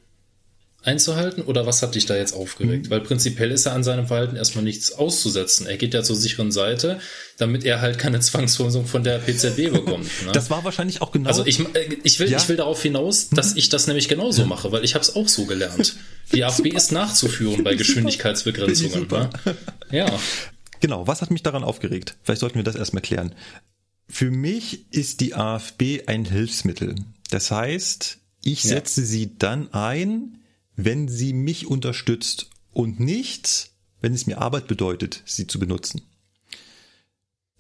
einzuhalten? Oder was hat dich da jetzt aufgeregt? Weil prinzipiell ist er an seinem Verhalten erstmal nichts auszusetzen. Er geht ja zur sicheren Seite, damit er halt keine Zwangsverlosung von der PZB bekommt. Ne? Das war wahrscheinlich auch genau. Also ich, äh, ich, will, Ja. ich will darauf hinaus, dass ich das nämlich genauso mache, weil ich habe es auch so gelernt. Die AFB ist nachzuführen bei Geschwindigkeitsbegrenzungen. Ne? Ja. Genau, was hat mich daran aufgeregt? Vielleicht sollten wir das erstmal klären. Für mich ist die AFB ein Hilfsmittel. Das heißt, ich Ja. setze sie dann ein, wenn sie mich unterstützt und nicht, wenn es mir Arbeit bedeutet, sie zu benutzen.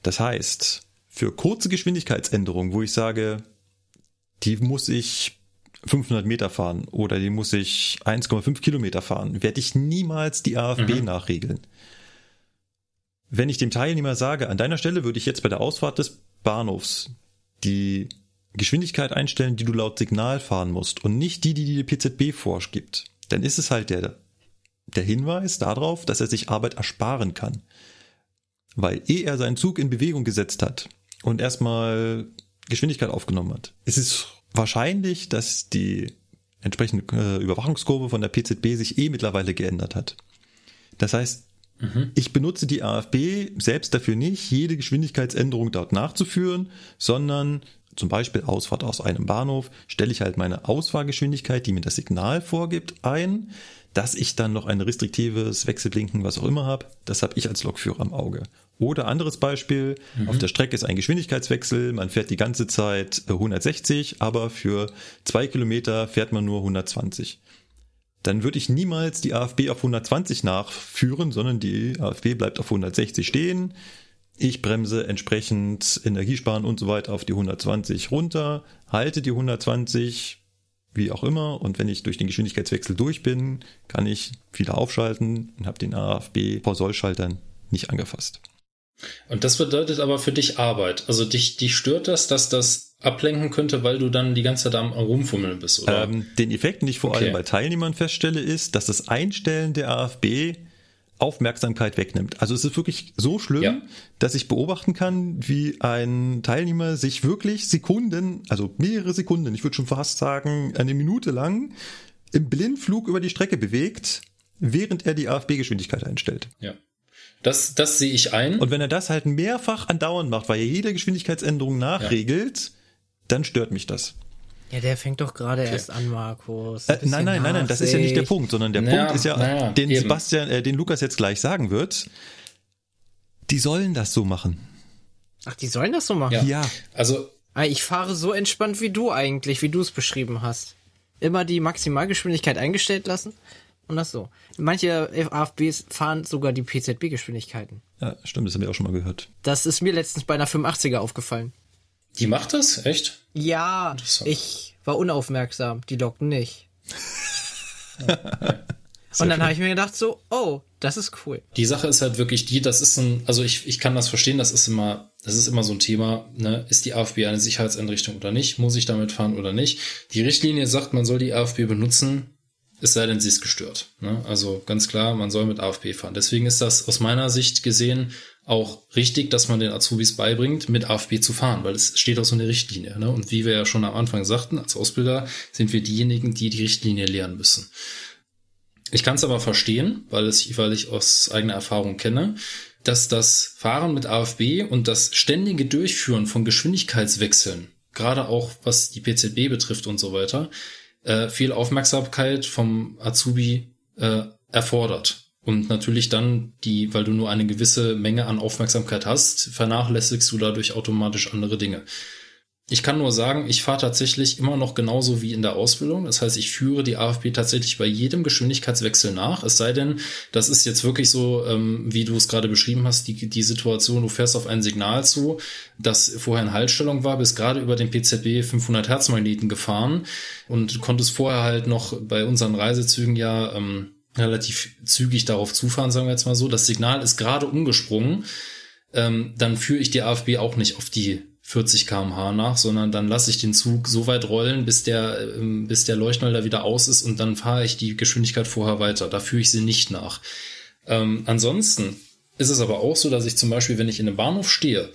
Das heißt, für kurze Geschwindigkeitsänderungen, wo ich sage, die muss ich 500 Meter fahren oder die muss ich 1,5 Kilometer fahren, werde ich niemals die AFB nachregeln. Wenn ich dem Teilnehmer sage, an deiner Stelle würde ich jetzt bei der Ausfahrt des Bahnhofs die Geschwindigkeit einstellen, die du laut Signal fahren musst und nicht die, die die PZB vorgibt, dann ist es halt der, der Hinweis darauf, dass er sich Arbeit ersparen kann. Weil ehe er seinen Zug in Bewegung gesetzt hat und erstmal Geschwindigkeit aufgenommen hat, ist es wahrscheinlich, dass die entsprechende äh, Überwachungskurve von der PZB sich eh mittlerweile geändert hat. Das heißt, ich benutze die AFB selbst dafür nicht, jede Geschwindigkeitsänderung dort nachzuführen, sondern zum Beispiel Ausfahrt aus einem Bahnhof, stelle ich halt meine Ausfahrgeschwindigkeit, die mir das Signal vorgibt, ein. Dass ich dann noch ein restriktives Wechselblinken, was auch immer habe, das habe ich als Lokführer am Auge. Oder anderes Beispiel, mhm. auf der Strecke ist ein Geschwindigkeitswechsel, man fährt die ganze Zeit 160, aber für zwei Kilometer fährt man nur 120 dann würde ich niemals die AFB auf 120 nachführen, sondern die AFB bleibt auf 160 stehen. Ich bremse entsprechend Energiesparen und so weiter auf die 120 runter, halte die 120, wie auch immer, und wenn ich durch den Geschwindigkeitswechsel durch bin, kann ich wieder aufschalten und habe den AFB vor Sollschaltern nicht angefasst. Und das bedeutet aber für dich Arbeit. Also dich, dich stört das, dass das ablenken könnte, weil du dann die ganze Zeit am Rumfummeln bist, oder? Ähm, den Effekt, den ich vor okay. allem bei Teilnehmern feststelle, ist, dass das Einstellen der AFB Aufmerksamkeit wegnimmt. Also es ist wirklich so schlimm, ja. dass ich beobachten kann, wie ein Teilnehmer sich wirklich Sekunden, also mehrere Sekunden, ich würde schon fast sagen, eine Minute lang im Blindflug über die Strecke bewegt, während er die AFB-Geschwindigkeit einstellt. Ja. Das, das sehe ich ein. Und wenn er das halt mehrfach andauernd macht, weil er jede Geschwindigkeitsänderung nachregelt, ja. dann stört mich das. Ja, der fängt doch gerade okay. erst an, Markus. Äh, nein, nein, nein, nein, das ist ja nicht der Punkt, sondern der naja, Punkt ist ja, naja, den eben. Sebastian, äh, den Lukas jetzt gleich sagen wird. Die sollen das so machen. Ach, die sollen das so machen? Ja. ja. Also. Ah, ich fahre so entspannt wie du eigentlich, wie du es beschrieben hast. Immer die Maximalgeschwindigkeit eingestellt lassen und das so. Manche AFBs fahren sogar die PZB-Geschwindigkeiten. Ja, stimmt, das haben wir auch schon mal gehört. Das ist mir letztens bei einer 85er aufgefallen. Die macht das? Echt? Ja, ich war unaufmerksam. Die lockten nicht. Und dann habe ich mir gedacht so, oh, das ist cool. Die Sache ist halt wirklich die, das ist ein, also ich, ich kann das verstehen, das ist immer, das ist immer so ein Thema, ne, ist die AFB eine Sicherheitseinrichtung oder nicht? Muss ich damit fahren oder nicht? Die Richtlinie sagt, man soll die AFB benutzen, es sei denn, sie ist gestört. Ne? Also ganz klar, man soll mit AFB fahren. Deswegen ist das aus meiner Sicht gesehen auch richtig, dass man den Azubis beibringt, mit AFB zu fahren, weil es steht auch so eine Richtlinie. Ne? Und wie wir ja schon am Anfang sagten, als Ausbilder sind wir diejenigen, die die Richtlinie lernen müssen. Ich kann es aber verstehen, weil, es, weil ich aus eigener Erfahrung kenne, dass das Fahren mit AFB und das ständige Durchführen von Geschwindigkeitswechseln, gerade auch was die PZB betrifft und so weiter, äh, viel Aufmerksamkeit vom Azubi äh, erfordert. Und natürlich dann die, weil du nur eine gewisse Menge an Aufmerksamkeit hast, vernachlässigst du dadurch automatisch andere Dinge. Ich kann nur sagen, ich fahre tatsächlich immer noch genauso wie in der Ausbildung. Das heißt, ich führe die AFP tatsächlich bei jedem Geschwindigkeitswechsel nach. Es sei denn, das ist jetzt wirklich so, ähm, wie du es gerade beschrieben hast, die, die Situation, du fährst auf ein Signal zu, das vorher in Haltstellung war, bist gerade über den PZB 500 Hertz Magneten gefahren und konntest vorher halt noch bei unseren Reisezügen ja ähm, relativ zügig darauf zufahren, sagen wir jetzt mal so. Das Signal ist gerade umgesprungen. Ähm, dann führe ich die AFB auch nicht auf die 40 kmh nach, sondern dann lasse ich den Zug so weit rollen, bis der, ähm, bis der Leuchtmelder wieder aus ist und dann fahre ich die Geschwindigkeit vorher weiter. Da führe ich sie nicht nach. Ähm, ansonsten ist es aber auch so, dass ich zum Beispiel, wenn ich in einem Bahnhof stehe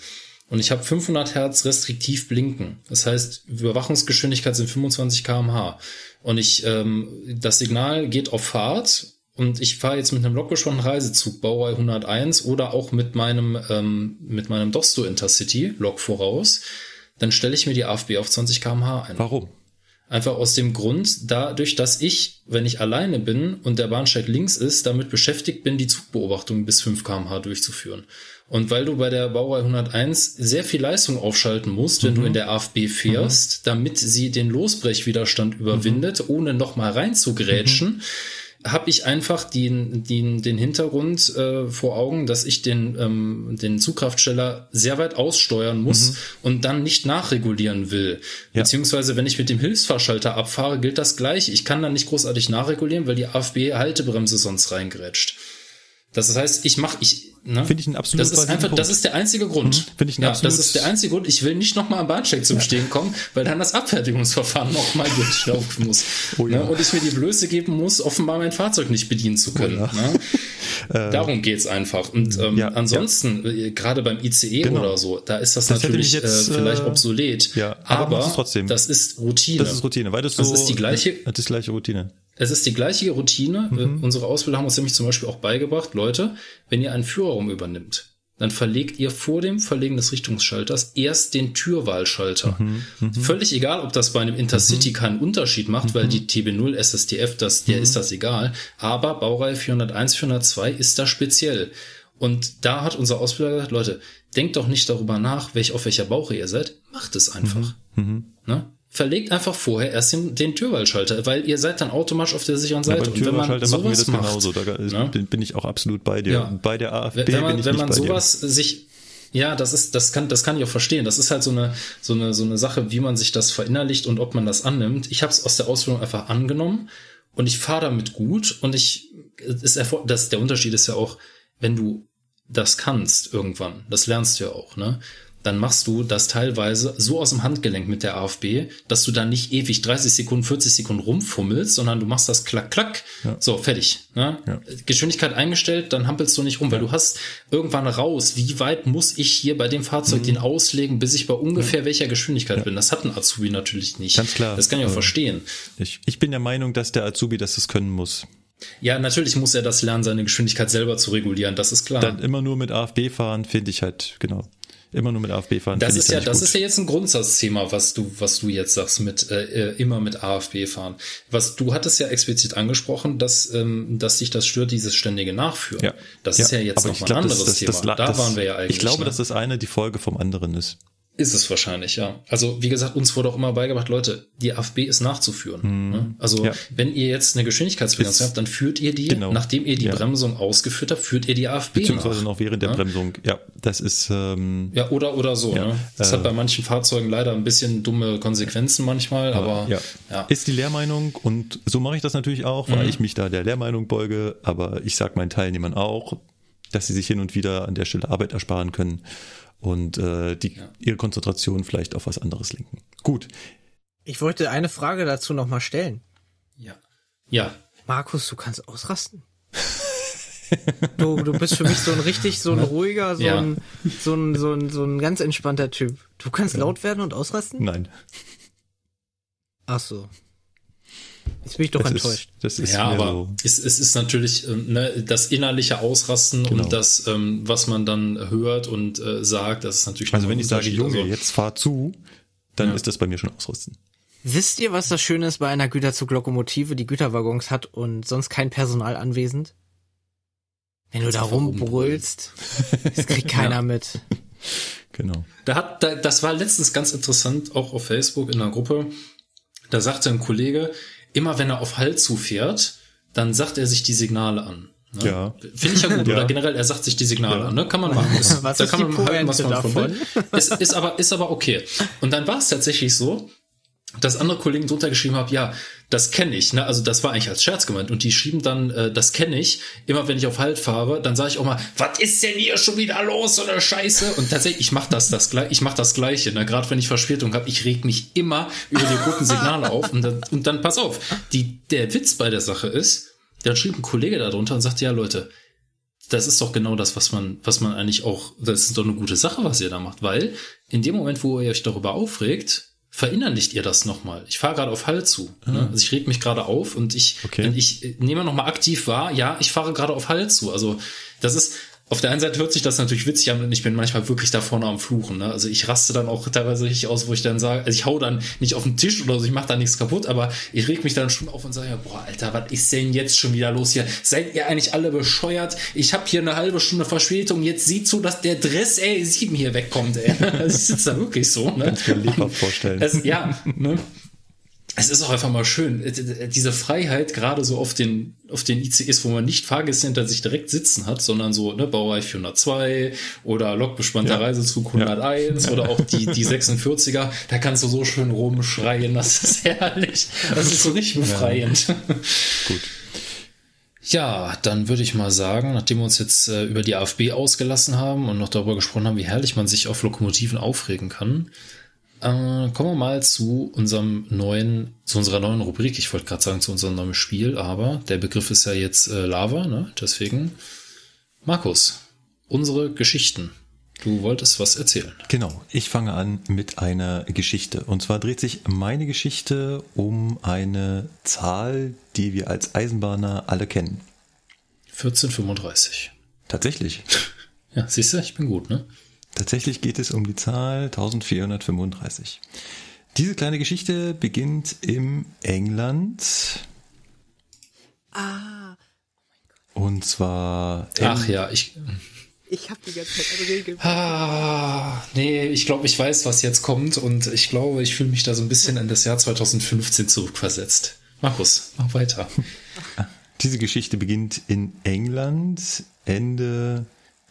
und ich habe 500 Hertz restriktiv blinken, das heißt Überwachungsgeschwindigkeit sind 25 kmh und ich ähm, das Signal geht auf Fahrt und ich fahre jetzt mit einem lokbeschwungenen Reisezug Baureihe 101 oder auch mit meinem, ähm, mit meinem Dosto Intercity Lok voraus, dann stelle ich mir die AFB auf 20 kmh ein. Warum? Einfach aus dem Grund, dadurch, dass ich, wenn ich alleine bin und der Bahnsteig links ist, damit beschäftigt bin, die Zugbeobachtung bis 5 kmh durchzuführen. Und weil du bei der Baureihe 101 sehr viel Leistung aufschalten musst, wenn mhm. du in der AFB fährst, mhm. damit sie den Losbrechwiderstand überwindet, mhm. ohne nochmal reinzugrätschen, mhm habe ich einfach den, den, den Hintergrund äh, vor Augen, dass ich den, ähm, den Zugkraftsteller sehr weit aussteuern muss mhm. und dann nicht nachregulieren will. Ja. Beziehungsweise, wenn ich mit dem Hilfsfahrschalter abfahre, gilt das gleich. Ich kann dann nicht großartig nachregulieren, weil die AFB-Haltebremse sonst reingrätscht. Das heißt, ich mache, ich, Ne? Finde ich ein absolut Das ist einfach, Punkt. das ist der einzige Grund. Mhm. Finde ich ein ja, absolut. Das ist der einzige Grund. Ich will nicht nochmal am Bahnsteig zum ja. Stehen kommen, weil dann das Abfertigungsverfahren nochmal durchlaufen muss. Oh ja. ne? Und ich mir die Blöße geben muss, offenbar mein Fahrzeug nicht bedienen zu können. Oh ne? Äh, Darum geht's einfach. Und ähm, ansonsten, äh, gerade beim ICE genau. oder so, da ist das, das natürlich jetzt, äh, vielleicht obsolet. Ja, aber, aber trotzdem. das ist Routine. Das ist Routine, weil das, so, ist die gleiche. Das ist die gleiche Routine. Es ist die gleiche Routine. Mhm. Unsere Ausbilder haben uns nämlich zum Beispiel auch beigebracht, Leute, wenn ihr einen Führerraum übernimmt, dann verlegt ihr vor dem Verlegen des Richtungsschalters erst den Türwahlschalter. Völlig egal, ob das bei einem Intercity keinen Unterschied macht, weil die TB0 SSTF, das, der ist das egal. Aber Baureihe 401, 402 ist da speziell. Und da hat unser Ausbilder gesagt, Leute, denkt doch nicht darüber nach, welch, auf welcher Baureihe ihr seid. Macht es einfach. Ne? Verlegt einfach vorher erst den, den Türwahlschalter, weil ihr seid dann automatisch auf der sicheren Ja, Seite. beim Türwahlschalter machen wir das macht, genauso. Da ist- ne? bin, ich auch absolut bei dir. Ja. Bei der AfB wenn man, bin ich wenn man sowas sich ja, das ist, das kann, das kann ich auch verstehen. Das ist halt so eine, so eine, so eine Sache, wie man sich das verinnerlicht und ob man das annimmt. Ich habe es aus der Ausbildung einfach angenommen und ich fahre damit gut und ich, ist erfor- das, der Unterschied ist ja auch, wenn du das kannst irgendwann, das lernst du ja auch, ne? Dann machst du das teilweise so aus dem Handgelenk mit der AFB, dass du dann nicht ewig 30 Sekunden, 40 Sekunden rumfummelst, sondern du machst das klack, klack, so, fertig. Ne? Ja. Geschwindigkeit eingestellt, dann hampelst du nicht rum, weil du hast irgendwann raus, wie weit muss ich hier bei dem Fahrzeug den auslegen, bis ich bei ungefähr welcher Geschwindigkeit bin. Das hat ein Azubi natürlich nicht. Ganz klar. Das kann ich auch Ja. verstehen. Ich, ich bin der Meinung, dass der Azubi das das können muss. Ja, natürlich muss er das lernen, seine Geschwindigkeit selber zu regulieren, das ist klar. Dann immer nur mit AfB fahren, finde ich halt, genau. Immer nur mit AfB fahren. Das ist ja, das ist ja jetzt ein Grundsatzthema, was du, was du jetzt sagst mit äh, äh, immer mit AFB fahren. Was du hattest ja explizit angesprochen, dass ähm, dass dich das stört, dieses ständige Nachführen. Ja. Das ist ja jetzt aber noch ich mal glaub, ein das- anderes das- Thema. das da das- waren wir ja eigentlich. Ich glaube, ne? dass das eine die Folge vom anderen ist. Ist es wahrscheinlich, ja. Also wie gesagt, uns wurde auch immer beigebracht, Leute, die AFB ist nachzuführen. ne? Also Mhm. Ja. wenn ihr jetzt eine Geschwindigkeitsbegrenzung habt, dann führt ihr die, Genau. nachdem ihr die Ja. Bremsung ausgeführt habt, führt ihr die AFB Beziehungsweise nach. noch während der Bremsung. Ja, das ist, ähm, Ja, oder oder so. Ja, ne? Das äh, hat bei manchen Fahrzeugen leider ein bisschen dumme Konsequenzen manchmal, aber ja. ja. Ist die Lehrmeinung und so mache ich das natürlich auch, Mhm. weil ich mich da der Lehrmeinung beuge, aber ich sage meinen Teilnehmern auch, dass sie sich hin und wieder an der Stelle Arbeit ersparen können und äh, die ihre Konzentration vielleicht auf was anderes lenken. Gut, Ich wollte eine Frage dazu nochmal stellen. ja. Ja, Markus, du kannst ausrasten. Du, du bist für mich so ein richtig, so ein ruhiger, so, Ja. ein, so, ein, so, ein, so ein ganz entspannter Typ. Du kannst laut werden und ausrasten? nein. Ach so. Jetzt bin ich doch das enttäuscht. Ist, das ist ja, aber so. es, es ist natürlich ähm, ne, das innerliche Ausrasten Genau. und das, ähm, was man dann hört und äh, sagt, das ist natürlich Also wenn ich sage. Junge, Also, jetzt fahr zu, dann Ja. ist das bei mir schon ausrüsten. Wisst ihr, was das Schöne ist bei einer Güterzuglokomotive, die Güterwaggons hat und sonst kein Personal anwesend? Wenn du da rumbrüllst, das kriegt keiner mit. Genau. Da hat, da, das war letztens ganz interessant, auch auf Facebook in einer Gruppe. Da sagte ein Kollege, immer wenn er auf Halt zufährt, dann sagt er sich die Signale an. Ne? Ja. Finde ich ja gut. Ja. Oder generell, er sagt sich die Signale an. Ne? Kann man machen. Ist, Was da ist kann die man halten, was man von davon? will. Ist, ist, aber, ist aber okay. Und dann war es tatsächlich so, dass andere Kollegen drunter geschrieben haben, ja, das kenne ich, ne? Also das war eigentlich als Scherz gemeint. Und die schrieben dann, äh, das kenne ich. Immer wenn ich auf Halt fahre, dann sage ich auch mal, was ist denn hier schon wieder los, so eine Scheiße? Und tatsächlich, ich mache das, das ich mache das Gleiche. Ne? Gerade wenn ich Verspätung habe, ich reg mich immer über die roten Signale auf. Und dann, und dann pass auf, die, der Witz bei der Sache ist, dann schrieb ein Kollege da drunter und sagte, ja Leute, das ist doch genau das, was man, was man eigentlich auch, das ist doch eine gute Sache, was ihr da macht, weil in dem Moment, wo ihr euch darüber aufregt, verinnerlicht ihr das nochmal. Ich fahre gerade auf Halt zu. Ne? Also ich reg mich gerade auf und ich, Okay. ich äh, nehme nochmal aktiv wahr, ja, ich fahre gerade auf Halt zu. Also das ist, auf der einen Seite hört sich das natürlich witzig an und ich bin manchmal wirklich da vorne am Fluchen. Ne? Also ich raste dann auch teilweise richtig aus, wo ich dann sage, also ich hau dann nicht auf den Tisch oder so, ich mache da nichts kaputt, aber ich reg mich dann schon auf und sage, ja, boah, Alter, was ist denn jetzt schon wieder los hier? Seid ihr eigentlich alle bescheuert? Ich habe hier eine halbe Stunde Verspätung, jetzt sieht so, dass der Dress ey 7 hier wegkommt, ey. Also ich sitze da wirklich so, ne? mir lebhaft vorstellen. Es, ja, ne? Es ist auch einfach mal schön, äh, diese Freiheit, gerade so auf den, auf den ICEs, wo man nicht Fahrgäste hinter sich direkt sitzen hat, sondern so, ne, Baureich 402 oder lokbespannter Ja. Reisezug 101 oder auch die, die 46er, da kannst du so schön rumschreien, das ist herrlich. Das ist so richtig befreiend. Gut. Ja, dann würde ich mal sagen, nachdem wir uns jetzt äh, über die AfB ausgelassen haben und noch darüber gesprochen haben, wie herrlich man sich auf Lokomotiven aufregen kann, äh, kommen wir mal zu unserem neuen, zu unserer neuen Rubrik. Ich wollte gerade sagen zu unserem neuen Spiel, aber der Begriff ist ja jetzt äh, Lava, ne? Deswegen, Markus, unsere Geschichten. Du wolltest was erzählen. Genau, ich fange an mit einer Geschichte. Und zwar dreht sich meine Geschichte um eine Zahl, die wir als Eisenbahner alle kennen. 1435. Tatsächlich. Ja, siehst du, ich bin gut, ne? Tatsächlich geht es um die Zahl 1435. Diese kleine Geschichte beginnt im England. Ah, Und zwar. Ach ja, ich. ich habe die ganze Zeit eine Regel. Ah, nee, ich glaube, ich weiß, was jetzt kommt und ich glaube, ich fühle mich da so ein bisschen in das Jahr 2015 zurückversetzt. Markus, mach weiter. Diese Geschichte beginnt in England Ende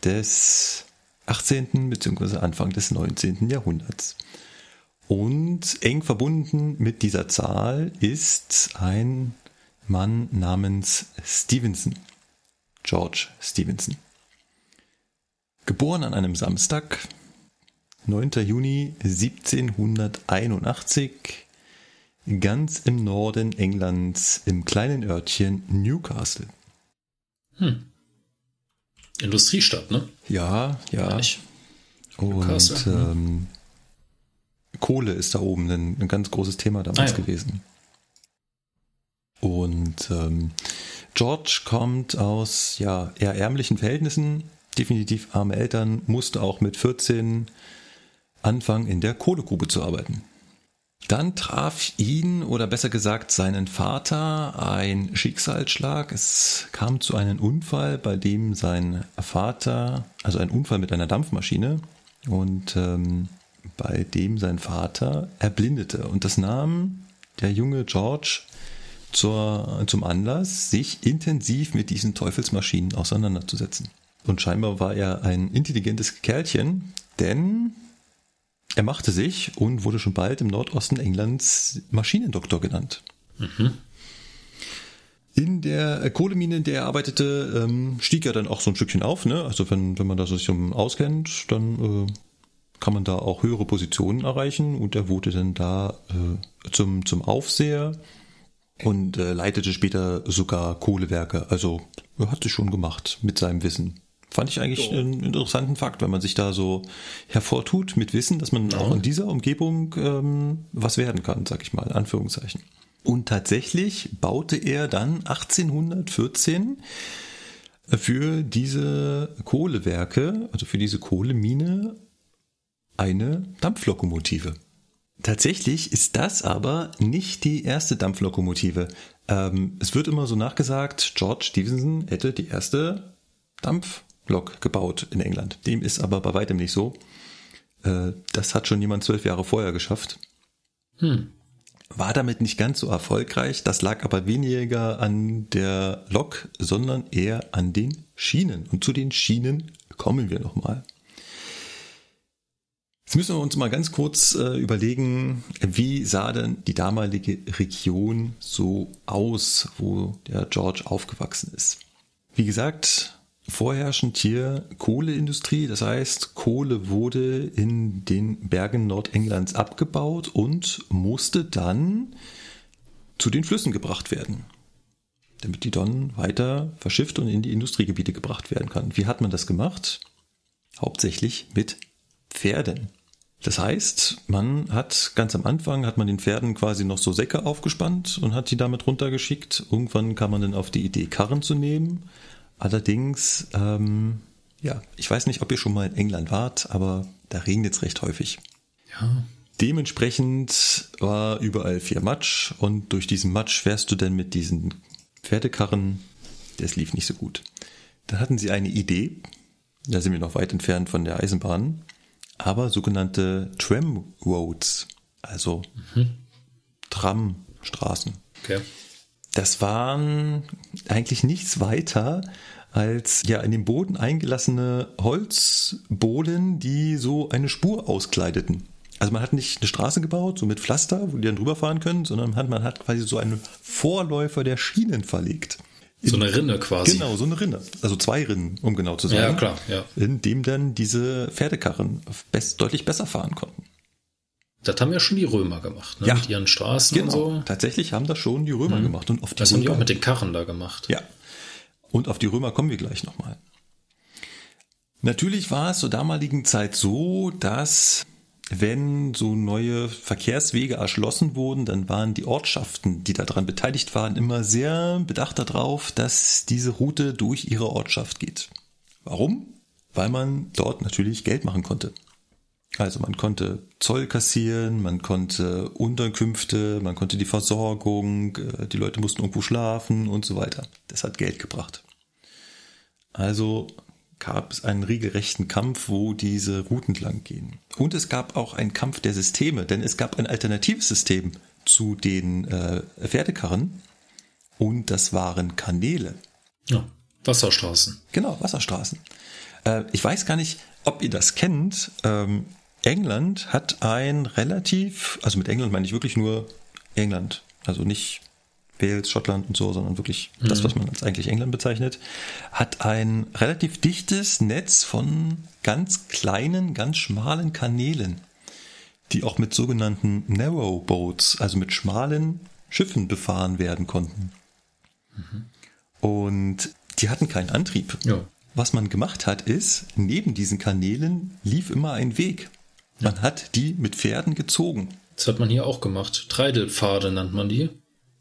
des 18. bzw. Anfang des 19. Jahrhunderts. Und eng verbunden mit dieser Zahl ist ein Mann namens Stevenson. George Stevenson. Geboren an einem Samstag, 9. Juni 1781, ganz im Norden Englands im kleinen Örtchen Newcastle. Industriestadt, ne? Ja, ja. Ich, Und ähm, Kohle ist da oben ein, ein ganz großes Thema damals Ah, ja. gewesen. Und ähm, George kommt aus ja, eher ärmlichen Verhältnissen, definitiv arme Eltern, musste auch mit 14 anfangen, in der Kohlegrube zu arbeiten. Dann traf ihn oder besser gesagt seinen Vater ein Schicksalsschlag. Es kam zu einem Unfall, bei dem sein Vater, also ein Unfall mit einer Dampfmaschine und ähm, bei dem sein Vater erblindete. Und das nahm der junge George zur, zum Anlass, sich intensiv mit diesen Teufelsmaschinen auseinanderzusetzen. Und scheinbar war er ein intelligentes Kerlchen, denn er machte sich und wurde schon bald im Nordosten Englands Maschinendoktor genannt. In der Kohlemine, in der er arbeitete, ähm, stieg er dann auch so ein Stückchen auf. Ne? Also wenn, wenn man das sich um auskennt, dann äh, kann man da auch höhere Positionen erreichen. Und er wurde dann da äh, zum, zum Aufseher und äh, leitete später sogar Kohlewerke. Also er hat sich schon gemacht mit seinem Wissen. Fand ich eigentlich einen interessanten Fakt, wenn man sich da so hervortut mit Wissen, dass man auch in dieser Umgebung ähm, was werden kann, sag ich mal, in Anführungszeichen. Und tatsächlich baute er dann 1814 für diese Kohlewerke, also für diese Kohlemine, eine Dampflokomotive. Tatsächlich ist das aber nicht die erste Dampflokomotive. Ähm, es wird immer so nachgesagt, George Stephenson hätte die erste Dampflok gebaut in England. Dem ist aber bei weitem nicht so. Äh, das hat schon jemand zwölf Jahre vorher geschafft. War damit nicht ganz so erfolgreich. Das lag aber weniger an der Lok, sondern eher an den Schienen. Und zu den Schienen kommen wir nochmal. Jetzt müssen wir uns mal ganz kurz äh, überlegen, wie sah denn die damalige Region so aus, wo der George aufgewachsen ist. Wie gesagt, vorherrschend hier Kohleindustrie, das heißt, Kohle wurde in den Bergen Nordenglands abgebaut und musste dann zu den Flüssen gebracht werden, damit die dann weiter verschifft und in die Industriegebiete gebracht werden kann. Wie hat man das gemacht? Hauptsächlich mit Pferden. Das heißt, man hat ganz am Anfang hat man den Pferden quasi noch so Säcke aufgespannt und hat die damit runtergeschickt. Irgendwann kam man dann auf die Idee, Karren zu nehmen. Allerdings, ähm, ja, ich weiß nicht, ob ihr schon mal in England wart, aber da regnet es recht häufig. ja. Dementsprechend war überall viel Matsch und durch diesen Matsch fährst du dann mit diesen Pferdekarren. Das lief nicht so gut. Da hatten sie eine Idee. Da sind wir noch weit entfernt von der Eisenbahn. Aber sogenannte Tram Roads, also Tramstraßen. Okay. Das waren eigentlich nichts weiter als ja in den Boden eingelassene Holzbohlen, die so eine Spur auskleideten. Also man hat nicht eine Straße gebaut, so mit Pflaster, wo die dann drüber fahren können, sondern man hat, man hat quasi so einen Vorläufer der Schienen verlegt. So eine Rinne quasi. Genau, so eine Rinne. Also zwei Rinnen, um genau zu sagen. Ja, klar, ja. In dem dann diese Pferdekarren best, deutlich besser fahren konnten. Das haben ja schon die Römer gemacht, ne? Ja. Mit ihren Straßen Genau. und so. Mhm. Tatsächlich haben das schon die Römer gemacht. Und auf die Das haben die auch Römer- mit den Karren da gemacht. Ja. Und auf die Römer kommen wir gleich nochmal. Natürlich war es zur damaligen Zeit so, dass wenn so neue Verkehrswege erschlossen wurden, dann waren die Ortschaften, die daran beteiligt waren, immer sehr bedacht darauf, dass diese Route durch ihre Ortschaft geht. Warum? weil man dort natürlich Geld machen konnte. Also man konnte Zoll kassieren, man konnte Unterkünfte, man konnte die Versorgung, äh, die Leute mussten irgendwo schlafen und so weiter. Das hat Geld gebracht. Also gab es einen regelrechten Kampf, wo diese Routen lang gehen. Und es gab auch einen Kampf der Systeme, denn es gab ein alternatives System zu den äh, Pferdekarren und das waren Kanäle. Ja, Wasserstraßen. Genau, Wasserstraßen. Äh, ich weiß gar nicht, ob ihr das kennt. Ähm, England hat ein relativ, also mit England meine ich wirklich nur England, also nicht Wales, Schottland und so, sondern wirklich mhm. das, was man als eigentlich England bezeichnet, hat ein relativ dichtes Netz von ganz kleinen, ganz schmalen Kanälen, die auch mit sogenannten Narrow Boats, also mit schmalen Schiffen befahren werden konnten. Mhm. Und die hatten keinen Antrieb. Ja. Was man gemacht hat, ist, neben diesen Kanälen lief immer ein Weg. Man hat die mit Pferden gezogen. Das hat man hier auch gemacht. Treidelpfade nennt man die.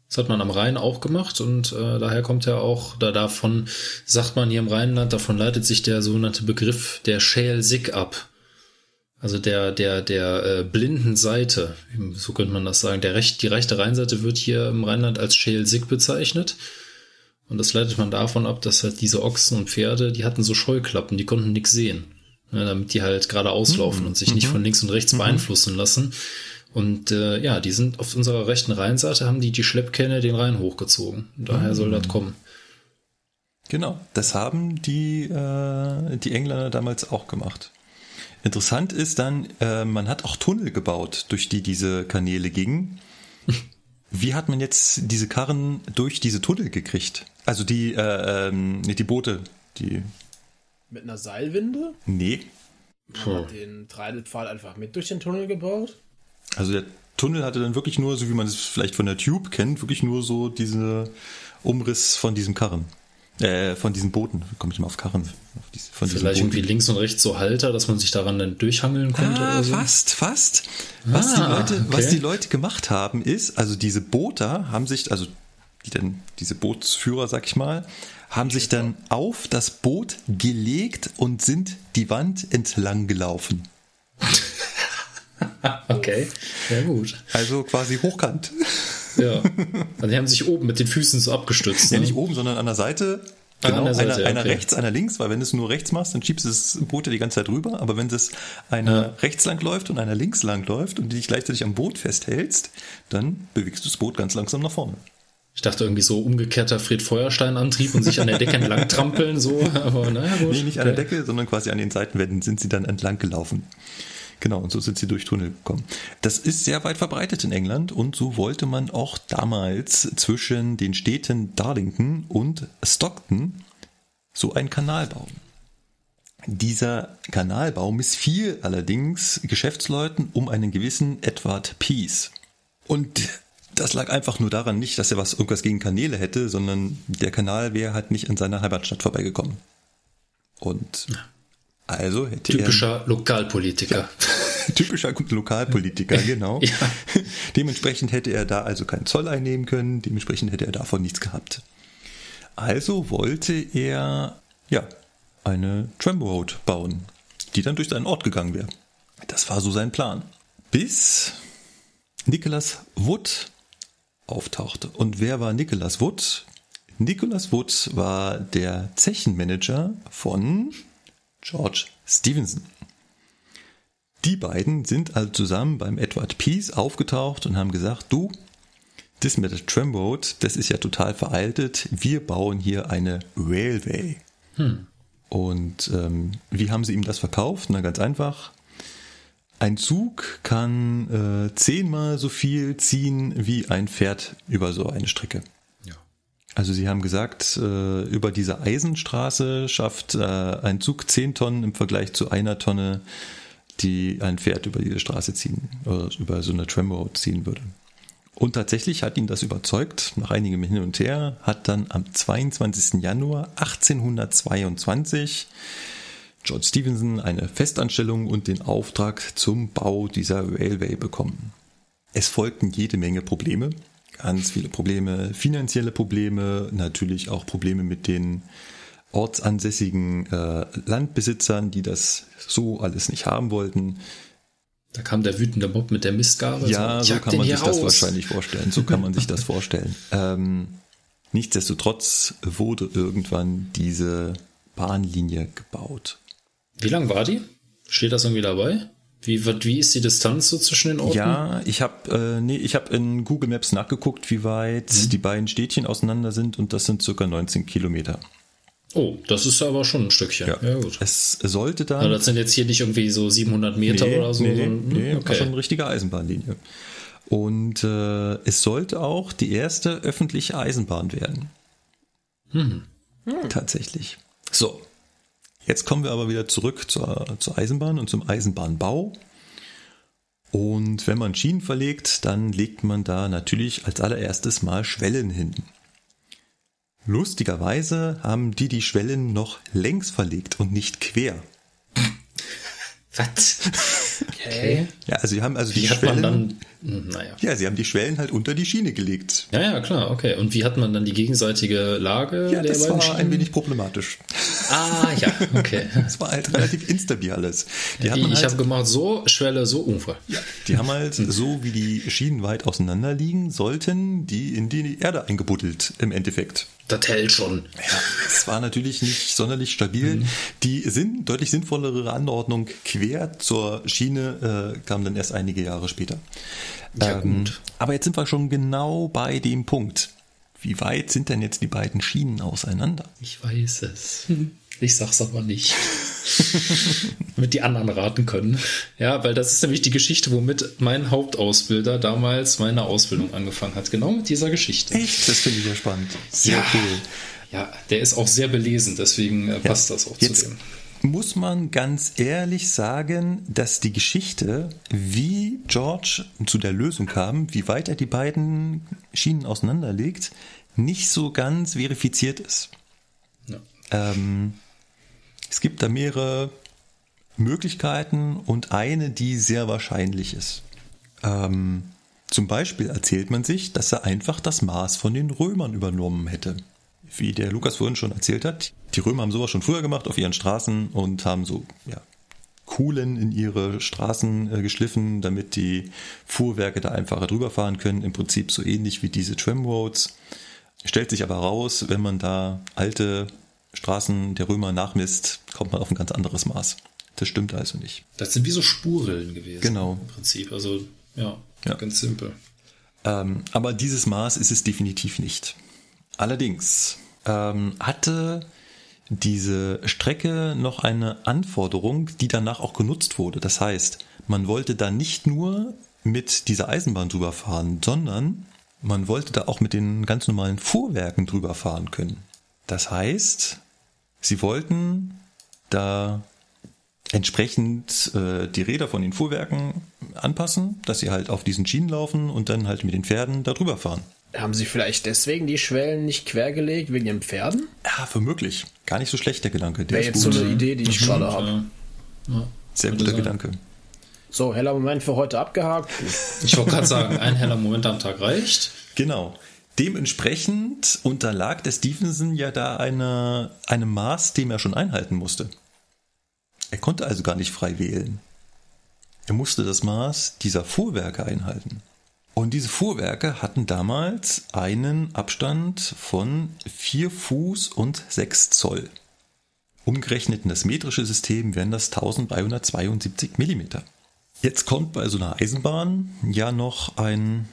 Das hat man am Rhein auch gemacht und äh, daher kommt ja auch, da davon sagt man hier im Rheinland, davon leitet sich der sogenannte Begriff der Schälsig ab. Also der, der, der äh, blinden Seite, so könnte man das sagen. Der recht, die rechte Rheinseite wird hier im Rheinland als Schälsig bezeichnet. Und das leitet man davon ab, dass halt diese Ochsen und Pferde, die hatten so Scheuklappen, die konnten nichts sehen ne, damit die halt gerade auslaufen mhm. und sich nicht mhm. von links und rechts mhm. beeinflussen lassen. Und äh, ja, die sind auf unserer rechten Rheinseite, haben die die Schleppkähne den Rhein hochgezogen. Daher soll das mhm. kommen. Genau, das haben die, äh, die Engländer damals auch gemacht. Interessant ist dann, äh, man hat auch Tunnel gebaut, durch die diese Kanäle gingen. Wie hat man jetzt diese Karren durch diese Tunnel gekriegt? Also die, äh, ähm, die Boote, die mit einer Seilwinde? Nee. Man hat den Treidelpfahl einfach mit durch den Tunnel gebaut. Also der Tunnel hatte dann wirklich nur, so wie man es vielleicht von der Tube kennt, wirklich nur so diese Umriss von diesem Karren. Äh, von diesen Booten. Komme ich mal auf Karren. Auf diese, Vielleicht irgendwie links und rechts so Halter, dass man sich daran dann durchhangeln konnte. Ah, so. fast, fast. Was, ah, die Leute, okay. was die Leute gemacht haben, ist, also diese Booter haben sich, also die dann, diese Bootsführer, sag ich mal, haben sich dann auf das Boot gelegt und sind die Wand entlang gelaufen. okay, ja gut. Also quasi hochkant. Ja. Also die haben sich oben mit den Füßen so abgestützt. Ne? Ja, nicht oben, sondern an der Seite. Ah, genau, Seite, einer, einer rechts, einer links, weil wenn du es nur rechts machst, dann schiebst du das Boot ja die ganze Zeit rüber. Aber wenn das einer ja. rechts lang läuft und einer links lang läuft und du dich gleichzeitig am Boot festhältst, dann bewegst du das Boot ganz langsam nach vorne. Ich dachte irgendwie so umgekehrter Fred Feuerstein-Antrieb und sich an der Decke entlang trampeln, so, aber naja, gut. Nee, nicht an der Decke, sondern quasi an den Seitenwänden sind sie dann entlang gelaufen. Genau, und so sind sie durch Tunnel gekommen. Das ist sehr weit verbreitet in England und so wollte man auch damals zwischen den Städten Darlington und Stockton so einen Kanal bauen. Dieser Kanalbau missfiel allerdings Geschäftsleuten um einen gewissen Edward Peace. Und das lag einfach nur daran nicht, dass er was irgendwas gegen Kanäle hätte, sondern der Kanal wäre halt nicht an seiner Heimatstadt vorbeigekommen. Und also hätte Typischer er, Lokalpolitiker. Ja, typischer Lokalpolitiker, genau. ja. Dementsprechend hätte er da also keinen Zoll einnehmen können, dementsprechend hätte er davon nichts gehabt. Also wollte er, ja, eine Tramroad bauen, die dann durch seinen Ort gegangen wäre. Das war so sein Plan. Bis Nicholas Wood auftauchte. Und wer war Nicholas Wood? Nicholas Wood war der Zechenmanager von George Stevenson. Die beiden sind also zusammen beim Edward Peace aufgetaucht und haben gesagt, du, das mit der Tramroad, das ist ja total veraltet. Wir bauen hier eine Railway. Hm. Und ähm, wie haben sie ihm das verkauft? Na ganz einfach. Ein Zug kann äh, zehnmal so viel ziehen wie ein Pferd über so eine Strecke. Ja. Also Sie haben gesagt, äh, über diese Eisenstraße schafft äh, ein Zug zehn Tonnen im Vergleich zu einer Tonne, die ein Pferd über diese Straße ziehen oder über so eine Tramroad ziehen würde. Und tatsächlich hat ihn das überzeugt, nach einigem Hin und Her, hat dann am 22. Januar 1822 George Stevenson eine Festanstellung und den Auftrag zum Bau dieser Railway bekommen. Es folgten jede Menge Probleme, ganz viele Probleme, finanzielle Probleme, natürlich auch Probleme mit den ortsansässigen äh, Landbesitzern, die das so alles nicht haben wollten. Da kam der wütende Bob mit der Mistgabel. Ja, so "Jag kann man sich das raus." wahrscheinlich vorstellen. So kann man sich das vorstellen. Ähm, nichtsdestotrotz wurde irgendwann diese Bahnlinie gebaut. Wie lang war die? Steht das irgendwie dabei? Wie, wie ist die Distanz so zwischen den Orten? Ja, ich habe äh, nee, ich habe in Google Maps nachgeguckt, wie weit Mhm. die beiden Städtchen auseinander sind und das sind circa 19 Kilometer. Oh, das ist aber schon ein Stückchen. Ja, gut. Es sollte dann Also das sind jetzt hier nicht irgendwie so 700 Meter nee, oder so. nee, sondern- nee, war okay. schon eine richtige Eisenbahnlinie. Und äh, es sollte auch die erste öffentliche Eisenbahn werden. Hm. Tatsächlich. So, jetzt kommen wir aber wieder zurück zur, zur Eisenbahn und zum Eisenbahnbau. Und wenn man Schienen verlegt, dann legt man da natürlich als allererstes mal Schwellen hin. Lustigerweise haben die die Schwellen noch längs verlegt und nicht quer. Was? Okay. Ja, also sie haben also die Wie hat Schwellen. dann. Hm, Naja. Ja, sie haben die Schwellen halt unter die Schiene gelegt. Ja, ja, klar, okay. Und wie hat man dann die gegenseitige Lage Ja, der das beiden war Schienen? ein wenig problematisch. Ah, ja, okay. Das war halt relativ instabil alles. Die, haben Die, ich halt, habe gemacht so, Schwelle so, Unfall. die haben halt so, wie die Schienen weit auseinander liegen, sollten die in die Erde eingebuddelt im Endeffekt. Das hält schon. Ja, es war natürlich nicht sonderlich stabil. Die Sinn, deutlich sinnvollere Anordnung quer zur Schiene äh, kam dann erst einige Jahre später. Ja, gut. Aber jetzt sind wir schon genau bei dem Punkt. Wie weit sind denn jetzt die beiden Schienen auseinander? Ich weiß es. Ich sag's aber nicht. Damit die anderen raten können. Ja, weil das ist nämlich die Geschichte, womit mein Hauptausbilder damals meine Ausbildung angefangen hat. Genau mit dieser Geschichte. Echt? Das finde ich ja spannend. Sehr Ja. cool. Ja, der ist auch sehr belesen, deswegen äh, passt das auch Jetzt zu dem. Muss man ganz ehrlich sagen, dass die Geschichte, wie George zu der Lösung kam, wie weit er die beiden Schienen auseinanderlegt, nicht so ganz verifiziert ist. Ja. Ähm, es gibt da mehrere Möglichkeiten und eine, die sehr wahrscheinlich ist. Ähm, zum Beispiel erzählt man sich, dass er einfach das Maß von den Römern übernommen hätte. Wie der Lukas vorhin schon erzählt hat, die Römer haben sowas schon früher gemacht auf ihren Straßen und haben so ja, Kuhlen in ihre Straßen äh, geschliffen, damit die Fuhrwerke da einfacher drüber fahren können. Im Prinzip so ähnlich wie diese Tramroads. Stellt sich aber raus, wenn man da alte Straßen der Römer nachmisst, kommt man auf ein ganz anderes Maß. Das stimmt also nicht. Das sind wie so Spurrillen gewesen. Genau. Im Prinzip. Also, ja, Ja. ganz simpel. Ähm, aber dieses Maß ist es definitiv nicht. Allerdings ähm, hatte diese Strecke noch eine Anforderung, die danach auch genutzt wurde. Das heißt, man wollte da nicht nur mit dieser Eisenbahn drüber fahren, sondern man wollte da auch mit den ganz normalen Fuhrwerken drüber fahren können. Das heißt, sie wollten da entsprechend äh, die Räder von den Fuhrwerken anpassen, dass sie halt auf diesen Schienen laufen und dann halt mit den Pferden da drüber fahren. Haben sie vielleicht deswegen die Schwellen nicht quergelegt, wegen den Pferden? Ja, womöglich. Gar nicht so schlecht der Gedanke. Der Wäre ist jetzt so gut. eine Idee, die ich gerade habe. Ja. Sehr guter sein. Gedanke. So, heller Moment für heute abgehakt. Ich wollte gerade sagen, ein heller Moment am Tag reicht. Genau. Dementsprechend unterlag der Stevenson ja da eine, einem Maß, dem er schon einhalten musste. Er konnte also gar nicht frei wählen. Er musste das Maß dieser Fuhrwerke einhalten. Und diese Fuhrwerke hatten damals einen Abstand von 4 Fuß und 6 Zoll. Umgerechnet in das metrische System wären das 1372 Millimeter. Jetzt kommt bei so einer Eisenbahn ja noch ein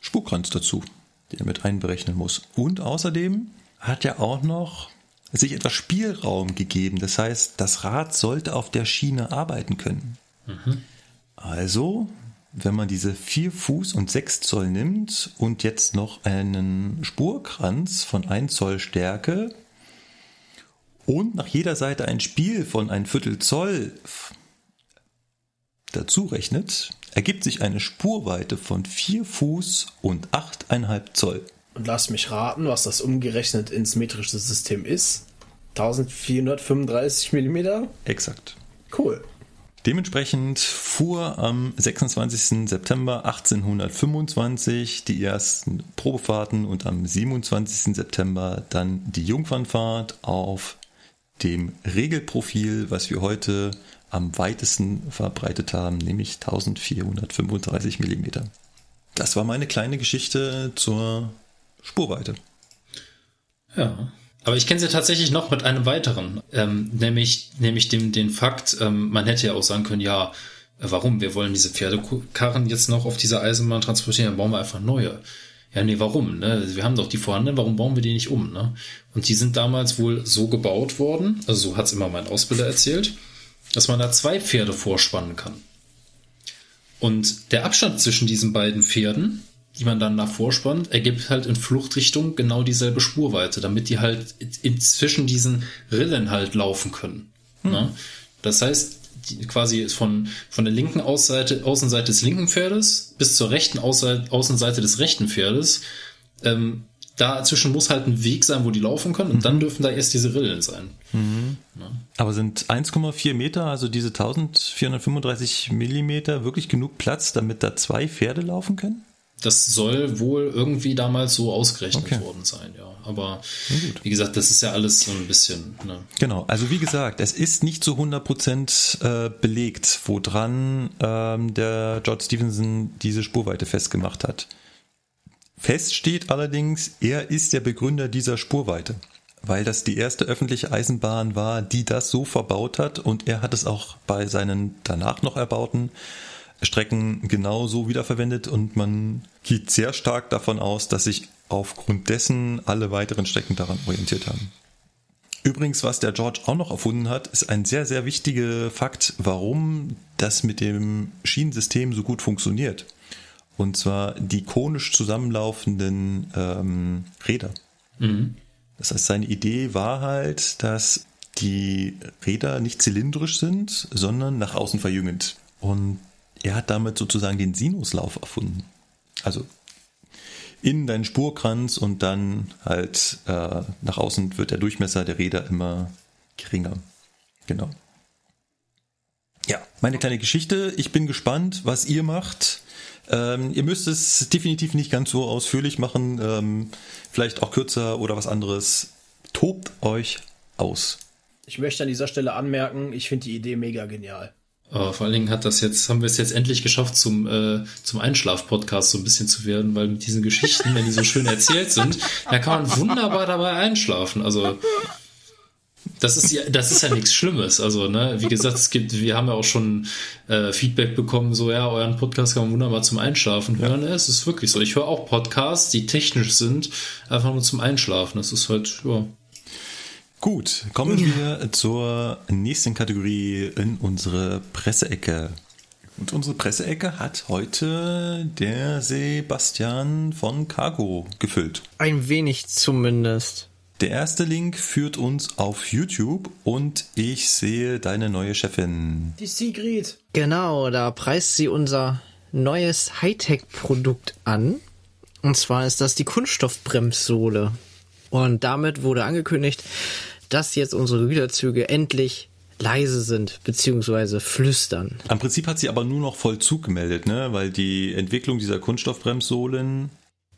Spurkranz dazu, den er mit einberechnen muss. Und außerdem hat er auch noch sich etwas Spielraum gegeben. Das heißt, das Rad sollte auf der Schiene arbeiten können. Also, wenn man diese 4 Fuß und 6 Zoll nimmt und jetzt noch einen Spurkranz von 1 Zoll Stärke und nach jeder Seite ein Spiel von ein Viertel Zoll dazu rechnet, ergibt sich eine Spurweite von 4 Fuß und 8,5 Zoll. Und lass mich raten, was das umgerechnet ins metrische System ist. 1435 Millimeter. Exakt. Cool. Dementsprechend fuhr am 26. September 1825 die ersten Probefahrten und am 27. September dann die Jungfernfahrt auf dem Regelprofil, was wir heute am weitesten verbreitet haben, nämlich 1435 Millimeter. Das war meine kleine Geschichte zur Spurweite. Ja. Aber ich kenne sie tatsächlich noch mit einem weiteren, ähm, nämlich, nämlich dem, den Fakt, ähm, man hätte ja auch sagen können, ja, warum? Wir wollen diese Pferdekarren jetzt noch auf dieser Eisenbahn transportieren, dann bauen wir einfach neue. Ja, nee, warum? Ne? Wir haben doch die vorhandenen, warum bauen wir die nicht um? Ne? Und die sind damals wohl so gebaut worden, also so hat's immer mein Ausbilder erzählt, dass man da zwei Pferde vorspannen kann. Und der Abstand zwischen diesen beiden Pferden, die man dann nach vorspannt, ergibt halt in Fluchtrichtung genau dieselbe Spurweite, damit die halt inzwischen diesen Rillen halt laufen können. Hm. Ne? Das heißt, die, quasi von, von der linken Außenseite, Außenseite des linken Pferdes bis zur rechten Außenseite, Außenseite des rechten Pferdes ähm, dazwischen muss halt ein Weg sein, wo die laufen können und mhm. dann dürfen da erst diese Rillen sein. Mhm. Ja. Aber sind 1,4 Meter, also diese 1435 Millimeter, wirklich genug Platz, damit da zwei Pferde laufen können? Das soll wohl irgendwie damals so ausgerechnet okay. worden sein, ja. Aber wie gesagt, das ist ja alles so ein bisschen. Ne? Genau, also wie gesagt, es ist nicht zu 100 Prozent äh, belegt, woran ähm, der George Stevenson diese Spurweite festgemacht hat. Fest steht allerdings, er ist der Begründer dieser Spurweite, weil das die erste öffentliche Eisenbahn war, die das so verbaut hat und er hat es auch bei seinen danach noch erbauten Strecken genauso wiederverwendet und man geht sehr stark davon aus, dass sich aufgrund dessen alle weiteren Strecken daran orientiert haben. Übrigens, was der George auch noch erfunden hat, ist ein sehr, sehr wichtiger Fakt, warum das mit dem Schienensystem so gut funktioniert. Und zwar die konisch zusammenlaufenden ähm, Räder. Mhm. Das heißt, seine Idee war halt, dass die Räder nicht zylindrisch sind, sondern nach außen verjüngend. Und er hat damit sozusagen den Sinuslauf erfunden. Also in deinen Spurkranz und dann halt äh, nach außen wird der Durchmesser der Räder immer geringer. Genau. Ja, meine kleine Geschichte. Ich bin gespannt, was ihr macht. Ähm, ihr müsst es definitiv nicht ganz so ausführlich machen, ähm, vielleicht auch kürzer oder was anderes. Tobt euch aus. Ich möchte an dieser Stelle anmerken, ich finde die Idee mega genial. Aber vor allen Dingen hat das jetzt, haben wir es jetzt endlich geschafft, zum, äh, zum Einschlaf-Podcast so ein bisschen zu werden, weil mit diesen Geschichten, wenn die so schön erzählt sind, da kann man wunderbar dabei einschlafen. Also das ist ja, das ist ja nichts Schlimmes. Also, ne, wie gesagt, es gibt, wir haben ja auch schon äh, Feedback bekommen, so ja, euren Podcast kann man wunderbar zum Einschlafen hören. Ja. es ist wirklich so. Ich höre auch Podcasts, die technisch sind, einfach nur zum Einschlafen. Das ist halt, ja. Gut, kommen wir zur nächsten Kategorie in unsere Presseecke. Und unsere Presseecke hat heute der Sebastian von Cargo gefüllt. Ein wenig zumindest. Der erste Link führt uns auf YouTube und ich sehe deine neue Chefin. Die Sigrid. Genau, da preist sie unser neues Hightech-Produkt an. Und zwar ist das die Kunststoffbremssohle. Und damit wurde angekündigt, dass jetzt unsere Güterzüge endlich leise sind, beziehungsweise flüstern. Am Prinzip hat sie aber nur noch Vollzug gemeldet, ne? Weil die Entwicklung dieser Kunststoffbremssohlen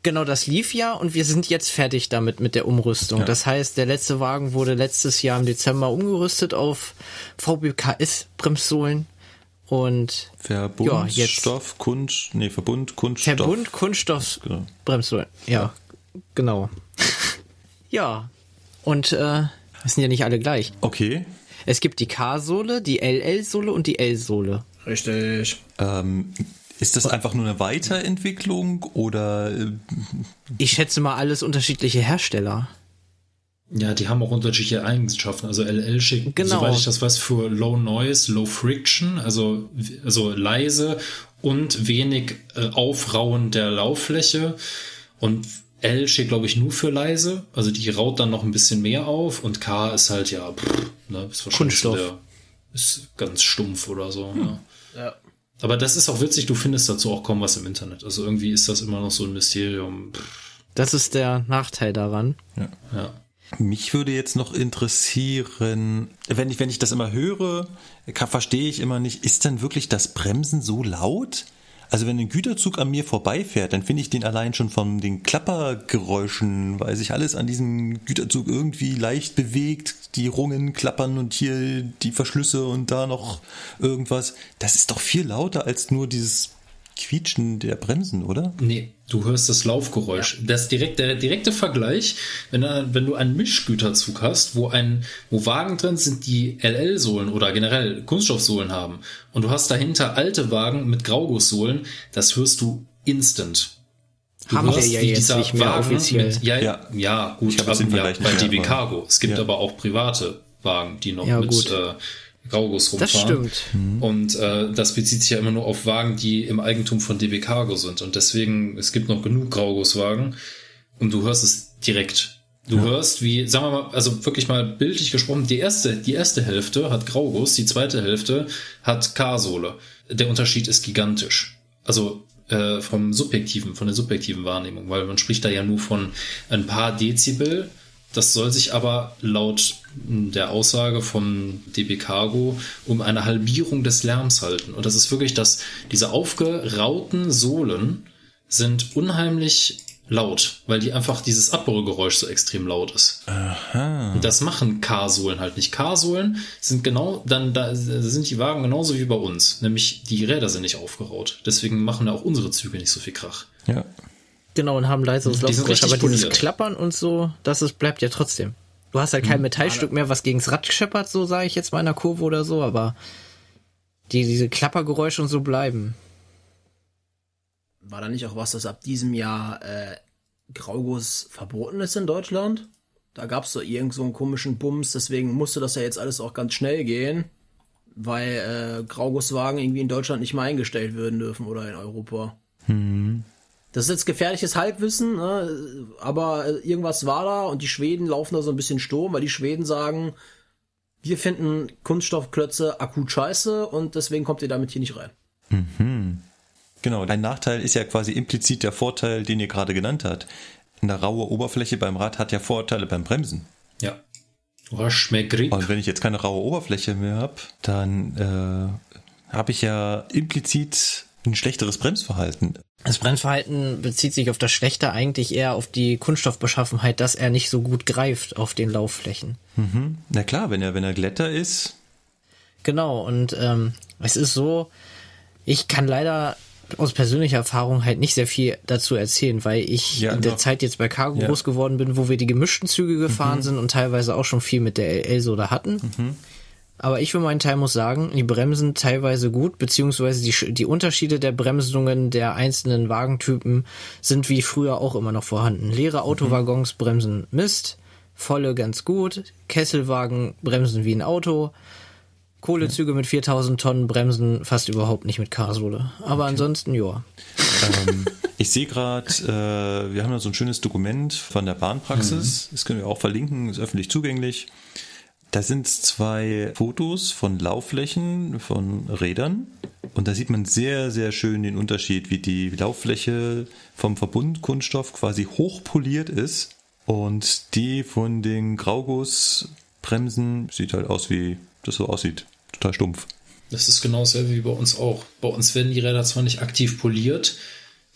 Genau, das lief ja und wir sind jetzt fertig damit mit der Umrüstung. Ja. Das heißt, der letzte Wagen wurde letztes Jahr im Dezember umgerüstet auf VBKS-Bremssohlen und Verbundstoff, ja, Kunst, nee, Verbund, Kunststoff. Verbund, Kunststoff, genau. Bremssohlen. Ja, ja, genau. ja, und äh, sind ja nicht alle gleich. Okay. Es gibt die K-Sohle, die LL-Sohle und die L-Sohle. Richtig. Ähm, ist das einfach nur eine Weiterentwicklung oder? Äh, ich schätze mal alles unterschiedliche Hersteller. Ja, die haben auch unterschiedliche Eigenschaften. Also LL schickt, genau. soweit ich das weiß, für Low Noise, Low Friction, also, also leise und wenig äh, Aufrauen der Lauffläche. Und L steht, glaube ich, nur für leise. Also die raut dann noch ein bisschen mehr auf. Und K ist halt, ja, pff, ne, ist wahrscheinlich Kunststoff. der, ist ganz stumpf oder so. Hm. Ja. ja. Aber das ist auch witzig, du findest dazu auch kaum was im Internet. Also irgendwie ist das immer noch so ein Mysterium. Das ist der Nachteil daran. Ja. ja. Mich würde jetzt noch interessieren, wenn ich, wenn ich das immer höre, verstehe ich immer nicht, ist denn wirklich das Bremsen so laut? Also wenn ein Güterzug an mir vorbeifährt, dann finde ich den allein schon von den Klappergeräuschen, weil sich alles an diesem Güterzug irgendwie leicht bewegt, die Rungen klappern und hier die Verschlüsse und da noch irgendwas. Das ist doch viel lauter als nur dieses Quietschen der Bremsen, oder? Nee, du hörst das Laufgeräusch. Das direkt, der direkte Vergleich, wenn, du- wenn du einen Mischgüterzug hast, wo ein, wo Wagen drin sind, die LL-Sohlen oder generell Kunststoffsohlen haben, und du hast dahinter alte Wagen mit Graugusssohlen, das hörst du instant. Du Haben wir hörst, ja wie jetzt nicht mehr Wagen offiziell. Mit, ja, ja, Ja. gut, Ich aber, ja, bei DB Cargo. Es gibt Ja. aber auch private Wagen, die noch Ja, mit gut. Äh, Grauguss Das rumfahren. stimmt. Und äh, das bezieht sich ja immer nur auf Wagen, die im Eigentum von DB Cargo sind. Und deswegen, es gibt noch genug Graugusswagen und du hörst es direkt. Du hörst, wie, sagen wir mal, also wirklich mal bildlich gesprochen, die erste, die erste Hälfte hat Grauguss, die zweite Hälfte hat K-Sohle. Der Unterschied ist gigantisch. Also äh, vom subjektiven, von der subjektiven Wahrnehmung, weil man spricht da ja nur von ein paar Dezibel. Das soll sich aber laut der Aussage von DB Cargo um eine Halbierung des Lärms halten. Und das ist wirklich das, diese aufgerauten Sohlen sind unheimlich laut, weil die einfach dieses Abbaugeräusch so extrem laut ist. Und das machen K-Sohlen halt nicht. K-Sohlen sind genau, dann da sind die Wagen genauso wie bei uns. Nämlich die Räder sind nicht aufgeraut. Deswegen machen auch unsere Züge nicht so viel Krach. Ja. Genau, und haben leiseres Die Laufgeräusch. Aber richtig dieses poliert. Klappern und so, das ist, bleibt ja trotzdem. Du hast halt kein Metallstück mehr, was gegens Rad scheppert, so sage ich jetzt mal in der Kurve oder so, aber die, diese Klappergeräusche und so bleiben. War da nicht auch was, dass ab diesem Jahr äh, Grauguss verboten ist in Deutschland? Da gab es so irgend so einen komischen Bums, deswegen musste das ja jetzt alles auch ganz schnell gehen, weil äh, Graugusswagen irgendwie in Deutschland nicht mehr eingestellt werden dürfen oder in Europa. Das ist jetzt gefährliches Halbwissen, ne? aber irgendwas war da und die Schweden laufen da so ein bisschen Sturm, weil die Schweden sagen, wir finden Kunststoffklötze akut scheiße und deswegen kommt ihr damit hier nicht rein. Genau, ein Nachteil ist ja quasi implizit der Vorteil, den ihr gerade genannt habt. Eine raue Oberfläche beim Rad hat ja Vorteile beim Bremsen. Ja. Und wenn ich jetzt keine raue Oberfläche mehr habe, dann äh, habe ich ja implizit ein schlechteres Bremsverhalten. Das Bremsverhalten bezieht sich auf das Schlechte eigentlich eher auf die Kunststoffbeschaffenheit, dass er nicht so gut greift auf den Laufflächen. Na klar, wenn er, wenn er Glätter ist, Genau, und ähm, es ist so, ich kann leider aus persönlicher Erfahrung halt nicht sehr viel dazu erzählen, weil ich Ja, in der doch. Zeit jetzt bei Cargo Ja. groß geworden bin, wo wir die gemischten Züge gefahren sind und teilweise auch schon viel mit der LL-Soda hatten. Aber ich für meinen Teil muss sagen, die bremsen teilweise gut, beziehungsweise die, die Unterschiede der Bremsungen der einzelnen Wagentypen sind wie früher auch immer noch vorhanden. Leere Autowaggons bremsen Mist, volle ganz gut, Kesselwagen bremsen wie ein Auto, Kohlezüge mit 4000 Tonnen bremsen fast überhaupt nicht mit K-Sohle. Aber ansonsten, ja. ähm, ich sehe gerade, äh, wir haben da so ein schönes Dokument von der Bahnpraxis. Das können wir auch verlinken, ist öffentlich zugänglich. Da sind zwei Fotos von Laufflächen von Rädern. Und da sieht man sehr, sehr schön den Unterschied, wie die Lauffläche vom Verbundkunststoff quasi hochpoliert ist. Und die von den Graugussbremsen sieht halt aus, wie das so aussieht. Total stumpf. Das ist genau dasselbe wie bei uns auch. Bei uns werden die Räder zwar nicht aktiv poliert,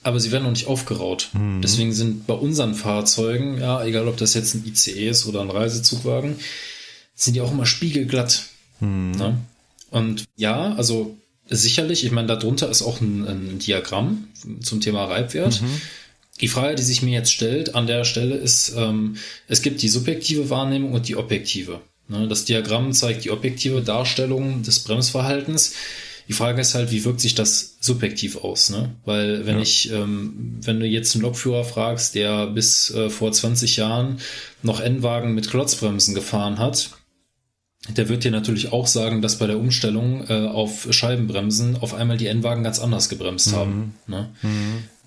aber sie werden noch nicht aufgeraut. Deswegen sind bei unseren Fahrzeugen, ja, egal ob das jetzt ein ICE ist oder ein Reisezugwagen, sind die auch immer spiegelglatt. Ne? Und ja, also sicherlich, ich meine, darunter ist auch ein, ein Diagramm zum Thema Reibwert. Die Frage, die sich mir jetzt stellt an der Stelle ist, ähm, es gibt die subjektive Wahrnehmung und die objektive. Ne, das Diagramm zeigt die objektive Darstellung des Bremsverhaltens. Die Frage ist halt, wie wirkt sich das subjektiv aus? Ne? Weil wenn ich, ähm, wenn du jetzt einen Lokführer fragst, der bis äh, vor 20 Jahren noch N-Wagen mit Klotzbremsen gefahren hat, der wird dir natürlich auch sagen, dass bei der Umstellung äh, auf Scheibenbremsen auf einmal die N-Wagen ganz anders gebremst haben. Ne?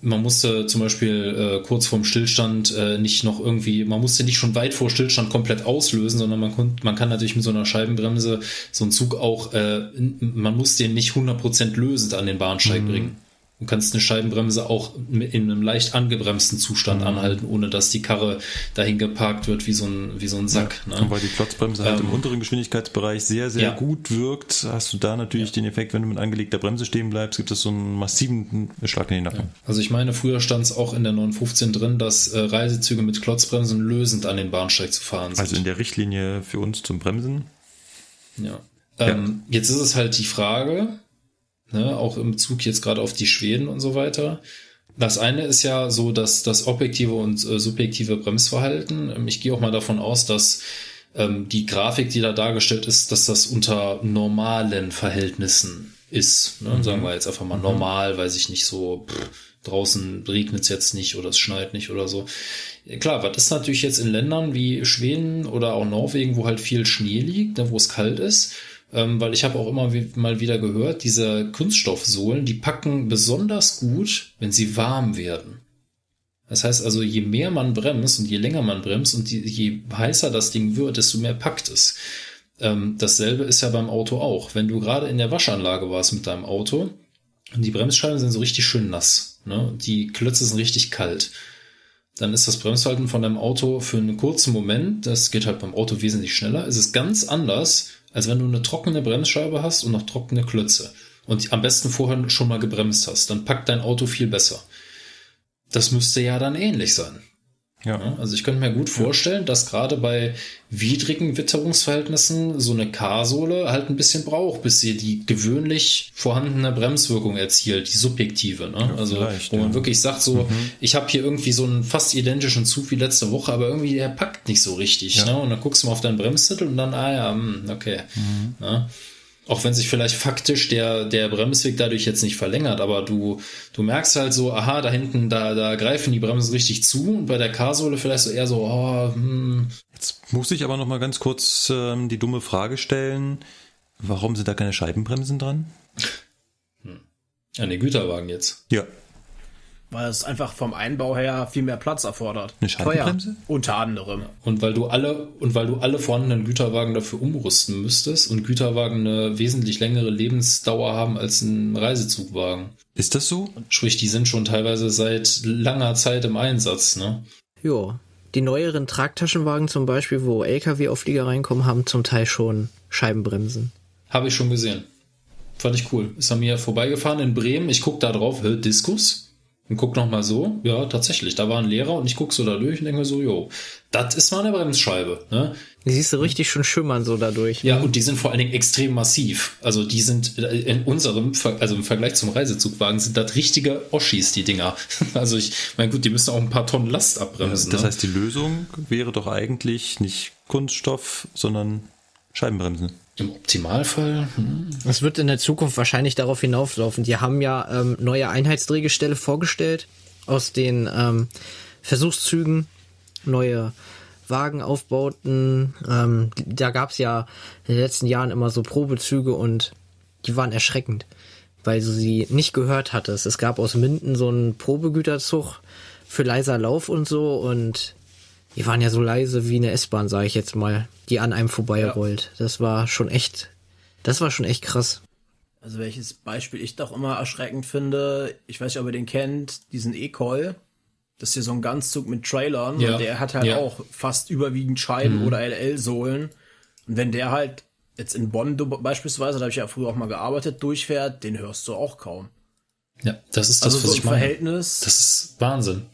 Man musste zum Beispiel äh, kurz vorm Stillstand äh, nicht noch irgendwie, man musste nicht schon weit vor Stillstand komplett auslösen, sondern man, konnt, man kann natürlich mit so einer Scheibenbremse so einen Zug auch, äh, man muss den nicht 100% lösend an den Bahnsteig bringen. Du kannst eine Scheibenbremse auch in einem leicht angebremsten Zustand mhm. anhalten, ohne dass die Karre dahin geparkt wird wie so ein, wie so ein Sack. Ja, ne? Weil die Klotzbremse halt ähm, im unteren Geschwindigkeitsbereich sehr, sehr ja. gut wirkt, hast du da natürlich ja. den Effekt, wenn du mit angelegter Bremse stehen bleibst, gibt es so einen massiven Schlag in den Nacken. Also ich meine, früher stand es auch in der 915 drin, dass äh, Reisezüge mit Klotzbremsen lösend an den Bahnsteig zu fahren sind. Also in der Richtlinie für uns zum Bremsen. Ja. Ähm, jetzt ist es halt die Frage, ne, auch im Bezug jetzt gerade auf die Schweden und so weiter. Das eine ist ja so, dass das objektive und äh, subjektive Bremsverhalten. Ähm, ich gehe auch mal davon aus, dass ähm, die Grafik, die da dargestellt ist, dass das unter normalen Verhältnissen ist. Ne? Mhm. Sagen wir jetzt einfach mal mhm. normal, weiß ich nicht so. Pff, draußen regnet es jetzt nicht oder es schneit nicht oder so. Klar, was ist natürlich jetzt in Ländern wie Schweden oder auch Norwegen, wo halt viel Schnee liegt, ne, wo es kalt ist, ähm, weil ich habe auch immer mal wieder gehört, diese Kunststoffsohlen, die packen besonders gut, wenn sie warm werden. Das heißt also, je mehr man bremst und je länger man bremst und die, je heißer das Ding wird, desto mehr packt es. Ähm, dasselbe ist ja beim Auto auch. Wenn du gerade in der Waschanlage warst mit deinem Auto und die Bremsscheiben sind so richtig schön nass, ne? die Klötze sind richtig kalt, dann ist das Bremsverhalten von deinem Auto für einen kurzen Moment, das geht halt beim Auto wesentlich schneller, ist es ganz anders, als wenn du eine trockene Bremsscheibe hast und noch trockene Klötze und am besten vorher schon mal gebremst hast, dann packt dein Auto viel besser. Das müsste ja dann ähnlich sein. Ja. Also ich könnte mir gut vorstellen, dass gerade bei widrigen Witterungsverhältnissen so eine K-Sohle halt ein bisschen braucht, bis sie die gewöhnlich vorhandene Bremswirkung erzielt, die subjektive. Ne? Ja, also wo man ja. wirklich sagt, so, mhm. ich habe hier irgendwie so einen fast identischen Zug wie letzte Woche, aber irgendwie der packt nicht so richtig. Ja. Ne? Und dann guckst du mal auf deinen Bremszettel und dann, ah ja, hm, okay. Mhm. Ne? Auch wenn sich vielleicht faktisch der, der Bremsweg dadurch jetzt nicht verlängert, aber du, du merkst halt so, aha, da hinten, da, da greifen die Bremsen richtig zu und bei der K-Sohle vielleicht so eher so, oh, hm. Jetzt muss ich aber noch mal ganz kurz ähm, die dumme Frage stellen, warum sind da keine Scheibenbremsen dran? Hm. An den Güterwagen jetzt. Ja. Weil es einfach vom Einbau her viel mehr Platz erfordert. Eine Scheibenbremse? Teuer, unter anderem. Und weil du alle, und weil du alle vorhandenen Güterwagen dafür umrüsten müsstest und Güterwagen eine wesentlich längere Lebensdauer haben als ein Reisezugwagen. Ist das so? Sprich, die sind schon teilweise seit langer Zeit im Einsatz, ne? Ja. Die neueren Tragtaschenwagen zum Beispiel, wo LKW-Auflieger reinkommen, haben zum Teil schon Scheibenbremsen. Habe ich schon gesehen. Fand ich cool. Ist an mir vorbeigefahren in Bremen. Ich guck da drauf, Diskus? Und guck noch mal so, ja, tatsächlich, da war ein Lehrer und ich guck so da durch und denke mir so, jo, das ist mal eine Bremsscheibe, ne? Die siehst du richtig schon schimmern so dadurch. Ja, und die sind vor allen Dingen extrem massiv. Also die sind äh, in unserem, also im Vergleich zum Reisezugwagen sind das richtige Oschis, die Dinger. Also ich mein gut, die müssen auch ein paar Tonnen Last abbremsen. Ja, das ne? heißt, die Lösung wäre doch eigentlich nicht Kunststoff, sondern Scheibenbremsen. Im Optimalfall. Hm. Es wird in der Zukunft wahrscheinlich darauf hinauflaufen. Die haben ja ähm, neue Einheitsdrehgestelle vorgestellt aus den ähm, Versuchszügen, neue Wagenaufbauten. Ähm, da gab es ja in den letzten Jahren immer so Probezüge und die waren erschreckend, weil du sie nicht gehört hattest. Es gab aus Minden so einen Probegüterzug für leiser Lauf und so und die waren ja so leise wie eine S-Bahn, sage ich jetzt mal, die an einem vorbeirollt. Ja. Das war schon echt, das war schon echt krass. Also welches Beispiel ich doch immer erschreckend finde, ich weiß nicht, ob ihr den kennt, diesen E-Call. Das ist hier so ein Ganzzug mit Trailern ja. und der hat halt ja. auch fast überwiegend Scheiben mhm. oder LL-Sohlen. Und wenn der halt jetzt in Bonn beispielsweise, da habe ich ja früher auch mal gearbeitet, durchfährt, den hörst du auch kaum. Ja, das ist das, also was so ich meine. Verhältnis. Das ist Wahnsinn.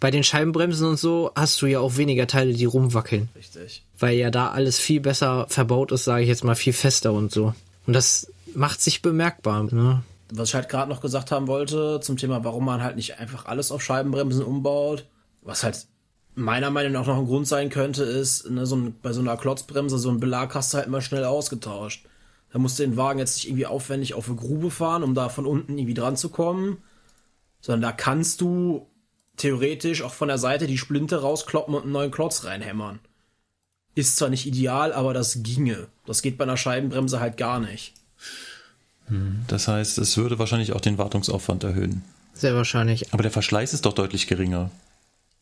Bei den Scheibenbremsen und so hast du ja auch weniger Teile, die rumwackeln. Richtig. Weil ja da alles viel besser verbaut ist, sage ich jetzt mal, viel fester und so. Und das macht sich bemerkbar. Ne? Was ich halt gerade noch gesagt haben wollte zum Thema, warum man halt nicht einfach alles auf Scheibenbremsen umbaut, was halt meiner Meinung nach noch ein Grund sein könnte, ist, ne, so ein, bei so einer Klotzbremse, so ein Belag hast du halt immer schnell ausgetauscht. Da musst du den Wagen jetzt nicht irgendwie aufwendig auf eine Grube fahren, um da von unten irgendwie dran zu kommen, sondern da kannst du theoretisch auch von der Seite die Splinte rauskloppen und einen neuen Klotz reinhämmern. Ist zwar nicht ideal, aber das ginge. Das geht bei einer Scheibenbremse halt gar nicht. Hm, das heißt, es würde wahrscheinlich auch den Wartungsaufwand erhöhen. Sehr wahrscheinlich. Aber der Verschleiß ist doch deutlich geringer.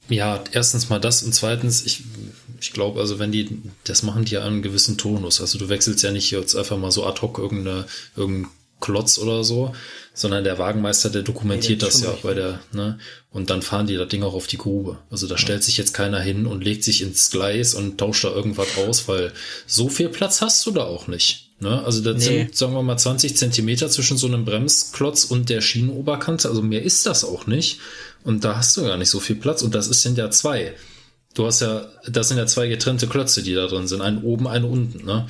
Ja, erstens mal das und zweitens, ich, ich glaube, also wenn die, das machen die ja einen gewissen Tonus. Also du wechselst ja nicht jetzt einfach mal so ad hoc irgendeine, irgendein Klotz oder so, sondern der Wagenmeister, der dokumentiert Nee, das ja schon bei der, ne? Und dann fahren die das Ding auch auf die Grube. Also da stellt sich jetzt keiner hin und legt sich ins Gleis und tauscht da irgendwas aus, weil so viel Platz hast du da auch nicht. Ne? Also das Nee. sind, sagen wir mal, 20 Zentimeter zwischen so einem Bremsklotz und der Schienenoberkante. Also mehr ist das auch nicht. Und da hast du gar nicht so viel Platz. Und das ist sind ja zwei. Du hast ja, das sind ja zwei getrennte Klötze, die da drin sind. Einen oben, einen unten, ne?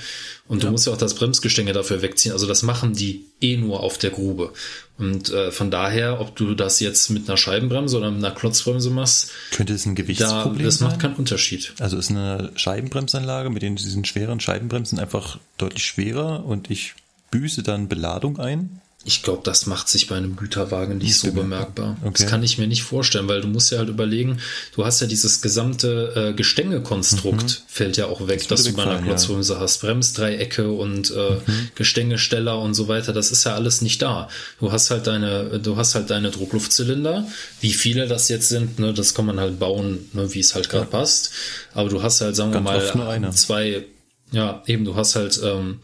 Und du musst ja auch das Bremsgestänge dafür wegziehen. Also das machen die eh nur auf der Grube. Und äh, von daher, ob du das jetzt mit einer Scheibenbremse oder mit einer Klotzbremse machst, Könnte es ein da, Gewichtsproblem das sein? macht keinen Unterschied. Also ist eine Scheibenbremsanlage mit den, diesen schweren Scheibenbremsen einfach deutlich schwerer und ich büße dann Beladung ein. Ich glaube, das macht sich bei einem Güterwagen nicht so bemerkbar. Okay. Das kann ich mir nicht vorstellen, weil du musst ja halt überlegen, du hast ja dieses gesamte äh, Gestängekonstrukt fällt ja auch weg, dass du bei einer wegfallen, ja. Klotzbremse hast. Bremsdreiecke und äh, Gestängesteller und so weiter, das ist ja alles nicht da. Du hast halt deine, du hast halt deine Druckluftzylinder. Wie viele das jetzt sind, ne, das kann man halt bauen, ne, wie es halt gerade passt. Aber du hast halt, sagen Ganz wir mal, zwei, ja, eben, du hast halt ähm,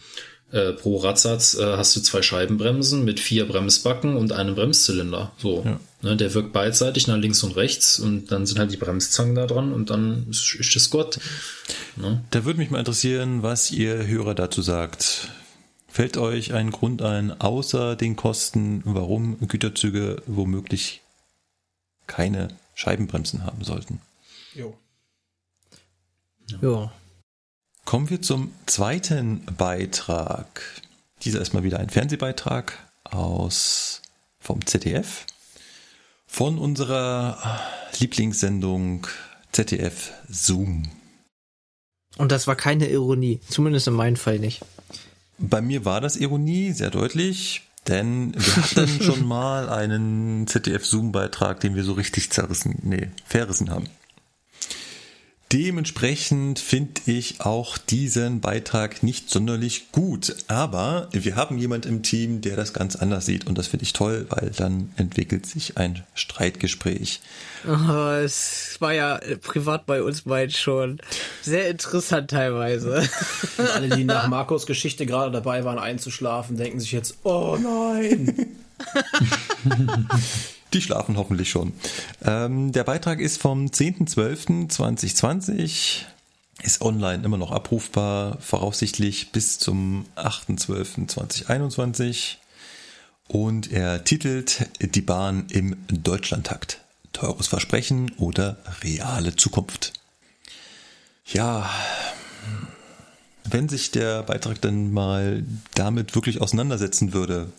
äh, pro Radsatz äh, hast du zwei Scheibenbremsen mit vier Bremsbacken und einem Bremszylinder. So. Ne, der wirkt beidseitig nach links und rechts und dann sind halt die Bremszangen da dran und dann ist, ist das Gott. Da würde mich mal interessieren, was ihr Hörer dazu sagt. Fällt euch ein Grund ein, außer den Kosten, warum Güterzüge womöglich keine Scheibenbremsen haben sollten? Jo. Ja. Kommen wir zum zweiten Beitrag. Dieser ist mal wieder ein Fernsehbeitrag aus vom ZDF von unserer Lieblingssendung ZDF Zoom. Und das war keine Ironie. Zumindest in meinem Fall nicht. Bei mir war das Ironie sehr deutlich, denn wir hatten schon mal einen ZDF Zoom Beitrag, den wir so richtig zerrissen, nee, verrissen haben. Dementsprechend finde ich auch diesen Beitrag nicht sonderlich gut. Aber wir haben jemand im Team, der das ganz anders sieht und das finde ich toll, weil dann entwickelt sich ein Streitgespräch. Oh, es war ja äh, privat bei uns beiden schon sehr interessant teilweise. Und alle, die nach Marcos Geschichte gerade dabei waren einzuschlafen, denken sich jetzt, oh nein. Die schlafen hoffentlich schon. Ähm, der Beitrag ist vom 10.12.2020, ist online immer noch abrufbar, voraussichtlich bis zum 8.12.2021 und er titelt Die Bahn im Deutschlandtakt. Teures Versprechen oder reale Zukunft. Ja, wenn sich der Beitrag dann mal damit wirklich auseinandersetzen würde,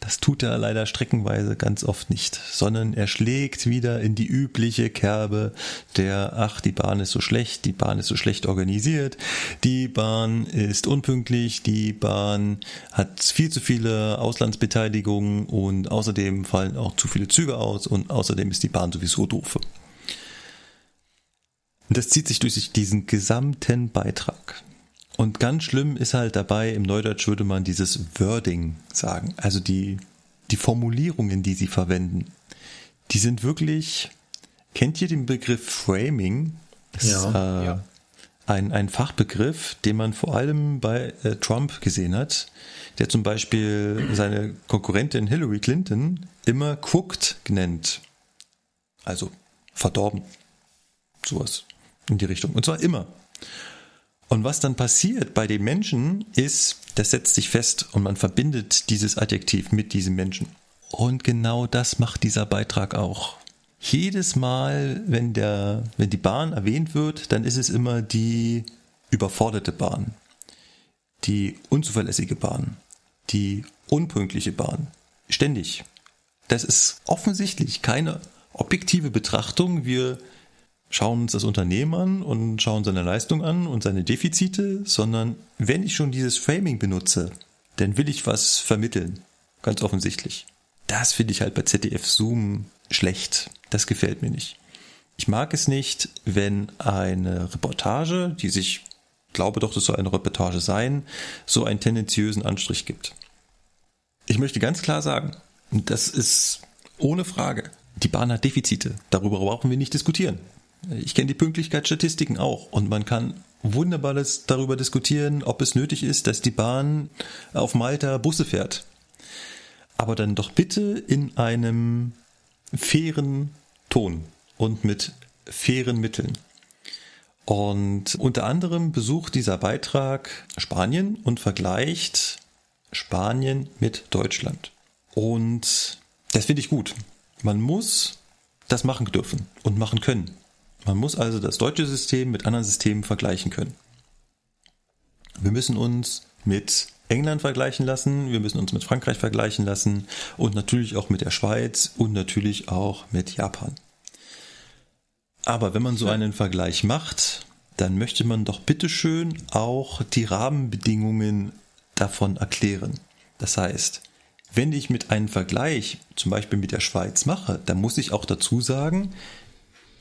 das tut er leider streckenweise ganz oft nicht, sondern er schlägt wieder in die übliche Kerbe der, ach, die Bahn ist so schlecht, die Bahn ist so schlecht organisiert, die Bahn ist unpünktlich, die Bahn hat viel zu viele Auslandsbeteiligungen und außerdem fallen auch zu viele Züge aus und außerdem ist die Bahn sowieso doof. Und das zieht sich durch diesen gesamten Beitrag. Und ganz schlimm ist halt dabei, im Neudeutsch würde man dieses Wording sagen, also die, die Formulierungen, die sie verwenden. Die sind wirklich, kennt ihr den Begriff Framing? Das Ja, ist äh, ja. ein, ein Fachbegriff, den man vor allem bei äh, Trump gesehen hat, der zum Beispiel seine Konkurrentin Hillary Clinton immer crooked nennt. Also verdorben. Sowas in die Richtung. Und zwar immer. Und was dann passiert bei den Menschen ist, das setzt sich fest und man verbindet dieses Adjektiv mit diesem Menschen. Und genau das macht dieser Beitrag auch. Jedes Mal, wenn der, wenn die Bahn erwähnt wird, dann ist es immer die überforderte Bahn, die unzuverlässige Bahn, die unpünktliche Bahn. Ständig. Das ist offensichtlich keine objektive Betrachtung. Wir schauen uns das Unternehmen an und schauen seine Leistung an und seine Defizite, sondern wenn ich schon dieses Framing benutze, dann will ich was vermitteln. Ganz offensichtlich. Das finde ich halt bei ZDF Zoom schlecht. Das gefällt mir nicht. Ich mag es nicht, wenn eine Reportage, die sich, glaube doch, das soll eine Reportage sein, so einen tendenziösen Anstrich gibt. Ich möchte ganz klar sagen, das ist ohne Frage, die Bahn hat Defizite. Darüber brauchen wir nicht diskutieren. Ich kenne die Pünktlichkeitsstatistiken auch und man kann wunderbar das darüber diskutieren, ob es nötig ist, dass die Bahn auf Malta Busse fährt. Aber dann doch bitte in einem fairen Ton und mit fairen Mitteln. Und unter anderem besucht dieser Beitrag Spanien und vergleicht Spanien mit Deutschland. Und das finde ich gut. Man muss das machen dürfen und machen können. Man muss also das deutsche System mit anderen Systemen vergleichen können. Wir müssen uns mit England vergleichen lassen, wir müssen uns mit Frankreich vergleichen lassen und natürlich auch mit der Schweiz und natürlich auch mit Japan. Aber wenn man so einen Vergleich macht, dann möchte man doch bitteschön auch die Rahmenbedingungen davon erklären. Das heißt, wenn ich mit einem Vergleich zum Beispiel mit der Schweiz mache, dann muss ich auch dazu sagen,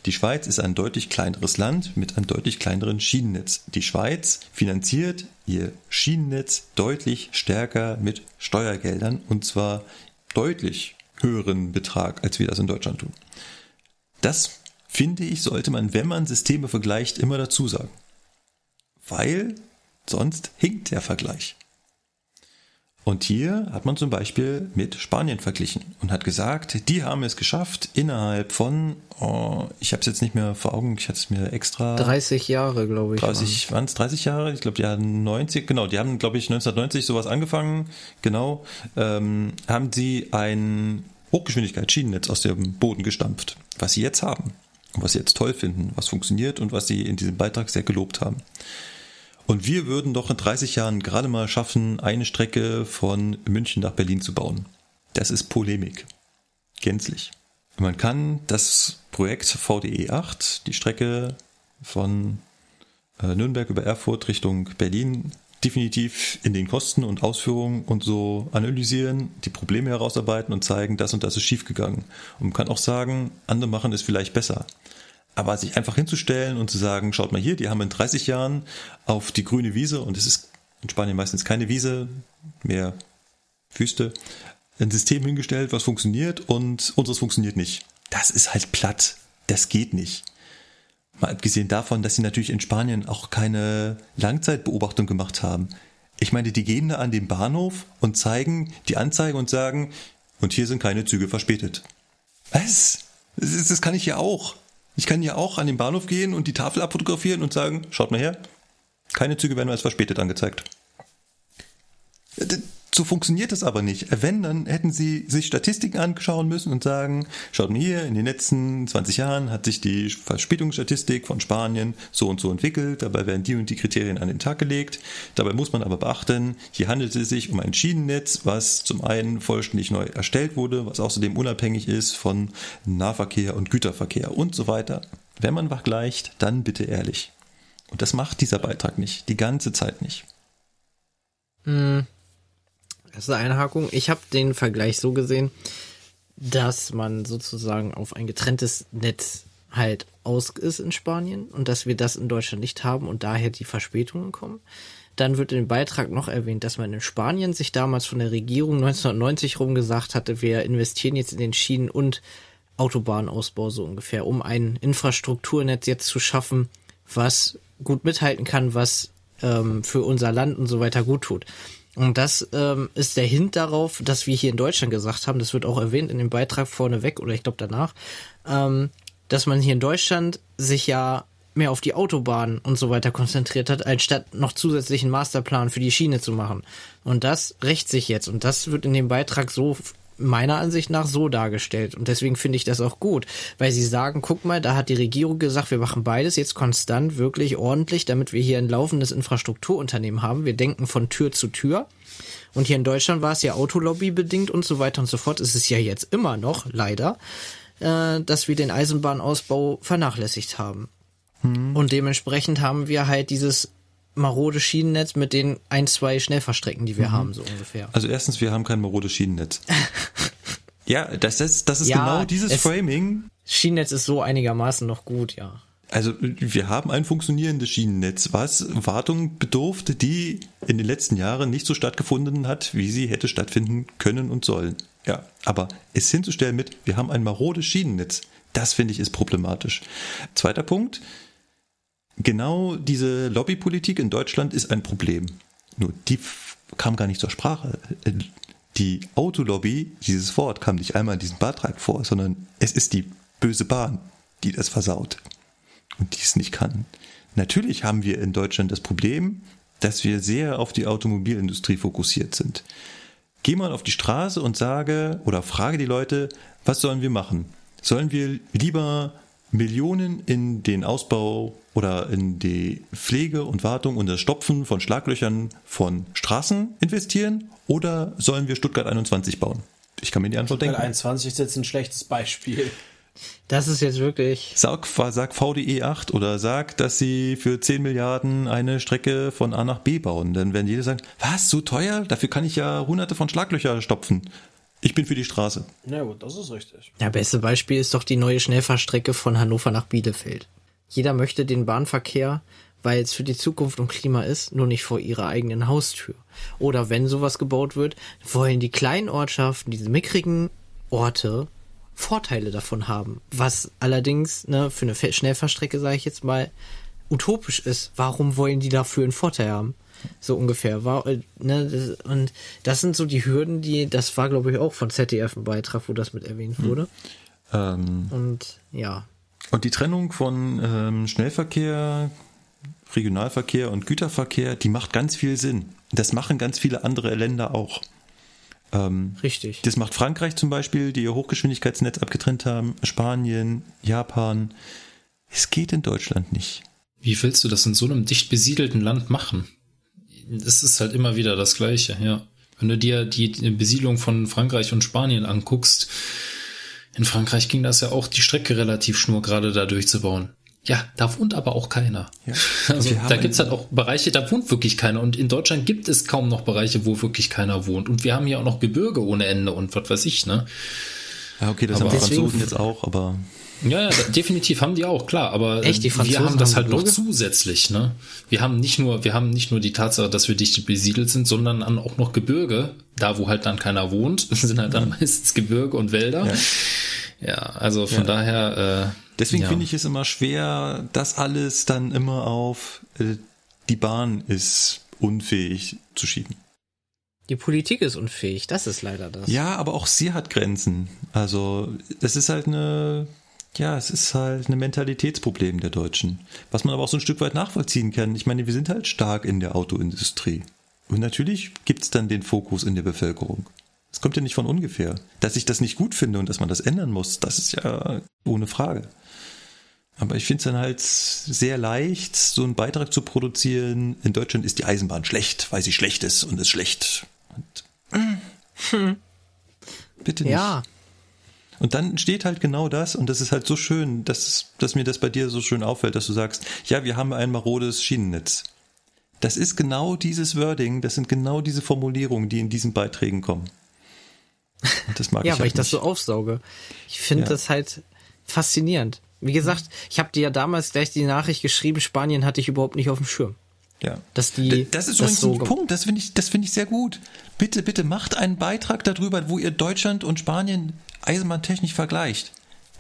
die Schweiz ist ein deutlich kleineres Land mit einem deutlich kleineren Schienennetz. Die Schweiz finanziert ihr Schienennetz deutlich stärker mit Steuergeldern und zwar deutlich höheren Betrag, als wir das in Deutschland tun. Das finde ich, sollte man, wenn man Systeme vergleicht, immer dazu sagen. Weil sonst hinkt der Vergleich. Und hier hat man zum Beispiel mit Spanien verglichen und hat gesagt, die haben es geschafft, innerhalb von, oh, ich habe es jetzt nicht mehr vor Augen, ich hatte es mir extra. 30 Jahre, glaube ich. 30, waren es 30 Jahre? Ich glaube, die haben 90, genau, die haben, glaube ich, 1990 sowas angefangen, genau, ähm, haben sie ein Hochgeschwindigkeitsschienennetz aus dem Boden gestampft, was sie jetzt haben und was sie jetzt toll finden, was funktioniert und was sie in diesem Beitrag sehr gelobt haben. Und wir würden doch in 30 Jahren gerade mal schaffen, eine Strecke von München nach Berlin zu bauen. Das ist Polemik. Gänzlich. Man kann das Projekt VDE 8, die Strecke von äh, Nürnberg über Erfurt Richtung Berlin, definitiv in den Kosten und Ausführungen und so analysieren, die Probleme herausarbeiten und zeigen, das und das ist schiefgegangen. Und man kann auch sagen, andere machen es vielleicht besser. Aber sich einfach hinzustellen und zu sagen, schaut mal hier, die haben in 30 Jahren auf die grüne Wiese, und es ist in Spanien meistens keine Wiese, mehr Wüste, ein System hingestellt, was funktioniert und unseres funktioniert nicht. Das ist halt platt. Das geht nicht. Mal abgesehen davon, dass sie natürlich in Spanien auch keine Langzeitbeobachtung gemacht haben. Ich meine, die gehen da an den Bahnhof und zeigen die Anzeige und sagen, und hier sind keine Züge verspätet. Was? Das, das kann ich ja auch. Ich kann ja auch an den Bahnhof gehen und die Tafel abfotografieren und sagen, schaut mal her, keine Züge werden als verspätet angezeigt. So funktioniert das aber nicht. Wenn, dann hätten sie sich Statistiken anschauen müssen und sagen, schaut mal hier, in den letzten 20 Jahren hat sich die Verspätungsstatistik von Spanien so und so entwickelt, dabei werden die und die Kriterien an den Tag gelegt. Dabei muss man aber beachten, hier handelt es sich um ein Schienennetz, was zum einen vollständig neu erstellt wurde, was außerdem unabhängig ist von Nahverkehr und Güterverkehr und so weiter. Wenn man vergleicht, dann bitte ehrlich. Und das macht dieser Beitrag nicht, die ganze Zeit nicht. Hm. Erste Einhakung. Ich habe den Vergleich so gesehen, dass man sozusagen auf ein getrenntes Netz halt aus ist in Spanien und dass wir das in Deutschland nicht haben und daher die Verspätungen kommen. Dann wird in dem Beitrag noch erwähnt, dass man in Spanien sich damals von der Regierung 1990 rum gesagt hatte, wir investieren jetzt in den Schienen- und Autobahnausbau so ungefähr, um ein Infrastrukturnetz jetzt zu schaffen, was gut mithalten kann, was ähm, für unser Land und so weiter gut tut. Und das ähm, ist der Hint darauf, dass wir hier in Deutschland gesagt haben, das wird auch erwähnt in dem Beitrag vorneweg oder ich glaube danach, ähm, dass man hier in Deutschland sich ja mehr auf die Autobahn und so weiter konzentriert hat, anstatt noch zusätzlichen Masterplan für die Schiene zu machen. Und das rächt sich jetzt. Und das wird in dem Beitrag so meiner Ansicht nach so dargestellt. Und deswegen finde ich das auch gut, weil sie sagen, guck mal, da hat die Regierung gesagt, wir machen beides jetzt konstant, wirklich ordentlich, damit wir hier ein laufendes Infrastrukturunternehmen haben. Wir denken von Tür zu Tür. Und hier in Deutschland war es ja Autolobby bedingt und so weiter und so fort. Es ist ja jetzt immer noch, leider, äh, dass wir den Eisenbahnausbau vernachlässigt haben. Hm. Und dementsprechend haben wir halt dieses marode Schienennetz mit den ein, zwei Schnellfahrstrecken, die wir mhm. haben, so ungefähr. Also erstens, wir haben kein marode Schienennetz. ja, das ist, das ist ja, genau dieses Framing. Schienennetz ist so einigermaßen noch gut, ja. Also wir haben ein funktionierendes Schienennetz, was Wartung bedurfte, die in den letzten Jahren nicht so stattgefunden hat, wie sie hätte stattfinden können und sollen. Ja, aber es hinzustellen mit, wir haben ein marodes Schienennetz, das finde ich ist problematisch. Zweiter Punkt, genau diese Lobbypolitik in Deutschland ist ein Problem. Nur die kam gar nicht zur Sprache. die Autolobby, dieses Wort kam nicht einmal in diesem Beitrag vor, sondern es ist die böse Bahn, die das versaut und die es nicht kann. Natürlich haben wir in Deutschland das Problem, dass wir sehr auf die Automobilindustrie fokussiert sind. Geh mal auf die Straße und sage oder frage die Leute, was sollen wir machen? Sollen wir lieber Millionen in den Ausbau oder in die Pflege und Wartung und das Stopfen von Schlaglöchern von Straßen investieren oder sollen wir Stuttgart 21 bauen? Ich kann mir die Antwort denken. 21 ist jetzt ein schlechtes Beispiel. Das ist jetzt wirklich. Sag, sag VDE 8 oder sag, dass sie für 10 Milliarden eine Strecke von A nach B bauen. Dann werden jeder sagen, was, so teuer? Dafür kann ich ja hunderte von Schlaglöcher stopfen. Ich bin für die Straße. Na gut, das ist richtig. Ja, beste Beispiel ist doch die neue Schnellfahrstrecke von Hannover nach Bielefeld. Jeder möchte den Bahnverkehr, weil es für die Zukunft und Klima ist, nur nicht vor ihrer eigenen Haustür. Oder wenn sowas gebaut wird, wollen die kleinen Ortschaften, diese mickrigen Orte Vorteile davon haben. Was allerdings ne, für eine Schnellfahrstrecke, sage ich jetzt mal, utopisch ist. Warum wollen die dafür einen Vorteil haben? So ungefähr. War, äh, ne, das, und das sind so die Hürden, die, das war, glaube ich, auch von ZDF ein Beitrag, wo das mit erwähnt wurde. Ähm, Und ja. und die Trennung von ähm, Schnellverkehr, Regionalverkehr und Güterverkehr, die macht ganz viel Sinn. Das machen ganz viele andere Länder auch. Ähm, Richtig. Das macht Frankreich zum Beispiel, die ihr Hochgeschwindigkeitsnetz abgetrennt haben, Spanien, Japan. Es geht in Deutschland nicht. Wie willst du das in so einem dicht besiedelten Land machen? Es ist halt immer wieder das Gleiche, ja. Wenn du dir die Besiedlung von Frankreich und Spanien anguckst, in Frankreich ging das ja auch, die Strecke relativ schnurgerade da durchzubauen. Ja, da wohnt aber auch keiner. Ja. Also da gibt's halt auch Bereiche, da wohnt wirklich keiner. Und in Deutschland gibt es kaum noch Bereiche, wo wirklich keiner wohnt. Und wir haben hier auch noch Gebirge ohne Ende und was weiß ich, ne? Ja, okay, das Aber haben die Franzosen jetzt auch, aber Ja, ja, definitiv haben die auch, klar, aber Echt, die äh, wir haben das haben halt noch zusätzlich, ne? Wir haben nicht nur, wir haben nicht nur die Tatsache, dass wir dicht besiedelt sind, sondern dann auch noch Gebirge, da wo halt dann keiner wohnt, sind halt dann meistens Gebirge und Wälder. Ja. Ja, also von Ja. daher, äh, deswegen ja. finde ich es immer schwer, das alles dann immer auf äh, die Bahn ist unfähig zu schieben. Die Politik ist unfähig, das ist leider das. Ja, aber auch sie hat Grenzen. Also es ist halt eine, ja, es ist halt ein Mentalitätsproblem der Deutschen, was man aber auch so ein Stück weit nachvollziehen kann. Ich meine, wir sind halt stark in der Autoindustrie. Und natürlich gibt's dann den Fokus in der Bevölkerung. Es kommt ja nicht von ungefähr. Dass ich das nicht gut finde und dass man das ändern muss, das ist ja ohne Frage. Aber ich finde es dann halt sehr leicht, so einen Beitrag zu produzieren. In Deutschland ist die Eisenbahn schlecht, weil sie schlecht ist und ist schlecht. Und, bitte nicht. Ja, Und dann entsteht halt genau das, und das ist halt so schön, dass, dass mir das bei dir so schön auffällt, dass du sagst, ja, wir haben ein marodes Schienennetz. Das ist genau dieses Wording, das sind genau diese Formulierungen, die in diesen Beiträgen kommen. Und das mag ja, ich weil halt ich das nicht. so aufsauge. Ich finde Ja. das halt faszinierend. Wie gesagt, ich habe dir ja damals gleich die Nachricht geschrieben, Spanien hatte ich überhaupt nicht auf dem Schirm. Ja. Dass die das ist übrigens so ein Punkt, das finde ich, das finde ich sehr gut. Bitte, bitte macht einen Beitrag darüber, wo ihr Deutschland und Spanien eisenbahntechnisch vergleicht.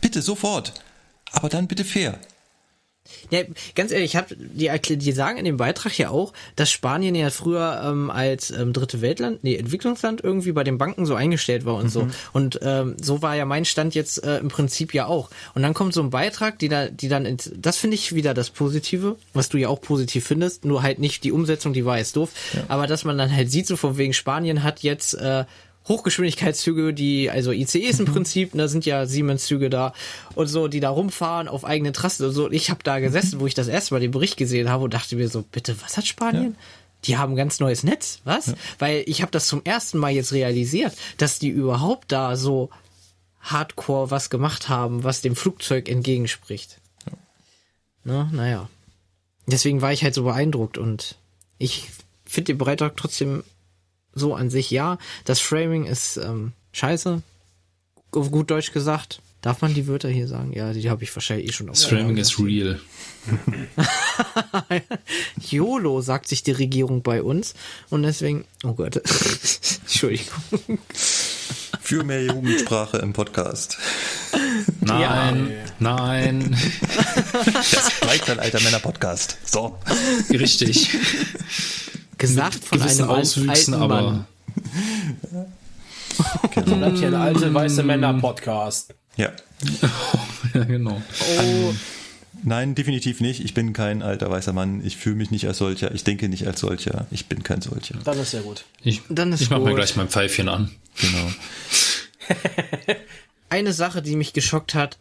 Bitte, sofort. Aber dann bitte fair. Ja, ganz ehrlich, ich hab, die, die sagen in dem Beitrag ja auch, dass Spanien ja früher ähm, als ähm, dritte Weltland, nee, Entwicklungsland irgendwie bei den Banken so eingestellt war und so. Und ähm, so war ja mein Stand jetzt äh, im Prinzip ja auch. Und dann kommt so ein Beitrag, die da, die dann, ins, das finde ich wieder das Positive, was du ja auch positiv findest, nur halt nicht die Umsetzung, die war jetzt doof. Aber dass man dann halt sieht, so von wegen Spanien hat jetzt äh, Hochgeschwindigkeitszüge, die, also ICEs im Prinzip, da sind ja Siemens-Züge da und so, die da rumfahren auf eigene Trassen und so. Und ich habe da gesessen, wo ich das erste Mal den Bericht gesehen habe und dachte mir so, bitte, was hat Spanien? Die haben ein ganz neues Netz, was? Weil ich habe das zum ersten Mal jetzt realisiert, dass die überhaupt da so hardcore was gemacht haben, was dem Flugzeug entgegenspricht. Ne, naja. Deswegen war ich halt so beeindruckt und ich finde den Beitrag trotzdem so an sich ja. Das Framing ist ähm, scheiße. Auf gut Deutsch gesagt. Darf man die Wörter hier sagen? Ja, die habe ich wahrscheinlich eh schon auf. das Framing ist real. YOLO sagt sich die Regierung bei uns. Und deswegen, oh Gott. Entschuldigung. Für mehr Jugendsprache im Podcast. Nein, nein, Das Gleichzeitalter Männer Podcast. So. richtig. Gesagt von einem Auswüchsen, alten aber Mann. kennen. Bleibt hier ein alte weiße Männer-Podcast. Ja. ja, genau. Oh, Nein, definitiv nicht. Ich bin kein alter weißer Mann. Ich fühle mich nicht als solcher. Ich denke nicht als solcher. Ich bin kein solcher. Dann ist ja gut. Ich, Dann ist ich mach mal gut. gleich mein Pfeifchen an. Genau. eine Sache, die mich geschockt hat,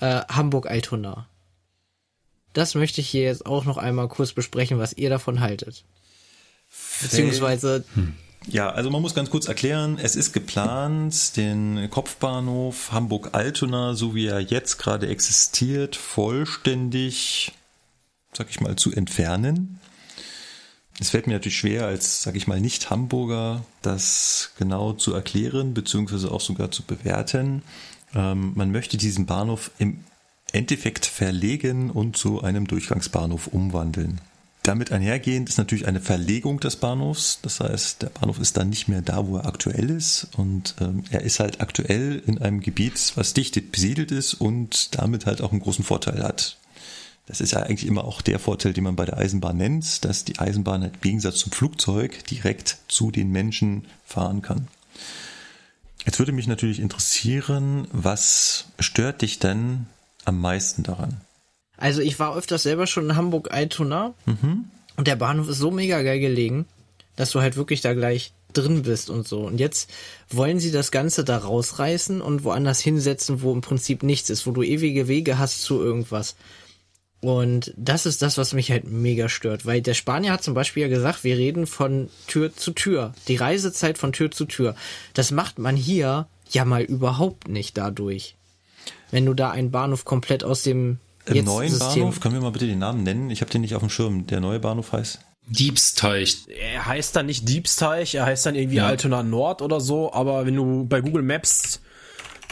äh, Hamburg-Altona. Das möchte ich hier jetzt auch noch einmal kurz besprechen, was ihr davon haltet. Beziehungsweise, Ja, also man muss ganz kurz erklären, es ist geplant, den Kopfbahnhof Hamburg-Altona, so wie er jetzt gerade existiert, vollständig, sag ich mal, zu entfernen. Es fällt mir natürlich schwer, als, sag ich mal, Nicht-Hamburger das genau zu erklären, beziehungsweise auch sogar zu bewerten. Ähm, man möchte diesen Bahnhof im Endeffekt verlegen und zu einem Durchgangsbahnhof umwandeln. Damit einhergehend ist natürlich eine Verlegung des Bahnhofs. Das heißt, der Bahnhof ist dann nicht mehr da, wo er aktuell ist. Und ähm, er ist halt aktuell in einem Gebiet, was dicht besiedelt ist und damit halt auch einen großen Vorteil hat. Das ist ja eigentlich immer auch der Vorteil, den man bei der Eisenbahn nennt, dass die Eisenbahn halt im Gegensatz zum Flugzeug direkt zu den Menschen fahren kann. Jetzt würde mich natürlich interessieren, was stört dich denn am meisten daran? Also ich war öfters selber schon in Hamburg-Altona und der Bahnhof ist so mega geil gelegen, dass du halt wirklich da gleich drin bist und so. Und jetzt wollen sie das Ganze da rausreißen und woanders hinsetzen, wo im Prinzip nichts ist, wo du ewige Wege hast zu irgendwas. Und das ist das, was mich halt mega stört, weil der Spanier hat zum Beispiel ja gesagt, wir reden von Tür zu Tür, die Reisezeit von Tür zu Tür. Das macht man hier ja mal überhaupt nicht dadurch. Wenn du da einen Bahnhof komplett aus dem Im jetzt neuen System Bahnhof, können wir mal bitte den Namen nennen? Ich habe den nicht auf dem Schirm. Der neue Bahnhof heißt? Diebsteich. Er heißt dann nicht Diebsteich, er heißt dann irgendwie Ja. Altona Nord oder so, aber wenn du bei Google Maps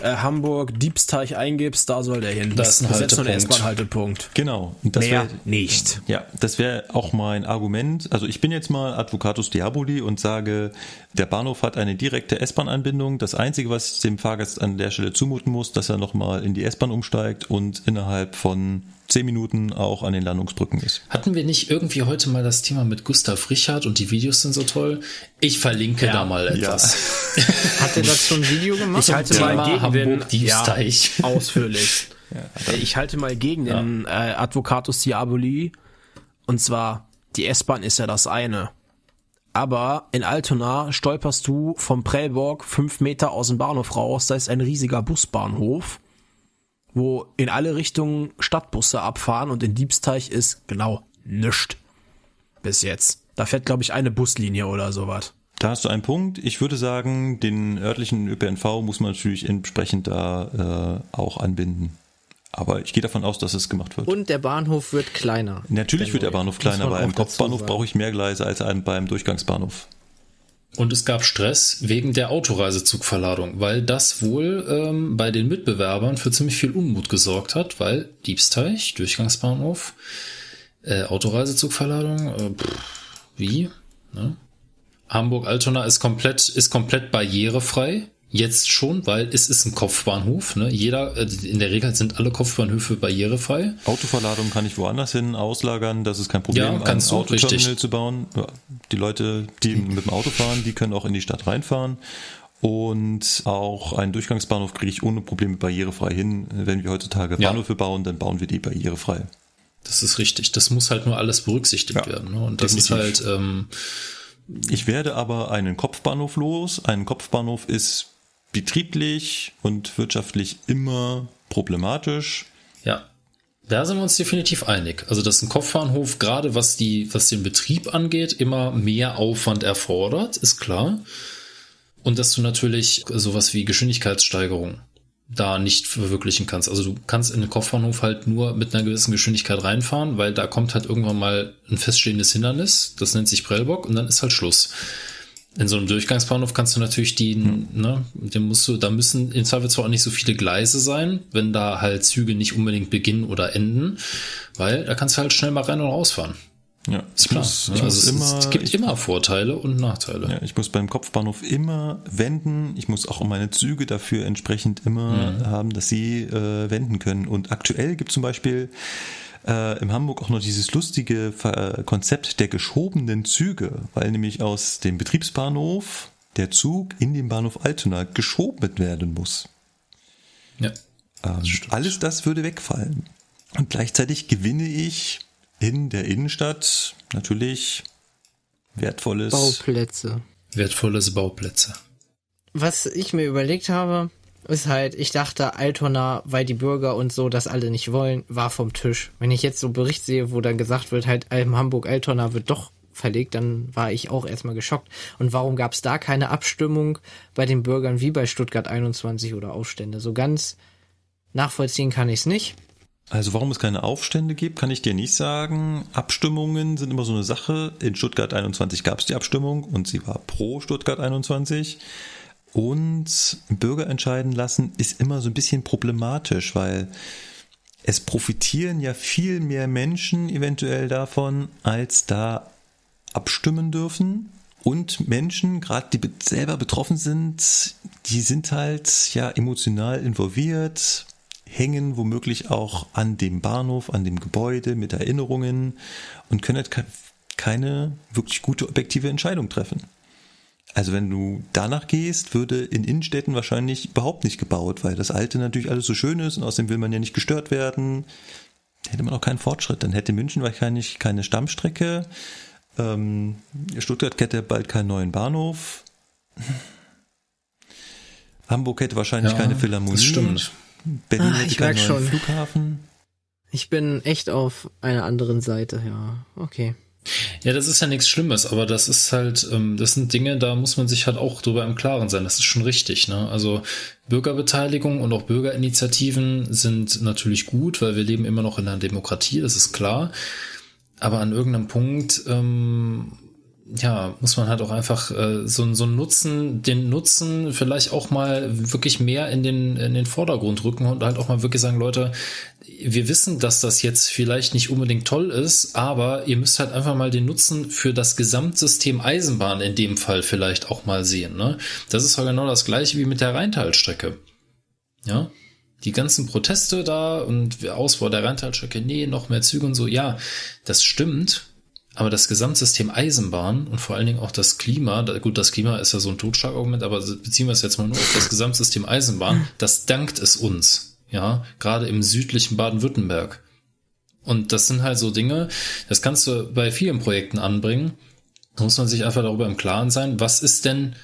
äh, Hamburg Diebsteich eingibst, da soll der hin. Das ist ein nur ein Haltepunkt. S-Bahn-Haltepunkt. Genau. Das Mehr wär- nicht. Ja, das wäre auch mein Argument. Also ich bin jetzt mal Advocatus Diaboli und sage, der Bahnhof hat eine direkte S-Bahn-Anbindung. Das Einzige, was dem Fahrgast an der Stelle zumuten muss, dass er nochmal in die S-Bahn umsteigt und innerhalb von zehn Minuten auch an den Landungsbrücken ist. Hatten wir nicht irgendwie heute mal das Thema mit Gustav Richard und die Videos sind so toll? Ich verlinke da mal etwas. hat er dazu ein Video gemacht. Ich halte mal gegen Hamburg den. Ja, ausführlich. ich halte mal gegen den äh, Advocatus Diaboli. Und zwar, die S-Bahn ist ja das eine. Aber in Altona stolperst du vom Prellbock fünf Meter aus dem Bahnhof raus. Da ist ein riesiger Busbahnhof, wo in alle Richtungen Stadtbusse abfahren und in Diebsteich ist genau nischt. Bis jetzt. Da fährt, glaube ich, eine Buslinie oder sowas. Da hast du einen Punkt. Ich würde sagen, den örtlichen ÖPNV muss man natürlich entsprechend da äh, auch anbinden. Aber ich gehe davon aus, dass es gemacht wird. Und der Bahnhof wird kleiner. Natürlich wird der Bahnhof kleiner, weil im Kopfbahnhof brauche ich mehr Gleise als beim Durchgangsbahnhof. Und es gab Stress wegen der Autoreisezugverladung, weil das wohl ähm, bei den Mitbewerbern für ziemlich viel Unmut gesorgt hat, weil Diebsteich, Durchgangsbahnhof, äh, Autoreisezugverladung, äh, pff, wie? Ne? Hamburg-Altona ist komplett, ist komplett barrierefrei. Jetzt schon, weil es ist ein Kopfbahnhof. Ne? Jeder, äh, in der Regel sind alle Kopfbahnhöfe barrierefrei. Autoverladung kann ich woanders hin auslagern, das ist kein Problem, Ja, kannst ein Autoterminal zu bauen. Ja, Die Leute, die mit dem Auto fahren, die können auch in die Stadt reinfahren. Und auch einen Durchgangsbahnhof kriege ich ohne Probleme barrierefrei hin. Wenn wir heutzutage Ja. Bahnhöfe bauen, dann bauen wir die barrierefrei. Das ist richtig. Das muss halt nur alles berücksichtigt Ja, werden. Ne? Und das definitiv. ist halt, ähm, Ich werde aber einen Kopfbahnhof los. Ein Kopfbahnhof ist betrieblich und wirtschaftlich immer problematisch. Ja, da sind wir uns definitiv einig. Also, dass ein Kopfbahnhof gerade was die, was den Betrieb angeht, immer mehr Aufwand erfordert, ist klar. Und dass du natürlich sowas wie Geschwindigkeitssteigerung da nicht verwirklichen kannst. Also du kannst in den Kopfbahnhof halt nur mit einer gewissen Geschwindigkeit reinfahren, weil da kommt halt irgendwann mal ein feststehendes Hindernis, das nennt sich Prellbock und dann ist halt Schluss. In so einem Durchgangsbahnhof kannst du natürlich die, ne, den musst du, da müssen im Zweifelsfall auch nicht so viele Gleise sein, wenn da halt Züge nicht unbedingt beginnen oder enden, weil da kannst du halt schnell mal rein und rausfahren. Ja, Ist klar. muss, ich also muss es, immer, es gibt ich, immer Vorteile und Nachteile. Ja, ich muss beim Kopfbahnhof immer wenden. Ich muss auch meine Züge dafür entsprechend immer Mhm. haben, dass sie äh, wenden können. Und aktuell gibt zum Beispiel äh, in Hamburg auch noch dieses lustige Ver- Konzept der geschobenen Züge, weil nämlich aus dem Betriebsbahnhof der Zug in den Bahnhof Altona geschoben werden muss. Ja. Ähm, alles das würde wegfallen. Und gleichzeitig gewinne ich in der Innenstadt natürlich wertvolles. Bauplätze. Wertvolles Bauplätze. Was ich mir überlegt habe, ist halt, ich dachte, Altona, weil die Bürger und so das alle nicht wollen, war vom Tisch. Wenn ich jetzt so Bericht sehe, wo dann gesagt wird, halt Hamburg-Altona wird doch verlegt, dann war ich auch erstmal geschockt. Und warum gab es da keine Abstimmung bei den Bürgern wie bei Stuttgart 21 oder Aufstände? So ganz nachvollziehen kann ich es nicht. Also warum es keine Aufstände gibt, kann ich dir nicht sagen. Abstimmungen sind immer so eine Sache. In Stuttgart 21 gab es die Abstimmung und sie war pro Stuttgart 21. Und Bürger entscheiden lassen ist immer so ein bisschen problematisch, weil es profitieren ja viel mehr Menschen eventuell davon, als da abstimmen dürfen. Und Menschen, gerade die selber betroffen sind, die sind halt ja emotional involviert, hängen womöglich auch an dem Bahnhof, an dem Gebäude mit Erinnerungen und können halt keine wirklich gute objektive Entscheidung treffen. Also wenn du danach gehst, würde in Innenstädten wahrscheinlich überhaupt nicht gebaut, weil das Alte natürlich alles so schön ist und außerdem will man ja nicht gestört werden. Hätte man auch keinen Fortschritt. Dann hätte München wahrscheinlich keine Stammstrecke. Ähm, Stuttgart hätte bald keinen neuen Bahnhof. Hamburg hätte wahrscheinlich ja, keine Philharmonie. Das stimmt. Berlin ah, hätte keinen neuen schon. Flughafen. Ich bin echt auf einer anderen Seite, ja. Okay. Ja, das ist ja nichts Schlimmes, aber das ist halt, ähm, das sind Dinge, da muss man sich halt auch drüber im Klaren sein. Das ist schon richtig. Ne? Also Bürgerbeteiligung und auch Bürgerinitiativen sind natürlich gut, weil wir leben immer noch in einer Demokratie, das ist klar. Aber an irgendeinem Punkt ähm, ja, muss man halt auch einfach äh, so, so einen Nutzen, den Nutzen vielleicht auch mal wirklich mehr in den, in den Vordergrund rücken und halt auch mal wirklich sagen, Leute, wir wissen, dass das jetzt vielleicht nicht unbedingt toll ist, aber ihr müsst halt einfach mal den Nutzen für das Gesamtsystem Eisenbahn in dem Fall vielleicht auch mal sehen. Ne? Das ist halt genau das gleiche wie mit der Rheintalstrecke. Ja, die ganzen Proteste da und Ausbau der Rheintalstrecke, nee, noch mehr Züge und so, ja, das stimmt, aber das Gesamtsystem Eisenbahn und vor allen Dingen auch das Klima, gut, das Klima ist ja so ein Totschlagargument, aber beziehen wir es jetzt mal nur auf das Gesamtsystem Eisenbahn, das dankt es uns, ja, gerade im südlichen Baden-Württemberg. Und das sind halt so Dinge, das kannst du bei vielen Projekten anbringen. Da muss man sich einfach darüber im Klaren sein, was ist denn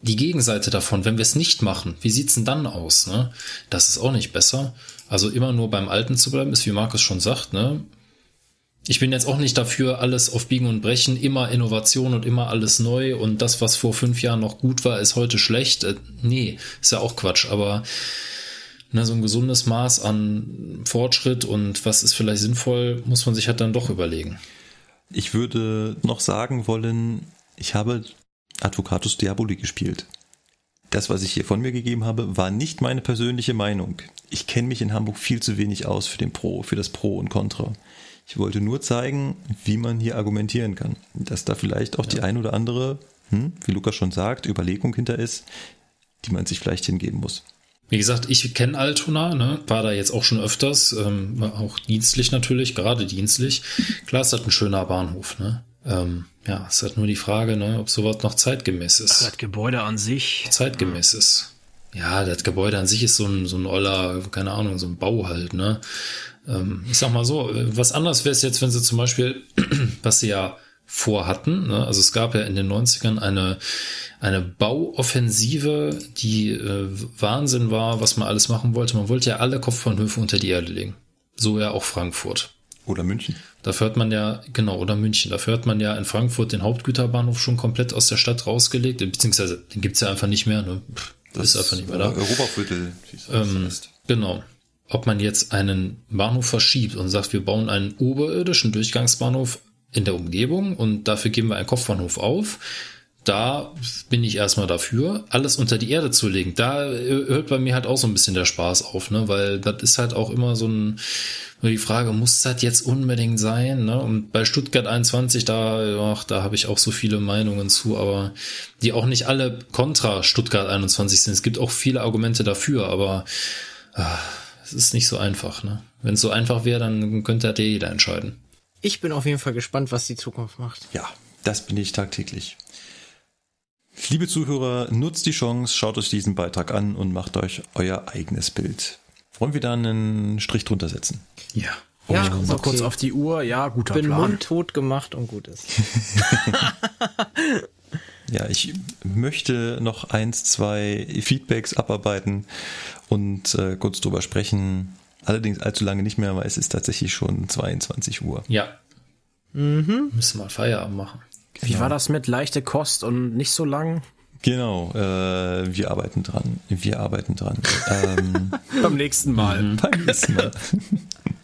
die Gegenseite davon, wenn wir es nicht machen? Wie sieht's denn dann aus? Ne? Das ist auch nicht besser. Also immer nur beim Alten zu bleiben, ist wie Markus schon sagt, ne? Ich bin jetzt auch nicht dafür, alles auf Biegen und Brechen, immer Innovation und immer alles neu und das, was vor fünf Jahren noch gut war, ist heute schlecht. Äh, nee, ist ja auch Quatsch, aber ne, so ein gesundes Maß an Fortschritt und was ist vielleicht sinnvoll, muss man sich halt dann doch überlegen. Ich würde noch sagen wollen, ich habe Advocatus Diaboli gespielt. Das, was ich hier von mir gegeben habe, war nicht meine persönliche Meinung. Ich kenne mich in Hamburg viel zu wenig aus für den Pro, für das Pro und Contra. Ich wollte nur zeigen, wie man hier argumentieren kann. Dass da vielleicht auch ja. die ein oder andere, hm, wie Lukas schon sagt, Überlegung hinter ist, die man sich vielleicht hingeben muss. Wie gesagt, ich kenne Altona, ne, war da jetzt auch schon öfters, ähm, auch dienstlich natürlich, gerade dienstlich. Klar, es hat ein schöner Bahnhof, ne? Ähm, ja, es hat nur die Frage, ne, ob sowas noch zeitgemäß ist. Das Gebäude an sich. Zeitgemäß ja. ist. Ja, das Gebäude an sich ist so ein, so ein oller, keine Ahnung, so ein Bau halt, ne? Ähm, ich sag mal so, was anders wäre es jetzt, wenn sie zum Beispiel, was sie ja vorhatten, ne? also es gab ja in den 90ern eine, eine Bauoffensive, die äh, Wahnsinn war, was man alles machen wollte. Man wollte ja alle Kopfbahnhöfe unter die Erde legen. So ja auch Frankfurt. Oder München. Dafür hat man ja, genau, oder München. Dafür hat man ja in Frankfurt den Hauptgüterbahnhof schon komplett aus der Stadt rausgelegt, beziehungsweise den gibt's ja einfach nicht mehr. Ne? Pff, das ist einfach nicht mehr da. Europaviertel. Ähm, genau ob man jetzt einen Bahnhof verschiebt und sagt, wir bauen einen oberirdischen Durchgangsbahnhof in der Umgebung und dafür geben wir einen Kopfbahnhof auf. Da bin ich erstmal dafür, alles unter die Erde zu legen. Da hört bei mir halt auch so ein bisschen der Spaß auf, ne? Weil das ist halt auch immer so ein, die Frage, muss das jetzt unbedingt sein? Ne? Und bei Stuttgart 21, da, ach, da habe ich auch so viele Meinungen zu, aber die auch nicht alle kontra Stuttgart 21 sind. Es gibt auch viele Argumente dafür, aber ach, es ist nicht so einfach, ne? Wenn es so einfach wäre, dann könnte halt jeder entscheiden. Ich bin auf jeden Fall gespannt, was die Zukunft macht. Ja, das bin ich tagtäglich. Liebe Zuhörer, nutzt die Chance, schaut euch diesen Beitrag an und macht euch euer eigenes Bild. Wollen wir da einen Strich drunter setzen? Ja. Ja, ich guck ist mal okay. kurz auf die Uhr. Ja, guter Bin Plan. mundtot gemacht und gut ist. Ja, ich möchte noch eins, zwei Feedbacks abarbeiten und äh, kurz drüber sprechen. Allerdings allzu lange nicht mehr, weil es ist tatsächlich schon 22 Uhr. Ja. Mhm. Müssen mal Feierabend machen. Wie war das mit leichte Kost und nicht so lang? Genau, äh, wir arbeiten dran. Wir arbeiten dran. ähm, Beim nächsten Mal. beim nächsten Mal.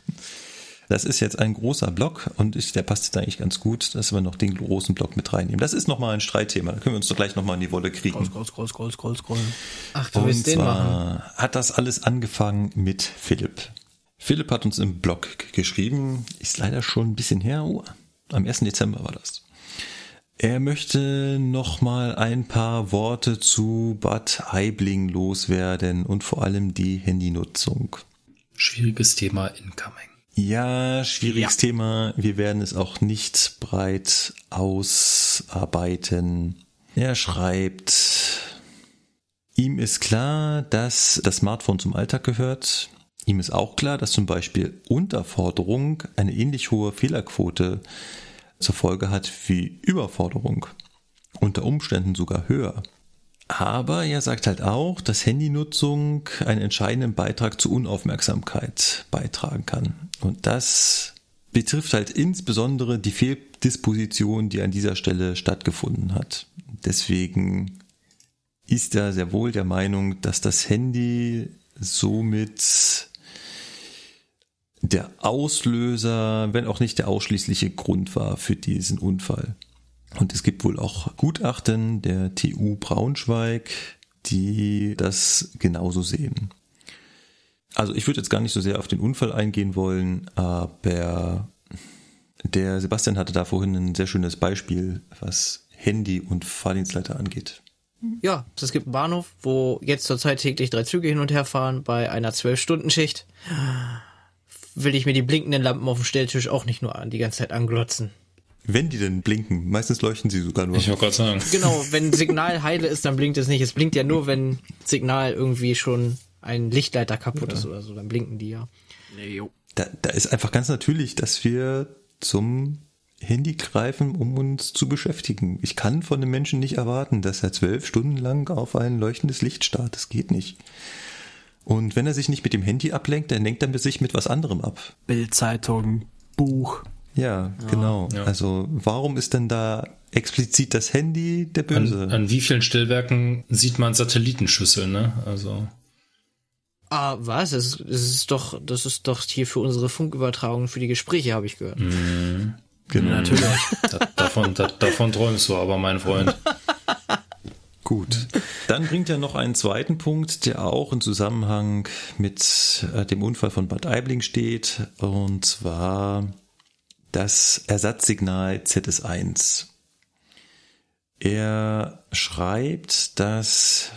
Das ist jetzt ein großer Block und ich, der passt jetzt eigentlich ganz gut, dass wir noch den großen Block mit reinnehmen. Das ist nochmal ein Streitthema. Da können wir uns doch gleich nochmal in die Wolle kriegen. Scroll, scroll, scroll, scroll, scroll. Ach, du Und willst den machen. zwar hat das alles angefangen mit Philipp. Philipp hat uns im Blog geschrieben, ist leider schon ein bisschen her, oh, am 1. Dezember war das. Er möchte noch mal ein paar Worte zu Bad Aibling loswerden und vor allem die Handynutzung. Schwieriges Thema incoming. Ja, schwieriges Ja. Thema. Wir werden es auch nicht breit ausarbeiten. Er schreibt, ihm ist klar, dass das Smartphone zum Alltag gehört. Ihm ist auch klar, dass zum Beispiel Unterforderung eine ähnlich hohe Fehlerquote zur Folge hat wie Überforderung. Unter Umständen sogar höher. Aber er sagt halt auch, dass Handynutzung einen entscheidenden Beitrag zu Unaufmerksamkeit beitragen kann. Und das betrifft halt insbesondere die Fehldisposition, die an dieser Stelle stattgefunden hat. Deswegen ist er sehr wohl der Meinung, dass das Handy somit der Auslöser, wenn auch nicht der ausschließliche Grund war für diesen Unfall. Und es gibt wohl auch Gutachten der TU Braunschweig, die das genauso sehen. Also ich würde jetzt gar nicht so sehr auf den Unfall eingehen wollen, aber der Sebastian hatte da vorhin ein sehr schönes Beispiel, was Handy und Fahrdienstleiter angeht. Ja, es gibt einen Bahnhof, wo jetzt zurzeit täglich drei Züge hin und her fahren bei einer 12-Stunden-Schicht. Will ich mir die blinkenden Lampen auf dem Stelltisch auch nicht nur an, die ganze Zeit anglotzen. Wenn die denn blinken, meistens leuchten sie sogar nur. Ich wollte gerade sagen. Genau, wenn Signal heile ist, dann blinkt es nicht. Es blinkt ja nur, wenn Signal irgendwie schon ein Lichtleiter kaputt ist oder so, dann blinken die ja. Nee, jo. Da, da ist einfach ganz natürlich, dass wir zum Handy greifen, um uns zu beschäftigen. Ich kann von einem Menschen nicht erwarten, dass er zwölf Stunden lang auf ein leuchtendes Licht starrt. Das geht nicht. Und wenn er sich nicht mit dem Handy ablenkt, dann lenkt er sich mit was anderem ab. Bildzeitung, Buch. Ja, genau. ja. Also warum ist denn da explizit das Handy der Böse? An, an wie vielen Stellwerken sieht man Satellitenschüsseln, ne? Also. Ah, was? Das ist, das ist doch, das ist doch hier für unsere Funkübertragung, für die Gespräche, habe ich gehört. genau. Natürlich. Da, davon, da, davon träumst du aber, mein Freund. Gut. Dann bringt er noch einen zweiten Punkt, der auch im Zusammenhang mit äh, dem Unfall von Bad Aibling steht, und zwar das Ersatzsignal ZS1. Er schreibt, dass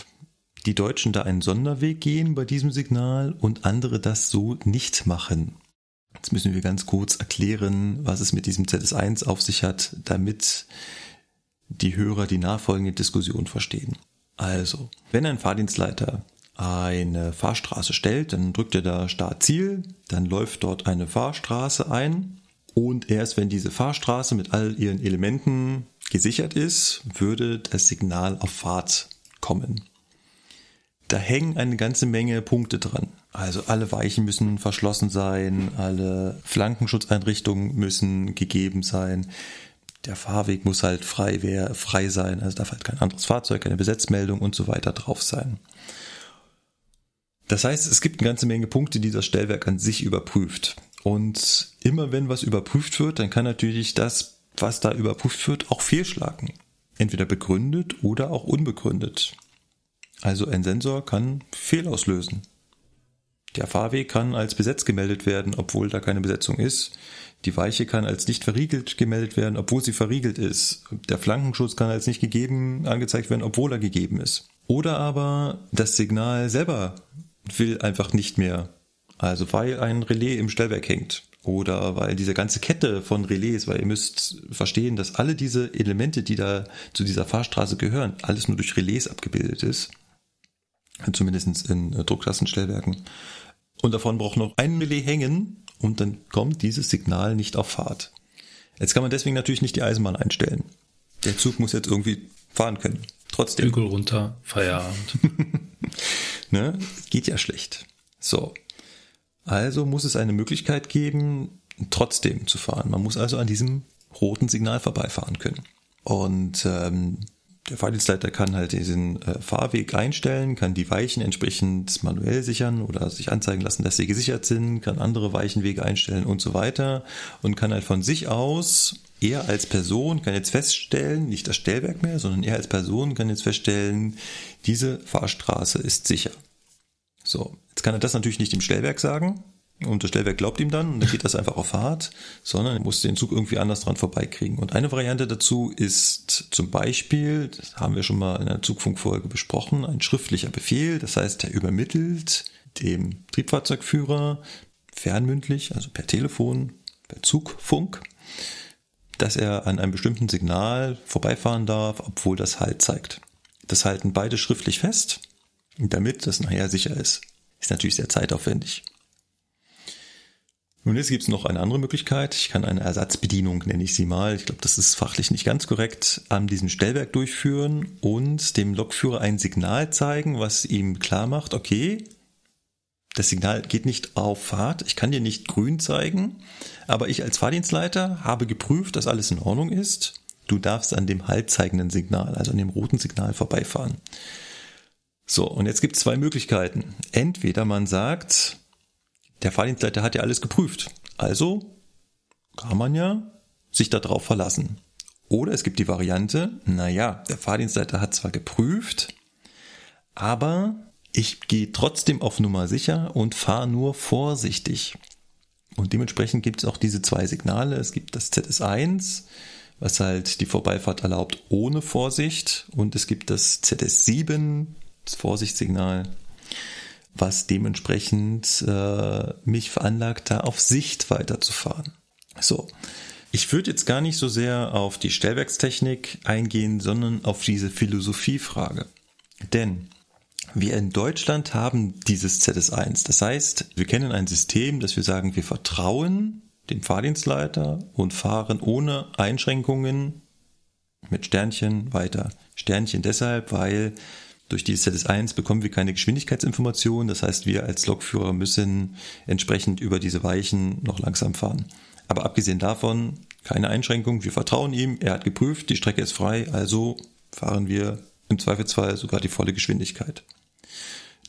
die Deutschen da einen Sonderweg gehen bei diesem Signal und andere das so nicht machen. Jetzt müssen wir ganz kurz erklären, was es mit diesem ZS1 auf sich hat, damit die Hörer die nachfolgende Diskussion verstehen. Also, wenn ein Fahrdienstleiter eine Fahrstraße stellt, dann drückt er da Start Ziel, dann läuft dort eine Fahrstraße ein und erst wenn diese Fahrstraße mit all ihren Elementen gesichert ist, würde das Signal auf Fahrt kommen. Da hängen eine ganze Menge Punkte dran. Also alle Weichen müssen verschlossen sein, alle Flankenschutzeinrichtungen müssen gegeben sein. Der Fahrweg muss halt frei, frei sein, also darf halt kein anderes Fahrzeug, keine Besetzmeldung und so weiter drauf sein. Das heißt, es gibt eine ganze Menge Punkte, die das Stellwerk an sich überprüft. Und immer wenn was überprüft wird, dann kann natürlich das, was da überprüft wird, auch fehlschlagen. Entweder begründet oder auch unbegründet. Also ein Sensor kann Fehl auslösen. Der Fahrweg kann als besetzt gemeldet werden, obwohl da keine Besetzung ist. Die Weiche kann als nicht verriegelt gemeldet werden, obwohl sie verriegelt ist. Der Flankenschutz kann als nicht gegeben angezeigt werden, obwohl er gegeben ist. Oder aber das Signal selber will einfach nicht mehr. Also weil ein Relais im Stellwerk hängt. oder weil diese ganze Kette von Relais, weil ihr müsst verstehen, dass alle diese Elemente, die da zu dieser Fahrstraße gehören, alles nur durch Relais abgebildet ist. Zumindest in äh, Drucklassenstellwerken. Und davon braucht noch ein Relais hängen und dann kommt dieses Signal nicht auf Fahrt. Jetzt kann man deswegen natürlich nicht die Eisenbahn einstellen. Der Zug muss jetzt irgendwie fahren können. Trotzdem. Bügel runter, Feierabend. ne? Geht ja schlecht. So. Also muss es eine Möglichkeit geben, trotzdem zu fahren. Man muss also an diesem roten Signal vorbeifahren können. Und ähm, der Fahrdienstleiter kann halt diesen äh, Fahrweg einstellen, kann die Weichen entsprechend manuell sichern oder sich anzeigen lassen, dass sie gesichert sind, kann andere Weichenwege einstellen und so weiter und kann halt von sich aus, er als Person kann jetzt feststellen, nicht das Stellwerk mehr, sondern er als Person kann jetzt feststellen, diese Fahrstraße ist sicher. So, jetzt kann er das natürlich nicht dem Stellwerk sagen, und das Stellwerk glaubt ihm dann und dann geht das einfach auf Fahrt, sondern er muss den Zug irgendwie anders dran vorbeikriegen. Und eine Variante dazu ist zum Beispiel, das haben wir schon mal in einer Zugfunkfolge besprochen, ein schriftlicher Befehl. Das heißt, er übermittelt dem Triebfahrzeugführer fernmündlich, also per Telefon, per Zugfunk, dass er an einem bestimmten Signal vorbeifahren darf, obwohl das Halt zeigt. Das halten beide schriftlich fest, damit das nachher sicher ist. Ist natürlich sehr zeitaufwendig. Nun, jetzt gibt es noch eine andere Möglichkeit. Ich kann eine Ersatzbedienung, nenne ich sie mal, ich glaube, das ist fachlich nicht ganz korrekt, an diesem Stellwerk durchführen und dem Lokführer ein Signal zeigen, was ihm klar macht, okay, das Signal geht nicht auf Fahrt, ich kann dir nicht grün zeigen, aber ich als Fahrdienstleiter habe geprüft, dass alles in Ordnung ist. Du darfst an dem haltzeigenden Signal, also an dem roten Signal vorbeifahren. So, und jetzt gibt es zwei Möglichkeiten. Entweder man sagt, der Fahrdienstleiter hat ja alles geprüft. Also kann man ja sich darauf verlassen. Oder es gibt die Variante, naja, der Fahrdienstleiter hat zwar geprüft, aber ich gehe trotzdem auf Nummer sicher und fahre nur vorsichtig. Und dementsprechend gibt es auch diese zwei Signale. Es gibt das ZS1, was halt die Vorbeifahrt erlaubt ohne Vorsicht. Und es gibt das ZS7, das Vorsichtssignal, was dementsprechend äh, mich veranlagt, da auf Sicht weiterzufahren. So. Ich würde jetzt gar nicht so sehr auf die Stellwerkstechnik eingehen, sondern auf diese Philosophiefrage. Denn wir in Deutschland haben dieses ZS1. Das heißt, wir kennen ein System, dass wir sagen, wir vertrauen dem Fahrdienstleiter und fahren ohne Einschränkungen mit Sternchen weiter. Sternchen deshalb, weil durch die ZS1 bekommen wir keine Geschwindigkeitsinformation. Das heißt, wir als Lokführer müssen entsprechend über diese Weichen noch langsam fahren. Aber abgesehen davon, keine Einschränkung. Wir vertrauen ihm. Er hat geprüft, die Strecke ist frei. Also fahren wir im Zweifelsfall sogar die volle Geschwindigkeit.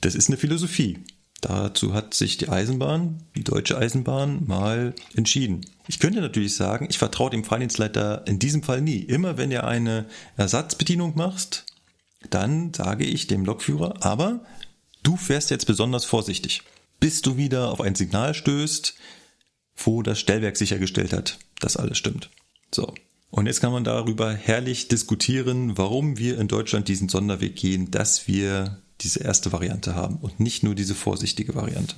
Das ist eine Philosophie. Dazu hat sich die Eisenbahn, die deutsche Eisenbahn, mal entschieden. Ich könnte natürlich sagen, ich vertraue dem Fahrdienstleiter in diesem Fall nie. Immer wenn er eine Ersatzbedienung macht, dann sage ich dem Lokführer, aber du fährst jetzt besonders vorsichtig, bis du wieder auf ein Signal stößt, wo das Stellwerk sichergestellt hat, dass alles stimmt. So. Und jetzt kann man darüber herrlich diskutieren, warum wir in Deutschland diesen Sonderweg gehen, dass wir diese erste Variante haben und nicht nur diese vorsichtige Variante.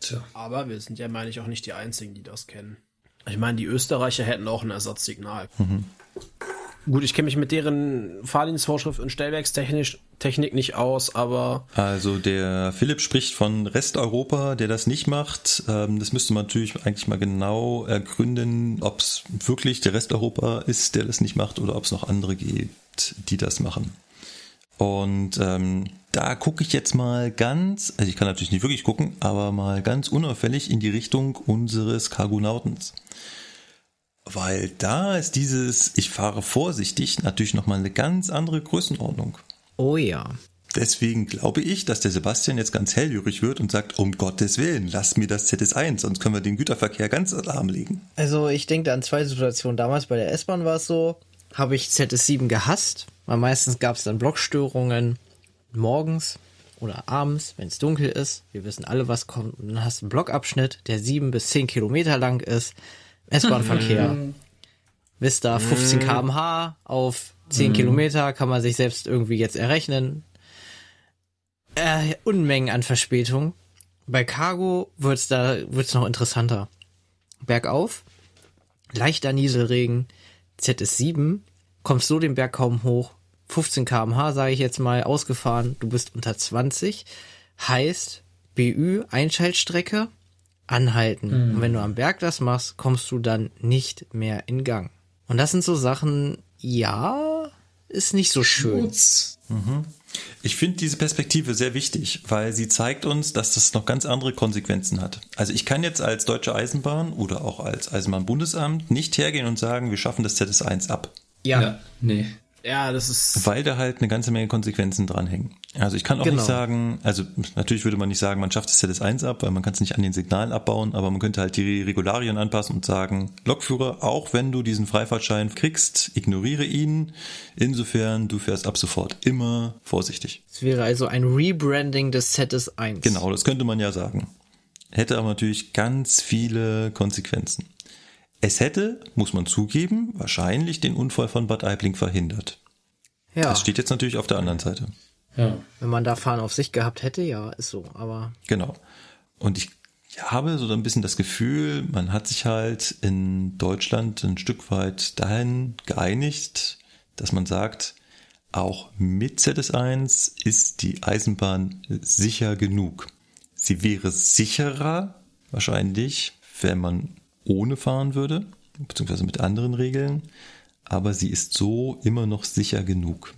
Tja. Aber wir sind ja, meine ich, auch nicht die Einzigen, die das kennen. Ich meine, die Österreicher hätten auch ein Ersatzsignal. Mhm. Gut, ich kenne mich mit deren Fahrdienstvorschrift und Stellwerkstechnik Technik nicht aus, aber. Also der Philipp spricht von Resteuropa, der das nicht macht. Ähm, das müsste man natürlich eigentlich mal genau ergründen, ob es wirklich der Resteuropa ist, der das nicht macht, oder ob es noch andere gibt, die das machen. Und ähm, da gucke ich jetzt mal ganz, also ich kann natürlich nicht wirklich gucken, aber mal ganz unauffällig in die Richtung unseres Cargonautens. Weil da ist dieses, ich fahre vorsichtig, natürlich nochmal eine ganz andere Größenordnung. Oh ja. Deswegen glaube ich, dass der Sebastian jetzt ganz hellhörig wird und sagt, um Gottes Willen, lass mir das ZS1, sonst können wir den Güterverkehr ganz lahmlegen. Also ich denke an zwei Situationen. Damals bei der S-Bahn war es so, habe ich ZS7 gehasst, weil meistens gab es dann Blockstörungen morgens oder abends, wenn es dunkel ist. Wir wissen alle, was kommt. Und dann hast du einen Blockabschnitt, der sieben bis zehn Kilometer lang ist. S-Bahn-Verkehr. Vista 15 kmh auf 10 mhm. Kilometer kann man sich selbst irgendwie jetzt errechnen. Äh, Unmengen an Verspätung. Bei Cargo wird's da wird's noch interessanter. bergauf, leichter Nieselregen, ZS7, kommst so den Berg kaum hoch, 15 kmh, sage ich jetzt mal, ausgefahren, du bist unter 20, heißt BÜ, Einschaltstrecke, anhalten. Und wenn du am Berg das machst, kommst du dann nicht mehr in Gang. Und das sind so Sachen, ja, ist nicht so schön. Schmutz. Ich finde diese Perspektive sehr wichtig, weil sie zeigt uns, dass das noch ganz andere Konsequenzen hat. Also ich kann jetzt als Deutsche Eisenbahn oder auch als Eisenbahnbundesamt nicht hergehen und sagen, wir schaffen das ZS1 ab. Ja, Ja, nee. Ja, das ist. Weil da halt eine ganze Menge Konsequenzen dranhängen. Also ich kann auch Genau. nicht sagen, also natürlich würde man nicht sagen, man schafft das ZS1 ab, weil man kann es nicht an den Signalen abbauen, aber man könnte halt die Regularien anpassen und sagen, Lokführer, auch wenn du diesen Freifahrtschein kriegst, ignoriere ihn. Insofern, du fährst ab sofort immer vorsichtig. es wäre also ein Rebranding des ZS1. Genau, das könnte man ja sagen. Hätte aber natürlich ganz viele Konsequenzen. Es hätte, muss man zugeben, wahrscheinlich den Unfall von Bad Aibling verhindert. Ja, Das steht jetzt natürlich auf der anderen Seite. Ja. wenn man da Fahren auf sich gehabt hätte, ja, ist so. Aber Genau. Und ich habe so ein bisschen das Gefühl, man hat sich halt in Deutschland ein Stück weit dahin geeinigt, dass man sagt, auch mit ZS1 ist die Eisenbahn sicher genug. Sie wäre sicherer wahrscheinlich, wenn man ohne fahren würde, beziehungsweise mit anderen Regeln, aber sie ist so immer noch sicher genug.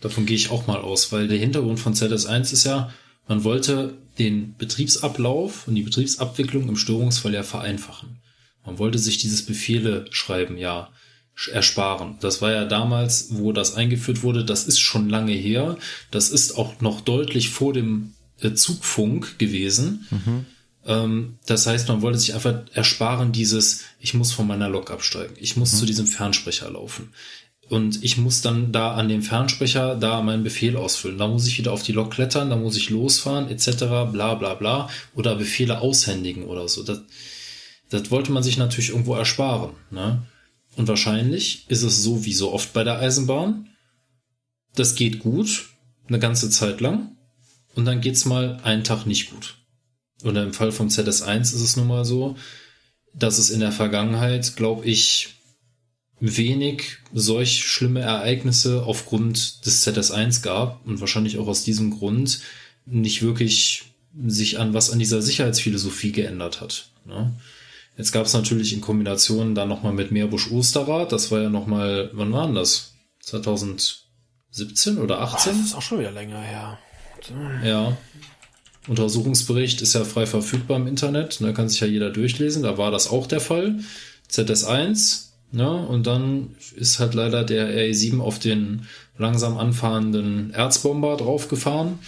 Davon gehe ich auch mal aus, weil der Hintergrund von ZS1 ist ja, man wollte den Betriebsablauf und die Betriebsabwicklung im Störungsfall ja vereinfachen. Man wollte sich dieses Befehle schreiben ja ersparen. Das war ja damals, wo das eingeführt wurde, das ist schon lange her. Das ist auch noch deutlich vor dem äh, Zugfunk gewesen. Ähm, das heißt, man wollte sich einfach ersparen dieses, ich muss von meiner Lok absteigen, ich muss zu diesem Fernsprecher laufen. Und ich muss dann da an dem Fernsprecher da meinen Befehl ausfüllen. Da muss ich wieder auf die Lok klettern, da muss ich losfahren, etc., bla bla bla. Oder Befehle aushändigen oder so. Das, das wollte man sich natürlich irgendwo ersparen. Ne? Und wahrscheinlich ist es so wie so oft bei der Eisenbahn. Das geht gut, eine ganze Zeit lang. Und dann geht's mal einen Tag nicht gut. Oder im Fall vom ZS1 ist es nun mal so, dass es in der Vergangenheit, glaube ich, wenig solch schlimme Ereignisse aufgrund des ZS1 gab und wahrscheinlich auch aus diesem Grund nicht wirklich sich an was an dieser Sicherheitsphilosophie geändert hat. Ne? Jetzt gab es natürlich in Kombination dann nochmal mit Meerbusch Osterrad, das war ja nochmal, wann war denn das? 2017 oder 18? Das ist auch schon wieder länger her. Ja. Untersuchungsbericht ist ja frei verfügbar im Internet, da kann sich ja jeder durchlesen, da war das auch der Fall. ZS1, ne, und dann ist halt leider der RE7 auf den langsam anfahrenden Erzbomber draufgefahren.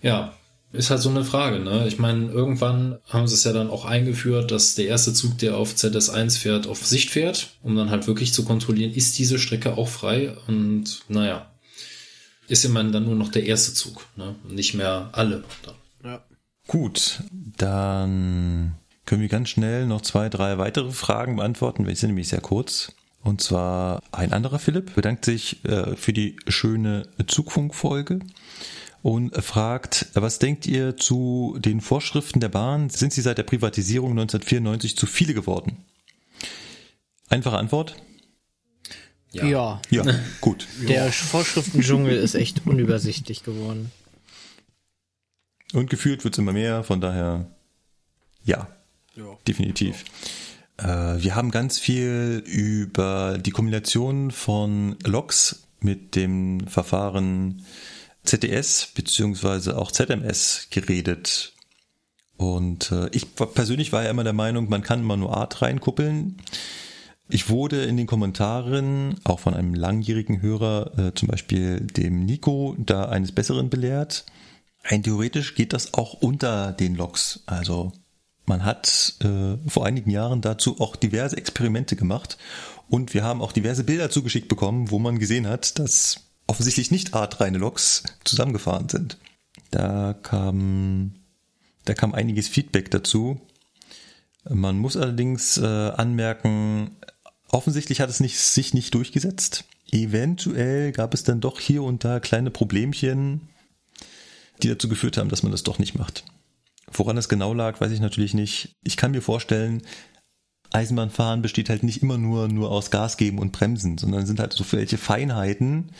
Ja, ist halt so eine Frage, ne? Ich meine, irgendwann haben sie es ja dann auch eingeführt, dass der erste Zug, der auf ZS1 fährt, auf Sicht fährt, um dann halt wirklich zu kontrollieren, ist diese Strecke auch frei und naja, ist immerhin dann nur noch der erste Zug, ne? Nicht mehr alle. Dann. Ja. Gut, dann können wir ganz schnell noch zwei, drei weitere Fragen beantworten. Die sind nämlich sehr kurz. Und zwar ein anderer Philipp bedankt sich äh, für die schöne Zugfunkfolge und fragt, was denkt ihr zu den Vorschriften der Bahn? Sind sie seit der Privatisierung 1994 zu viele geworden? Einfache Antwort? ja, Ja, gut. der Vorschriftendschungel ist echt unübersichtlich geworden. Und gefühlt wird es immer mehr, von daher ja, Ja. definitiv. Äh, wir haben ganz viel über die Kombination von Loks mit dem Verfahren ZDS beziehungsweise auch ZMS geredet. Und äh, ich persönlich war ja immer der Meinung, man kann immer nur Art reinkuppeln. Ich wurde in den Kommentaren, auch von einem langjährigen Hörer, äh, zum Beispiel dem Nico, da eines Besseren belehrt. Rein theoretisch geht das auch unter den Loks. Also man hat äh, vor einigen Jahren dazu auch diverse Experimente gemacht und wir haben auch diverse Bilder zugeschickt bekommen, wo man gesehen hat, dass offensichtlich nicht artreine Loks zusammengefahren sind. Da kam, da kam einiges Feedback dazu. Man muss allerdings äh, anmerken, offensichtlich hat es nicht, sich nicht durchgesetzt. Eventuell gab es dann doch hier und da kleine Problemchen, die dazu geführt haben, dass man das doch nicht macht. Woran es genau lag, weiß ich natürlich nicht. Ich kann mir vorstellen, Eisenbahnfahren besteht halt nicht immer nur, nur aus Gas geben und Bremsen, sondern sind halt so welche Feinheiten,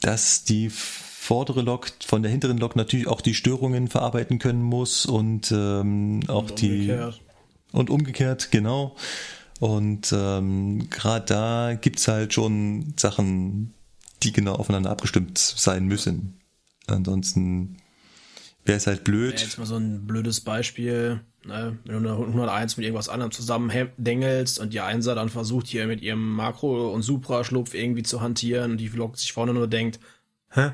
dass die vordere Lok von der hinteren Lok natürlich auch die Störungen verarbeiten können muss und ähm, auch Und die umgekehrt. und umgekehrt, genau. Und ähm, gerade da gibt's halt schon Sachen, die genau aufeinander abgestimmt sein müssen. Ansonsten wäre es halt blöd. Ja, jetzt mal so ein blödes Beispiel. Ne? Wenn du eine 101 mit irgendwas anderem zusammendengelst und die Einser dann versucht hier mit ihrem Makro- und Supra-Schlupf irgendwie zu hantieren und die Lok sich vorne nur denkt, hä?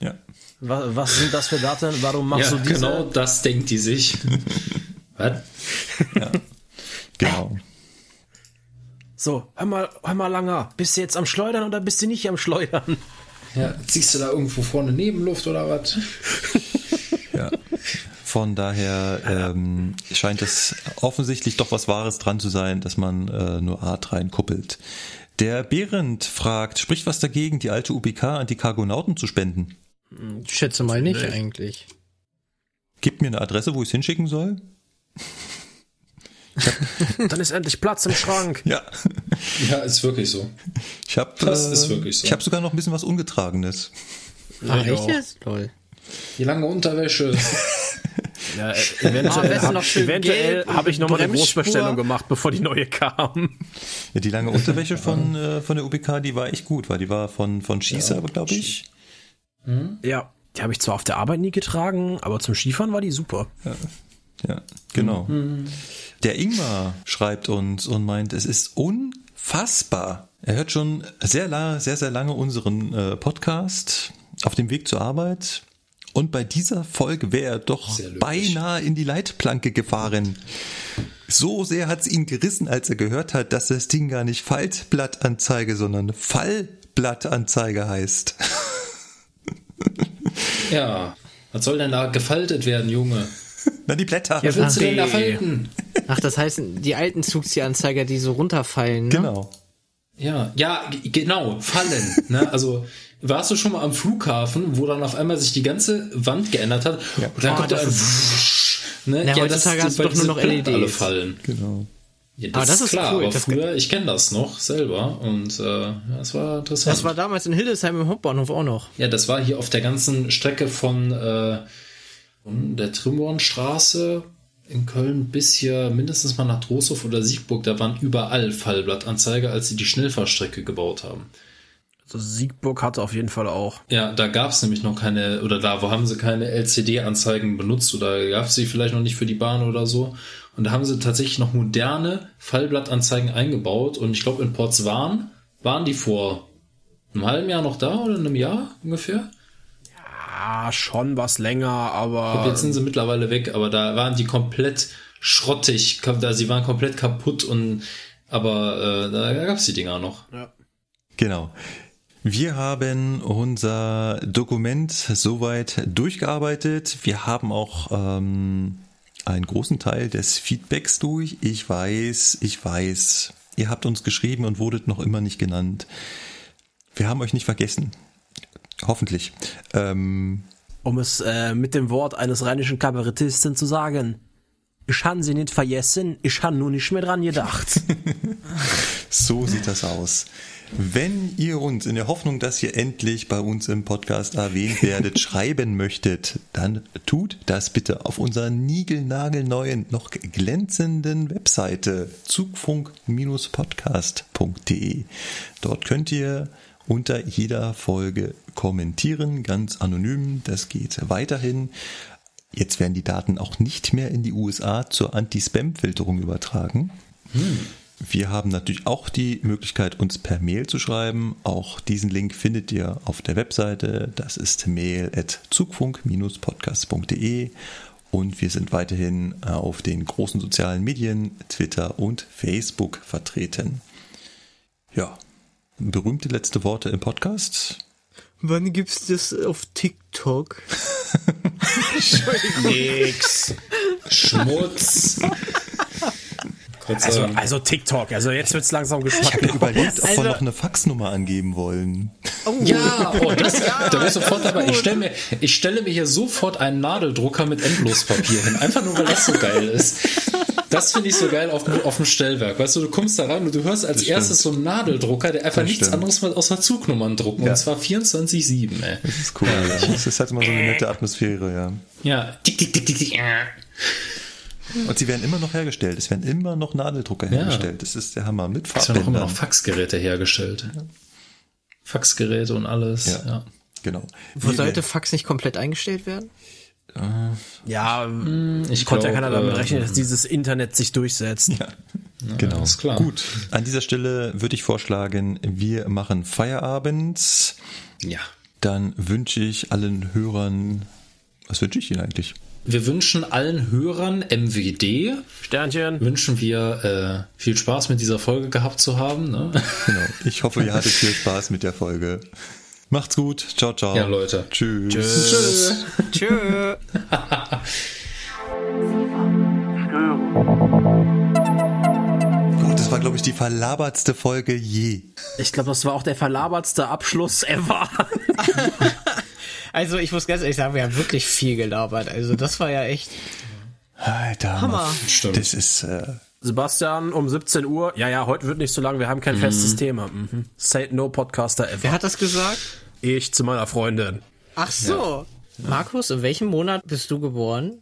Ja. Was, was sind das für Daten? Warum machst Ja, du diese? genau das denkt die sich. Was? Genau. So, hör mal, hör mal langer. Bist du jetzt am Schleudern oder bist du nicht am Schleudern? Ja, ziehst du da irgendwo vorne Nebenluft oder was? Ja. Von daher ähm, scheint es offensichtlich doch was Wahres dran zu sein, dass man äh, nur Art reinkuppelt. Der Behrendt fragt, spricht was dagegen, die alte UBK an die Cargonauten zu spenden? Ich schätze mal nicht eigentlich. Gibt mir eine Adresse, wo ich es hinschicken soll? Dann ist endlich Platz im Schrank. Ja. Ja, ist wirklich so. Ich habe Das ist wirklich so. Ich habe sogar noch ein bisschen was Ungetragenes. Ach, Ja, echt jetzt? Toll. Die lange Unterwäsche. Ja, äh, eventuell hab, eventuell gelb, habe ich nochmal eine. Großbestellung gemacht, bevor die neue kam. Ja, die lange Unterwäsche von, äh, von der UBK, die war echt gut, weil die war von, von Schießer, glaube ich. Ja, die habe ich zwar auf der Arbeit nie getragen, aber zum Skifahren war die super. Ja, genau. Der Ingmar schreibt uns und meint, es ist unfassbar. Er hört schon sehr lange, sehr, sehr lange unseren äh, Podcast auf dem Weg zur Arbeit. Und bei dieser Folge wäre er doch beinahe in die Leitplanke gefahren. So sehr hat es ihn gerissen, als er gehört hat, dass das Ding gar nicht Faltblattanzeige, sondern Fallblattanzeige heißt. Ja. Was soll denn da gefaltet werden, Junge? Na, die Blätter. Was willst du denn da falten? Ach, das heißt, die alten Zugziehanzeiger, die so runterfallen, ne? Genau. Ja, ja, genau, fallen. ne? Also warst du schon mal am Flughafen, wo dann auf einmal sich die ganze Wand geändert hat und dann Oh, kommt da das ein ist- Wusch, ne? Ja, heutzutage hast du doch nur noch LEDs. alle fallen. Genau. Ja, das, Aber das ist ist klar, cool, aber das- früher, ich kenne das noch selber und äh, ja, das war interessant. Das war damals in Hildesheim im Hauptbahnhof auch noch. Ja, das war hier auf der ganzen Strecke von, äh, von der Trimbornstraße in Köln bis hier mindestens mal nach Trostorf oder Siegburg. Da waren überall Fallblattanzeige, als sie die Schnellfahrstrecke gebaut haben. Also Siegburg hatte auf jeden Fall auch. Ja, da gab es nämlich noch keine, oder da wo haben sie keine LCD-Anzeigen benutzt oder gab es sie vielleicht noch nicht für die Bahn oder so. Und da haben sie tatsächlich noch moderne Fallblattanzeigen eingebaut. Und ich glaube, in Portswan waren die vor einem halben Jahr noch da oder einem Jahr ungefähr. Ah, schon was länger, aber Jetzt sind sie mittlerweile weg, aber da waren die komplett schrottig. Da, sie waren komplett kaputt und aber äh, da gab es die Dinger noch. Genau. Wir haben unser Dokument soweit durchgearbeitet. Wir haben auch ähm, einen großen Teil des Feedbacks durch. Ich weiß, ich weiß, ihr habt uns geschrieben und wurdet noch immer nicht genannt. Wir haben euch nicht vergessen. Hoffentlich. Ähm, um es äh, mit dem Wort eines rheinischen Kabarettisten zu sagen, ich han sie nicht vergessen, ich han nur nicht mehr dran gedacht. So sieht das aus. Wenn ihr uns in der Hoffnung, dass ihr endlich bei uns im Podcast erwähnt werdet, schreiben möchtet, dann tut das bitte auf unserer niegelnagelneuen, noch glänzenden Webseite zugfunk-podcast.de. Dort könnt ihr unter jeder Folge kommentieren, ganz anonym. Das geht weiterhin. Jetzt werden die Daten auch nicht mehr in die USA zur Anti-Spam-Filterung übertragen. Wir haben natürlich auch die Möglichkeit, uns per Mail zu schreiben. Auch diesen Link findet ihr auf der Webseite. Das ist mail.zugfunk-podcast.de. Und wir sind weiterhin auf den großen sozialen Medien, Twitter und Facebook vertreten. Ja, berühmte letzte Worte im Podcast. Wann gibt's das auf TikTok? Nix. Schmutz. Kurz Also, sagen. also TikTok, also jetzt wird's langsam Ich habe geschmacklich. überlegt, ob Also- wir noch eine Faxnummer angeben wollen. Ja, oh, das, da wäre ich sofort dabei. Ich stelle mir, ich stelle mir hier sofort einen Nadeldrucker mit Endlospapier hin. Einfach nur, weil das so geil ist. Das finde ich so geil auf, dem- auf dem Stellwerk. Weißt du, du kommst da rein und du hörst als Das erstes so einen Nadeldrucker, der einfach Das nichts stimmt. anderes macht außer Zugnummern drucken. Ja. Und zwar 24-7, ey. Das ist cool. Ja. Das ist halt immer so eine nette Atmosphäre, ja. Ja. Tick, tick, tick, tick, tick. Äh. Und sie werden immer noch hergestellt. Es werden immer noch Nadeldrucker hergestellt. Das ist der Hammer. Mit Es werden auch immer Farbbändern. noch Faxgeräte hergestellt. Faxgeräte und alles. Ja. Ja. Genau. Wo sollte Fax nicht komplett eingestellt werden? Ja, Ich konnte ja glaub, keiner damit äh, rechnen, dass dieses Internet sich durchsetzt. Ja, genau. ist klar. Gut. An dieser Stelle würde ich vorschlagen, wir machen Feierabend. ja. Dann wünsche ich allen Hörern, was wünsche ich Ihnen eigentlich? Wir wünschen allen Hörern MWD, Sternchen. wünschen wir äh, viel Spaß mit dieser Folge gehabt zu haben. Ne? Genau. Ich hoffe, ihr hattet viel Spaß mit der Folge. Macht's gut. Ciao, ciao. Ja, Leute. Tschüss. Tschüss. Tschö. Gott, das war, glaube ich, die verlabertste Folge je. Ich glaube, das war auch der verlabertste Abschluss ever. Also ich muss ganz ehrlich sagen, wir haben wirklich viel gelabert. Also das war ja echt. Alter. Hammer. Stimmt. Das ist, äh, Sebastian, um 17 Uhr. Ja, ja, heute wird nicht so lang, wir haben kein festes Thema. Mhm. Say no Podcaster Wer ever. hat das gesagt? Ich zu meiner Freundin. Ach so. Markus, in welchem Monat bist du geboren?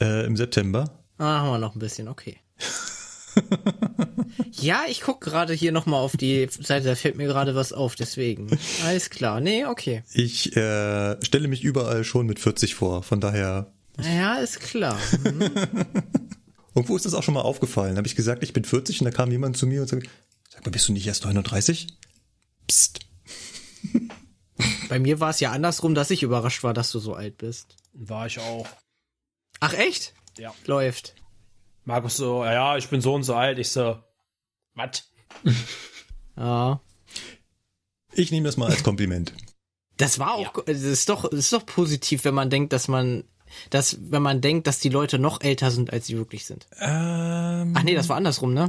äh, im September. Ah, haben wir noch ein bisschen, okay. ja, ich guck gerade hier nochmal auf die Seite, da fällt mir gerade was auf, deswegen. Alles klar. Nee, okay. Ich äh, stelle mich überall schon mit 40 vor. Von daher, Ja, ist klar. irgendwo ist das auch schon mal aufgefallen. Habe ich gesagt, ich bin 40 und da kam jemand zu mir und sagte, sag mal, bist du nicht erst 39? Psst. Bei mir war es ja andersrum, dass ich überrascht war, dass du so alt bist. War ich auch. Ach echt? Ja. Läuft. Markus so, ja, ja, ich bin so und so alt. Ich so, was? Ja. Ich nehme das mal als Kompliment. Das war auch, es ist doch, es ist doch positiv, wenn man denkt, dass man, dass, wenn man denkt, dass die Leute noch älter sind, als sie wirklich sind. Ähm, Ach nee, das war andersrum, ne?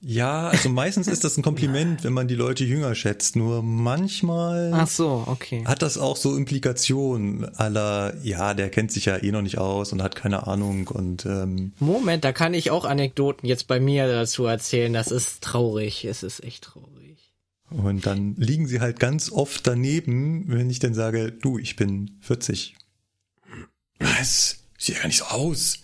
Ja, also meistens ist das ein Kompliment, wenn man die Leute jünger schätzt. Nur manchmal Ach so, okay. hat das auch so Implikationen aller, ja, der kennt sich ja eh noch nicht aus und hat keine Ahnung und ähm, Moment, da kann ich auch Anekdoten jetzt bei mir dazu erzählen. Das ist traurig. Es ist echt traurig. und dann liegen sie halt ganz oft daneben, wenn ich dann sage, du, ich bin 40. Was? Sieht ja gar nicht so aus.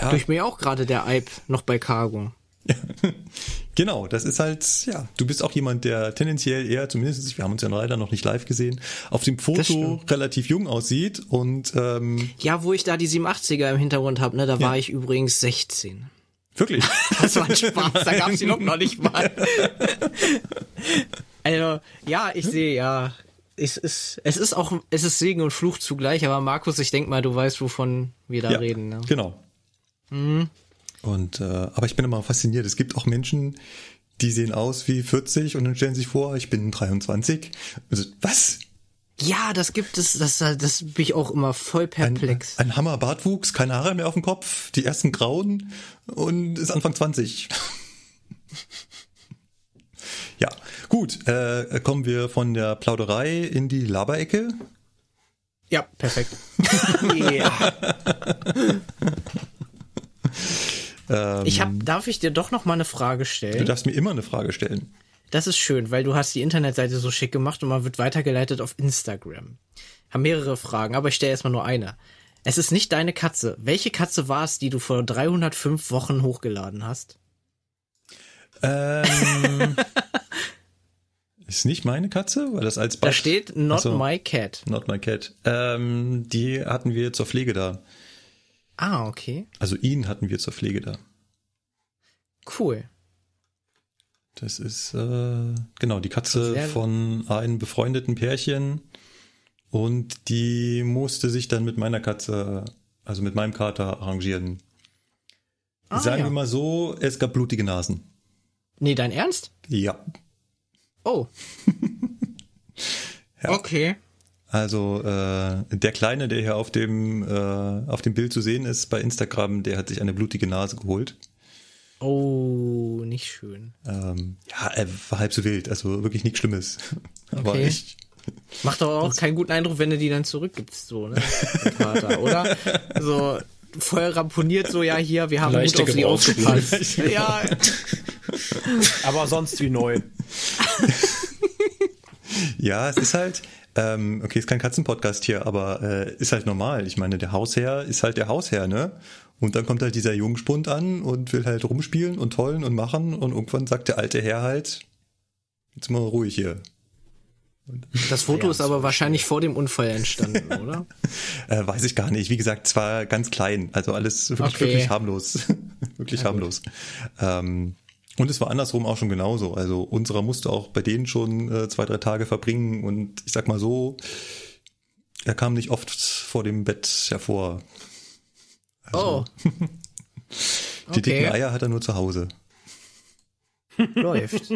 Ja, Durch mir auch gerade der Eib noch bei Cargo. genau, das ist halt, ja, du bist auch jemand, der tendenziell eher, zumindest, wir haben uns ja leider noch nicht live gesehen, auf dem Foto relativ jung aussieht und ähm, Ja, wo ich da die 87er im Hintergrund habe, ne, da war Ja. ich übrigens 16. wirklich. Das war ein Spaß, da gab's die Look noch nicht mal. Also, ja, ich sehe, ja. Es ist, es ist auch, es ist Segen und Fluch zugleich, aber Markus, ich denk mal, du weißt, wovon wir da ja, reden. Ne? Genau. Und äh, aber ich bin immer fasziniert. Es gibt auch Menschen, die sehen aus wie 40 und dann stellen sich vor, ich bin 23. Also, was? Ja, das gibt es, das, das bin ich auch immer voll Ein, perplex. ein Hammer Bartwuchs, keine Haare mehr auf dem Kopf, die ersten grauen und ist Anfang 20. ja, gut. Äh, kommen wir von der Plauderei in die Laberecke. Ja, perfekt. Ja. Ähm, Ich hab, darf ich dir doch noch mal eine Frage du stellen? darfst mir immer eine Frage stellen. Das ist schön, weil du hast die Internetseite so schick gemacht und man wird weitergeleitet auf Instagram. Haben mehrere Fragen, aber ich stelle erstmal nur eine. Es ist nicht deine Katze. Welche Katze war es, die du vor 305 Wochen hochgeladen hast? Ähm, ist nicht meine Katze, weil das als Da Beispiel steht Not so. my cat. Not my cat. Ähm, die hatten wir zur Pflege da. Ah, okay. Also ihn hatten wir zur Pflege da. Cool. Das ist äh, genau die Katze von einem befreundeten Pärchen und die musste sich dann mit meiner Katze, also mit meinem Kater arrangieren. Ah, Sagen ja. wir mal so, es gab blutige Nasen. Nee, dein Ernst? Ja. Oh. Okay. Also äh, der Kleine, der hier auf dem äh, auf dem Bild zu sehen ist bei Instagram, der hat sich eine blutige Nase geholt. Oh, nicht schön. Ähm, ja, er war halb so wild, also wirklich nichts Schlimmes. Aber Okay. ich, Macht doch auch keinen guten Eindruck, wenn du die dann zurückgibst, so, ne? Den Kater, oder? So, voll ramponiert, so, ja, hier, wir haben gut Leichte auf sie aufgepasst. ja, Aber sonst wie neu. Ja, es ist halt, ähm, okay, ist kein Katzenpodcast hier, aber äh, ist halt normal. Ich meine, der Hausherr ist halt der Hausherr, ne? Und dann kommt halt dieser Jungspund an und will halt rumspielen und tollen und machen und irgendwann sagt der alte Herr halt, jetzt mal ruhig hier. das Foto ist aber wahrscheinlich vor dem Unfall entstanden, oder? Äh, weiß ich gar nicht. Wie gesagt, zwar ganz klein, also alles wirklich, Okay. wirklich harmlos. wirklich harmlos. Ähm, und es war andersrum auch schon genauso. Also unserer musste auch bei denen schon äh, zwei, drei Tage verbringen und ich sag mal so, er kam nicht oft vor dem Bett hervor. Oh, Die dicken Okay. Eier hat er nur zu Hause. läuft.